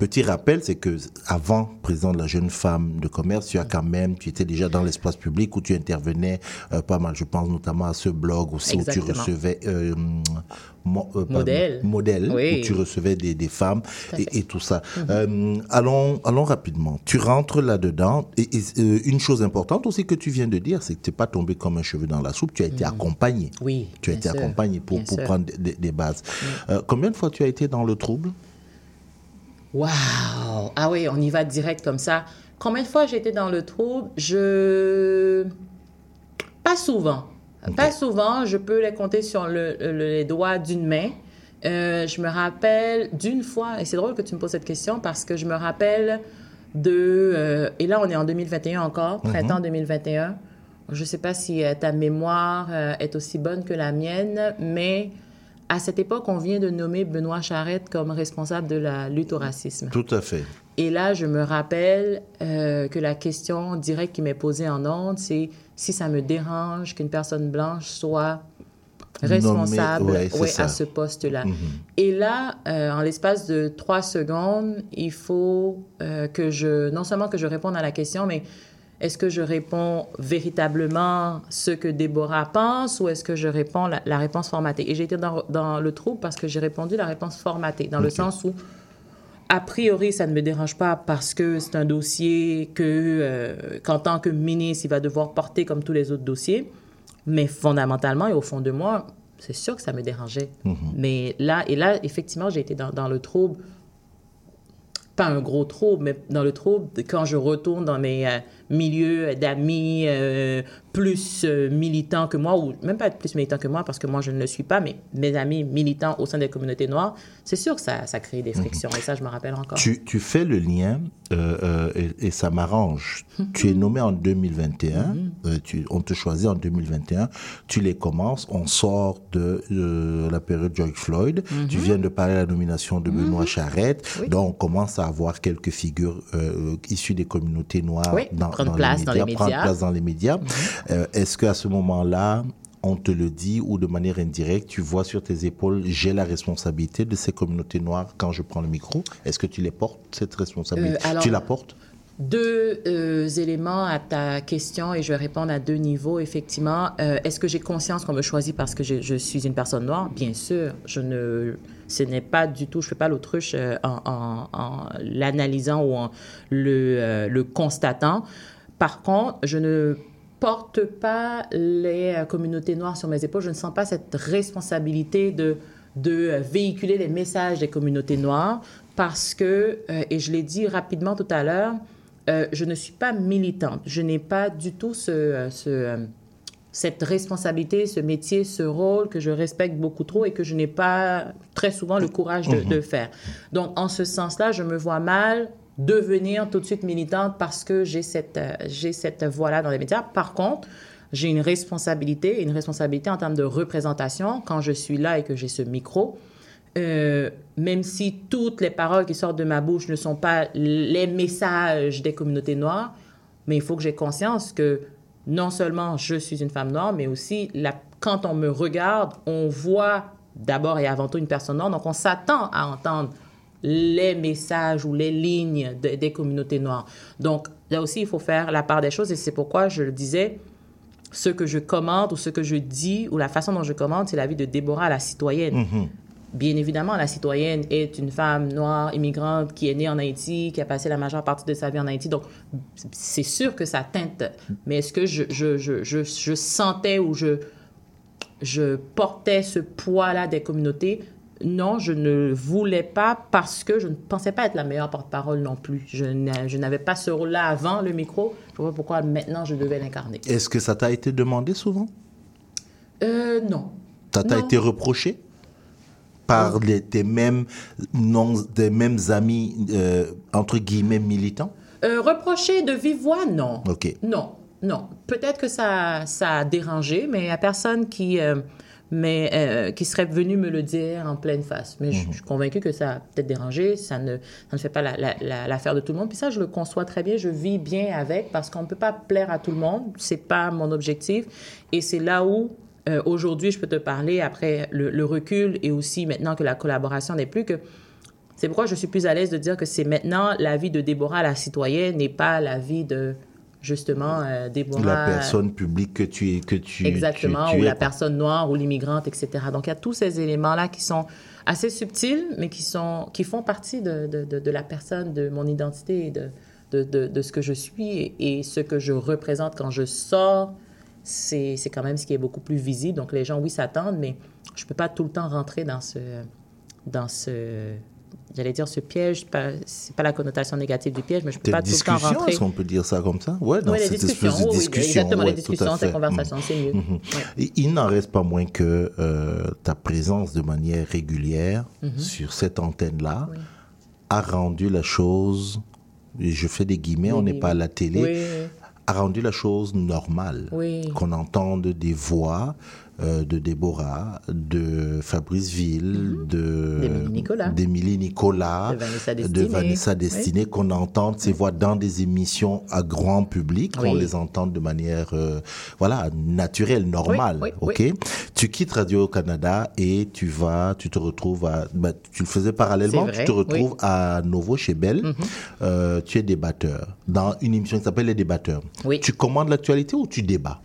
Petit rappel, c'est que avant président de la Jeune Femme de commerce, tu as quand même, tu étais déjà dans l'espace public où tu intervenais euh, pas mal. Je pense notamment à ce blog aussi où tu Exactement. recevais euh, mo- euh, pas- Modèle. Oui. où tu recevais des, des femmes et, et tout ça. Mhm. Allons, allons rapidement. Tu rentres là-dedans. Et, et, une chose importante aussi que tu viens de dire, c'est que tu n'es pas tombé comme un cheveu dans la soupe. Tu as été accompagné. Mhm. Oui. Tu as été sûr. accompagné pour, Bien pour sûr. prendre des, bases. Combien de fois tu as été dans le trouble? Waouh! Ah oui, on y va direct comme ça. Combien de fois j'ai été dans le trouble? Je... Pas souvent. Pas souvent. Je peux les compter sur le- le- les doigts d'une main. Euh, je me rappelle d'une fois, et c'est drôle que tu me poses cette question parce que je me rappelle de... euh, et là, on est en 2021 encore, Mhm. printemps 2021. Je ne sais pas si euh, ta mémoire est aussi bonne que la mienne, mais à cette époque, on vient de nommer Benoît Charette comme responsable de la lutte au racisme. Tout à fait. Et là, je me rappelle euh, que la question directe qui m'est posée en ondes, c'est si ça me dérange qu'une personne blanche soit responsable ouais, ouais, à ce poste-là. Mhm. Et là, euh, en l'espace de trois secondes, il faut euh, que je, non seulement que je réponde à la question, mais est-ce que je réponds véritablement ce que Déborah pense ou est-ce que je réponds la, la réponse formatée? Et j'ai été dans, dans le trou parce que j'ai répondu la réponse formatée, dans le sens où a priori, ça ne me dérange pas parce que c'est un dossier que, euh, qu'en tant que ministre, il va devoir porter comme tous les autres dossiers. Mais fondamentalement et au fond de moi, c'est sûr que ça me dérangeait. Mhm. Mais là, et là, effectivement, j'ai été dans, dans le trouble. Pas un gros trouble, mais dans le trouble quand je retourne dans mes euh, milieux d'amis euh, plus euh, militants que moi, ou même pas plus militants que moi, parce que moi, je ne le suis pas, mais mes amis militants au sein des communautés noires, c'est sûr que ça, ça crée des frictions. Et ça, je me rappelle encore. Tu, tu fais le lien euh, et, et ça m'arrange. tu es nommé en 2021, euh, tu, on te choisit en 2021, tu les commences, on sort de la période George Floyd, Mhm. tu viens de parler de la nomination de Benoît Charette, donc on commence à avoir quelques figures issues des communautés noires Oui, dans, prendre dans place les dans médias, les prendre médias. place dans les médias. Euh, Est-ce qu'à ce moment-là, on te le dit ou de manière indirecte, tu vois sur tes épaules, j'ai la responsabilité de ces communautés noires quand je prends le micro? Est-ce que tu les portes, cette responsabilité? Euh, alors- Tu la portes? Deux euh, éléments à ta question et je vais répondre à deux niveaux. Effectivement, Euh, est-ce que j'ai conscience qu'on me choisit parce que je, je suis une personne noire? Bien sûr, je ne, ce n'est pas du tout, je fais pas l'autruche euh, en, l'analysant ou en le, euh, le constatant. Par contre, je ne porte pas les euh, communautés noires sur mes épaules. Je ne sens pas cette responsabilité de véhiculer les messages des communautés noires parce que, et je l'ai dit rapidement tout à l'heure, je ne suis pas militante. Je n'ai pas du tout ce, cette responsabilité, ce métier, ce rôle que je respecte beaucoup trop et que je n'ai pas très souvent le courage de, Mhm. de faire. Donc, en ce sens-là, je me vois mal devenir tout de suite militante parce que j'ai cette, euh, j'ai cette voix-là dans les médias. Par contre, j'ai une responsabilité, une responsabilité en termes de représentation quand je suis là et que j'ai ce micro. Euh, même si toutes les paroles qui sortent de ma bouche ne sont pas les messages des communautés noires, mais il faut que j'ai conscience que non seulement je suis une femme noire, mais aussi quand on me regarde, on voit d'abord et avant tout une personne noire, donc on s'attend à entendre les messages ou les lignes de- des communautés noires. Donc là aussi, il faut faire la part des choses et c'est pourquoi je le disais, ce que je commente ou ce que je dis ou la façon dont je commente, c'est la vie de Déborah, la citoyenne. Mhm. Bien évidemment, la citoyenne est une femme noire, immigrante, qui est née en Haïti, qui a passé la majeure partie de sa vie en Haïti. Donc, c'est sûr que ça teinte. Mais est-ce que je, je, je, je, je sentais ou je, je portais ce poids-là des communautés? Non, je ne voulais pas parce que je ne pensais pas être la meilleure porte-parole non plus. Je n'a- je n'avais pas ce rôle-là avant le micro. Je vois pourquoi maintenant je devais l'incarner. Est-ce que ça t'a été demandé souvent? Euh, non. Ça t'a été reproché? Par les- tes mêmes, non, des mêmes amis, euh, entre guillemets, militants? Euh, reprocher de vive voix, non. Ok. Non, non. Peut-être que ça, ça a dérangé, mais il n'y a personne qui, euh, mais, qui serait venu me le dire en pleine face. Mais je- je suis convaincue que ça a peut-être dérangé. Ça ne, ça ne fait pas la- la- la- l'affaire de tout le monde. Puis ça, je le conçois très bien. Je vis bien avec parce qu'on ne peut pas plaire à tout le monde. C'est pas mon objectif. Et c'est là où, euh, aujourd'hui, je peux te parler après le, le recul et aussi maintenant que la collaboration n'est plus que c'est pourquoi je suis plus à l'aise de dire que c'est maintenant la vie de Déborah la citoyenne et pas la vie de justement euh, Déborah. La personne publique que tu es, que tu Exactement, tu- tu ou es, la personne noire ou l'immigrante, etc. Donc il y a tous ces éléments-là qui sont assez subtils, mais qui, sont, qui font partie de, de, de- de la personne, de mon identité, de, de, de, de ce que je suis et, et ce que je représente quand je sors. C'est quand même ce qui est beaucoup plus visible. Donc les gens, oui, s'attendent, mais je ne peux pas tout le temps rentrer dans ce, dans ce j'allais dire ce piège, c'est pas, la connotation négative du piège, mais je peux Tes pas tout le temps rentrer. est-ce qu'on peut dire ça comme ça Ouais, dans Oui, les cette discussions, espèce de oui, oui, discussion. exactement, les ouais, à discussions, ces conversations, c'est mieux. Mhm. Et Il n'en reste pas moins que euh, ta présence de manière régulière Mhm. sur cette antenne-là a rendu la chose, je fais des guillemets, on n'est pas à la télé, Oui, oui. A rendu la chose normale. Oui. Qu'on entende des voix euh, de Déborah, de Fabrice Ville, de Mhm. D'Émilie Nicolas. Nicolas, De Vanessa de Destinée. Oui. Destinée, qu'on entende ces voix dans des émissions à grand public, qu'on les entende de manière euh, voilà naturelle, normale. oui, ok. Tu quittes Radio Canada et tu vas, tu te retrouves à, bah, tu le faisais parallèlement, tu te retrouves à nouveau chez Belle. Mhm. Euh, tu es débatteur dans une émission qui s'appelle Les Débatteurs. Oui. Tu commandes l'actualité ou tu débats?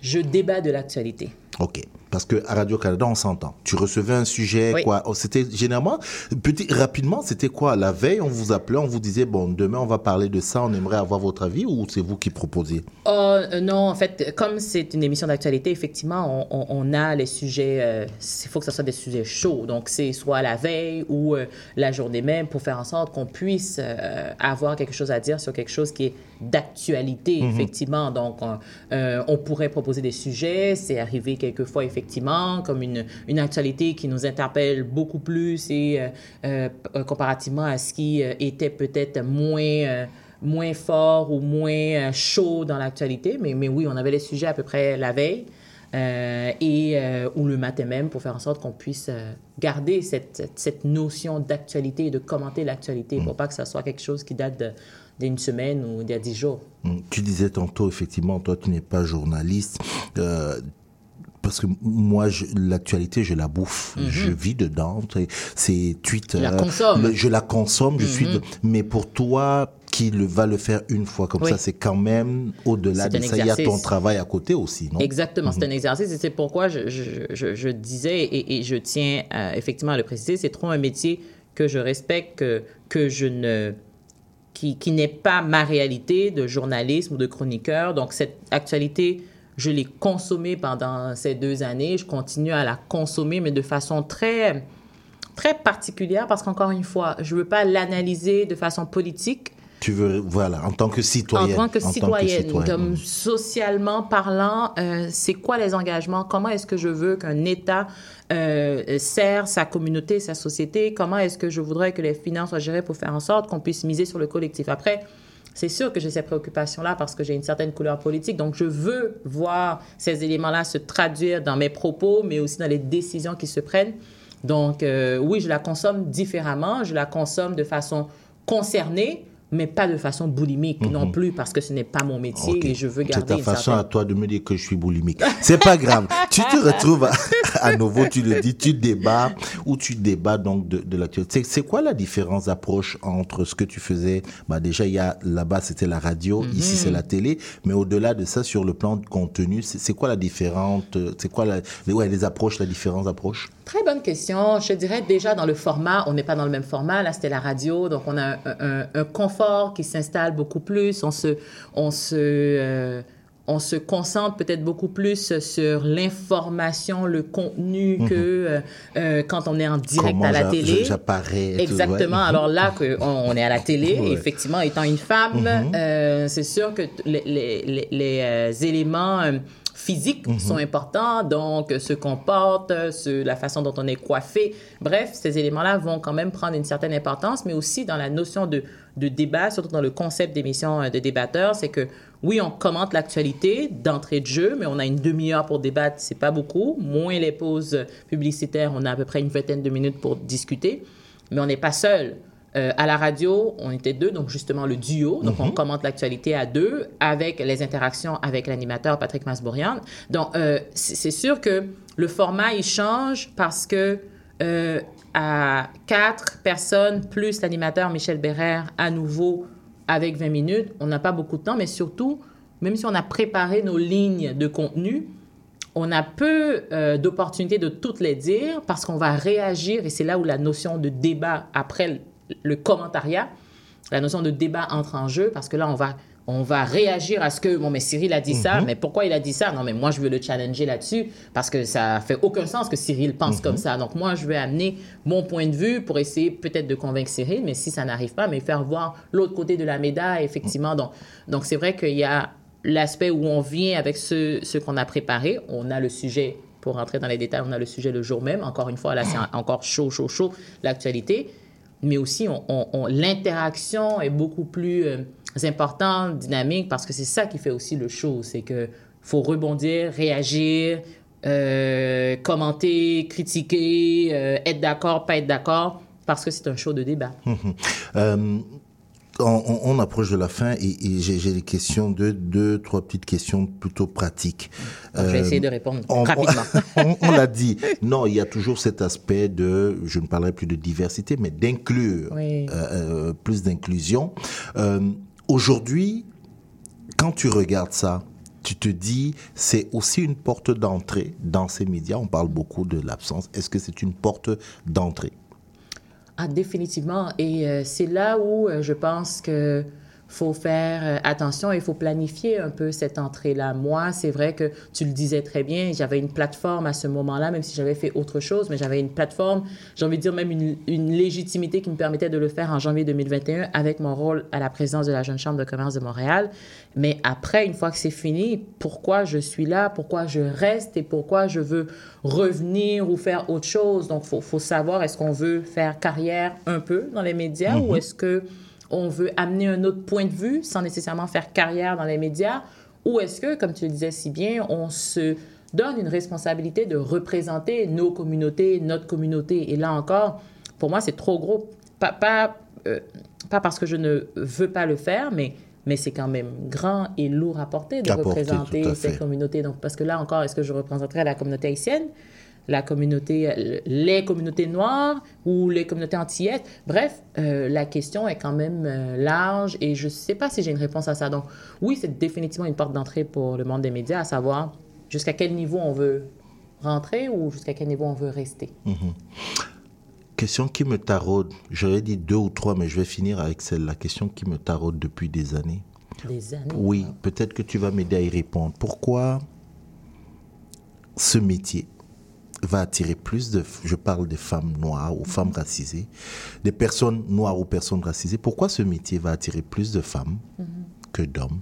Je débat de l'actualité. Ok. Parce que à Radio Canada, on s'entend. Tu recevais un sujet, Oui. quoi. Oh, C'était généralement, petit, rapidement, c'était quoi? La veille, on vous appelait, on vous disait, bon, demain, on va parler de ça, on aimerait avoir votre avis, ou c'est vous qui proposiez? Oh, euh, non, en fait, comme c'est une émission d'actualité, effectivement, on, on- on a les sujets, euh, il faut que ce soit des sujets chauds. Donc, c'est soit la veille ou euh, la journée même pour faire en sorte qu'on puisse avoir quelque chose à dire sur quelque chose qui est d'actualité, Mhm. effectivement. Donc, on, on pourrait proposer des sujets. C'est arrivé quelquefois, effectivement, comme une, une actualité qui nous interpelle beaucoup plus et euh, euh, comparativement à ce qui euh, était peut-être moins... moins fort ou moins chaud dans l'actualité, mais, mais oui, on avait les sujets à peu près la veille euh, et euh, ou le matin même pour faire en sorte qu'on puisse garder cette, cette notion d'actualité et de commenter l'actualité pour pas que ça soit quelque chose qui date d'une semaine ou d'il y a dix jours. Hum, Tu disais tantôt, effectivement, toi, tu n'es pas journaliste. euh, parce que moi, l'actualité, je la bouffe. Mhm. Je vis dedans. C'est- Twitter. La. Le- je la consomme. Je suis. Mhm. de- mais pour toi, qui le, va le faire une fois comme Oui. ça, c'est quand même au-delà de ça. Il y a ton travail à côté aussi, non? Exactement, c'est Mhm. un exercice et c'est pourquoi je, je- je- je disais et, et je tiens effectivement à le préciser, c'est trop un métier que je respecte, que, que je ne qui, qui n'est pas ma réalité de journalisme ou de chroniqueur. Donc cette actualité, je l'ai consommée pendant ces deux années, je continue à la consommer, mais de façon très très particulière parce qu'encore une fois, je veux pas l'analyser de façon politique. Tu veux, voilà, en tant que citoyenne. En tant que citoyenne, citoyenne. comme socialement parlant, euh, c'est quoi les engagements? Comment est-ce que je veux qu'un État euh, sert sa communauté, sa société? Comment est-ce que je voudrais que les finances soient gérées pour faire en sorte qu'on puisse miser sur le collectif? Après, c'est sûr que j'ai ces préoccupations-là parce que j'ai une certaine couleur politique. Donc, je veux voir ces éléments-là se traduire dans mes propos, mais aussi dans les décisions qui se prennent. Donc, euh, oui, je la consomme différemment. Je la consomme de façon concernée, mais pas de façon boulimique non plus parce que ce n'est pas mon métier et je veux C'est garder ta une façon certaine... à toi de me dire que je suis boulimique. C'est pas grave. tu te retrouves à, à nouveau, tu le dis, tu débats ou tu débats donc de, de l'actualité. C'est- C'est quoi la différence d'approche entre ce que tu faisais? Bah Déjà, il y a là-bas, c'était la radio, Mhm. ici, c'est la télé. Mais au-delà de ça, sur le plan de contenu, c'est c'est quoi la différence C'est quoi la, ouais, les approches, la différence d'approche? Très bonne question. Je dirais déjà dans le format, on n'est pas dans le même format. Là, c'était la radio, donc on a un, un- un confort qui s'installe beaucoup plus. On se, on se, euh, on se concentre peut-être beaucoup plus sur l'information, le contenu Mhm. que euh, euh, quand on est en direct Comment à la télé. j'apparais tout, Exactement. ouais. Alors là, que on, on est à la télé, Ouais. effectivement, étant une femme, euh, c'est sûr que les, les- les- les, euh, éléments physiques Mhm. sont importants, donc euh, ce qu'on porte, euh, ce- la façon dont on est coiffé. Bref, ces éléments-là vont quand même prendre une certaine importance, mais aussi dans la notion de, de débat, surtout dans le concept d'émission euh, de débatteurs, c'est que oui, on commente l'actualité d'entrée de jeu, mais on a une demi-heure pour débattre, c'est pas beaucoup. Moins les pauses publicitaires, on a à peu près une vingtaine de minutes pour discuter, mais on n'est pas seul. Euh, à la radio, on était deux, donc justement le duo. Donc, on commente l'actualité à deux avec les interactions avec l'animateur Patrick Masbourian. Donc, euh, c'est c'est sûr que le format, il change parce que euh, à quatre personnes plus l'animateur Michel Bérère à nouveau avec 20 minutes, on n'a pas beaucoup de temps, mais surtout, même si on a préparé nos lignes de contenu, on a peu euh, d'opportunités de toutes les dire parce qu'on va réagir, et c'est là où la notion de débat après le, commentariat, la notion de débat entre en jeu, parce que là, on va, on va réagir à ce que, bon, mais Cyril a dit ça, Mhm. mais pourquoi il a dit ça? Non, mais moi, je veux le challenger là-dessus, parce que ça fait aucun sens que Cyril pense comme ça. Donc, moi, je vais amener mon point de vue pour essayer peut-être de convaincre Cyril, mais si ça n'arrive pas, mais faire voir l'autre côté de la médaille, effectivement. Donc, donc c'est vrai qu'il y a l'aspect où on vient avec ce, ce qu'on a préparé. On a le sujet, pour rentrer dans les détails, on a le sujet le jour même. Encore une fois, là, c'est encore chaud, chaud, chaud, l'actualité. Mais aussi, on, on- on- l'interaction est beaucoup plus euh, importante, dynamique, parce que c'est ça qui fait aussi le show. C'est que faut rebondir, réagir, euh, commenter, critiquer, euh, être d'accord, pas être d'accord, parce que c'est un show de débat. Euh, on, approche de la fin et, et j'ai des questions, deux, deux, trois petites questions plutôt pratiques. Donc, je vais Euh, essayer de répondre on- rapidement. on on l'a dit. Non, il y a toujours cet aspect de, je ne parlerai plus de diversité, mais d'inclure, Oui. euh, euh, plus d'inclusion. Euh, Aujourd'hui, quand tu regardes ça, tu te dis, c'est aussi une porte d'entrée dans ces médias. On parle beaucoup de l'absence. Est-ce que c'est une porte d'entrée? Ah, définitivement. Et euh, c'est là où euh, je pense que faut faire euh, attention et il faut planifier un peu cette entrée-là. Moi, c'est vrai que tu le disais très bien, j'avais une plateforme à ce moment-là, même si j'avais fait autre chose, mais j'avais une plateforme, j'ai envie de dire même une, une légitimité qui me permettait de le faire en janvier 2021 avec mon rôle à la présidence de la Jeune Chambre de commerce de Montréal. Mais après, une fois que c'est fini, pourquoi je suis là, pourquoi je reste? Et pourquoi je veux revenir ou faire autre chose? Donc, il faut, faut savoir, est-ce qu'on veut faire carrière un peu dans les médias ou Mhm. est-ce que on veut amener un autre point de vue sans nécessairement faire carrière dans les médias? Ou est-ce que, comme tu le disais si bien, on se donne une responsabilité de représenter nos communautés, notre communauté? Et là encore, pour moi, c'est trop gros. Pas, pas, euh, pas parce que je ne veux pas le faire, mais, mais c'est quand même grand et lourd à porter de À représenter fait. communautés. Donc, parce que là encore, est-ce que je représenterai la communauté haïtienne? La communauté, les communautés noires ou les communautés antillaises. Bref, euh, la question est quand même euh, large et je ne sais pas si j'ai une réponse à ça. Donc, oui, c'est définitivement une porte d'entrée pour le monde des médias, à savoir jusqu'à quel niveau on veut rentrer ou jusqu'à quel niveau on veut rester. Mhm. Question qui me taraude. J'aurais dit deux ou trois, mais je vais finir avec celle-là. Question qui me taraude depuis des années. Des années. Oui, peut-être que tu vas m'aider à y répondre. Pourquoi ce métier? Va attirer plus de, je parle des femmes noires ou femmes racisées, des personnes noires ou personnes racisées, pourquoi ce métier va attirer plus de femmes que d'hommes?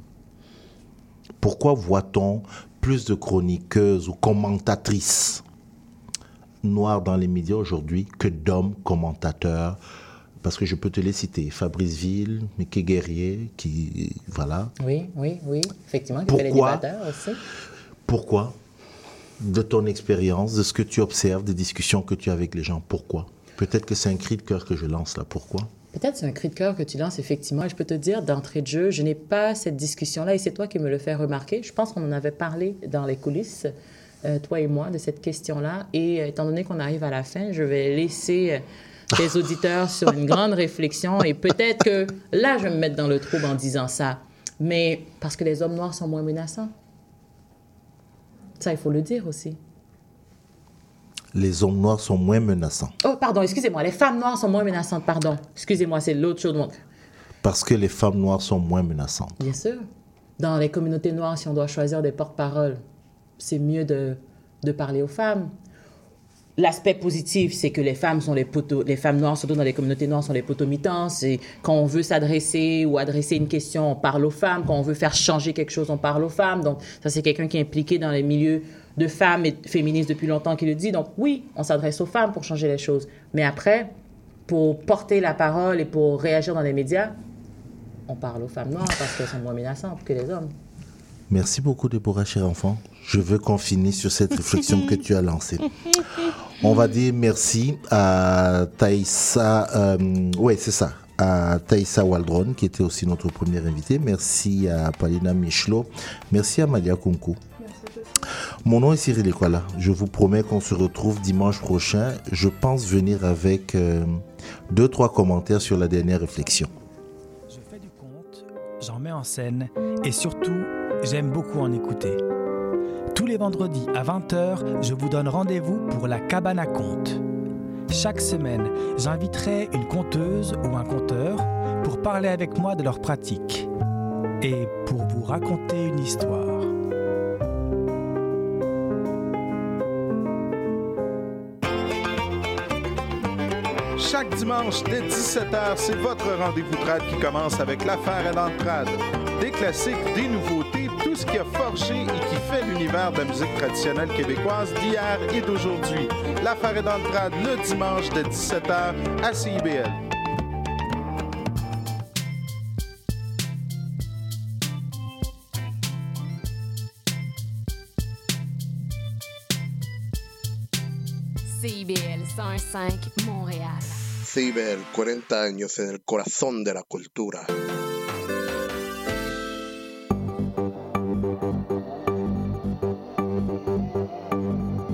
Pourquoi voit-on plus de chroniqueuses ou commentatrices noires dans les médias aujourd'hui que d'hommes commentateurs? Parce que je peux te les citer, Fabrice Ville, Mickey Guerrier, qui, voilà. Oui, oui, oui, effectivement, qui fait les Pourquoi débatteurs aussi. Pourquoi? De ton expérience, de ce que tu observes, des discussions que tu as avec les gens, pourquoi? Peut-être que c'est un cri de cœur que je lance là, pourquoi? Peut-être c'est un cri de cœur que tu lances, effectivement. Et je peux te dire, d'entrée de jeu, je n'ai pas cette discussion-là et c'est toi qui me le fais remarquer. Je pense qu'on en avait parlé dans les coulisses, euh, toi et moi, de cette question-là. Et euh, étant donné qu'on arrive à la fin, je vais laisser euh, tes auditeurs sur une grande réflexion et peut-être que là, je vais me mettre dans le trouble en disant ça. Mais parce que les hommes noirs sont moins menaçants. Ça, il faut le dire aussi. Les hommes noirs sont moins menaçants. Oh, pardon, excusez-moi. Les femmes noires sont moins menaçantes, pardon. Excusez-moi, c'est l'autre chose. Donc, Parce que les femmes noires sont moins menaçantes. Bien sûr. Dans les communautés noires, si on doit choisir des porte-paroles, c'est mieux de, de parler aux femmes. L'aspect positif, c'est que les femmes sont les poteaux, les femmes noires, surtout dans les communautés noires, sont les poteaux mitants. C'est quand on veut s'adresser ou adresser une question, on parle aux femmes. Quand on veut faire changer quelque chose, on parle aux femmes. Donc, ça, c'est quelqu'un qui est impliqué dans les milieux de femmes et féministes depuis longtemps qui le dit. Donc, oui, on s'adresse aux femmes pour changer les choses. Mais après, pour porter la parole et pour réagir dans les médias, on parle aux femmes noires parce qu'elles sont moins menaçantes que les hommes. Merci beaucoup, Déborah, cher enfant. Je veux qu'on finisse sur cette réflexion que tu as lancée. On va dire merci à Taïsa, euh, ouais, c'est ça, à Waldron, qui était aussi notre première invitée. Merci à Palina Michelot. Merci à Malia Kunku. Mon nom est Cyril Ekwala. Je vous promets qu'on se retrouve dimanche prochain. Je pense venir avec euh, deux, trois commentaires sur la dernière réflexion. J'en mets en scène et surtout, j'aime beaucoup en écouter. Tous les vendredis à 20h, je vous donne rendez-vous pour la cabane à contes. Chaque semaine, j'inviterai une conteuse ou un conteur pour parler avec moi de leur pratique et pour vous raconter une histoire. Chaque dimanche dès 17h, c'est votre rendez-vous trad qui commence avec l'affaire et l'entrade. Des classiques, des nouveautés, tout ce qui a forgé et qui fait l'univers de la musique traditionnelle québécoise d'hier et d'aujourd'hui. L'affaire et d'entrade le dimanche dès 17h à CIBL. CIBL 105 Montréal. CIBEL, 40 años en el corazón de la cultura.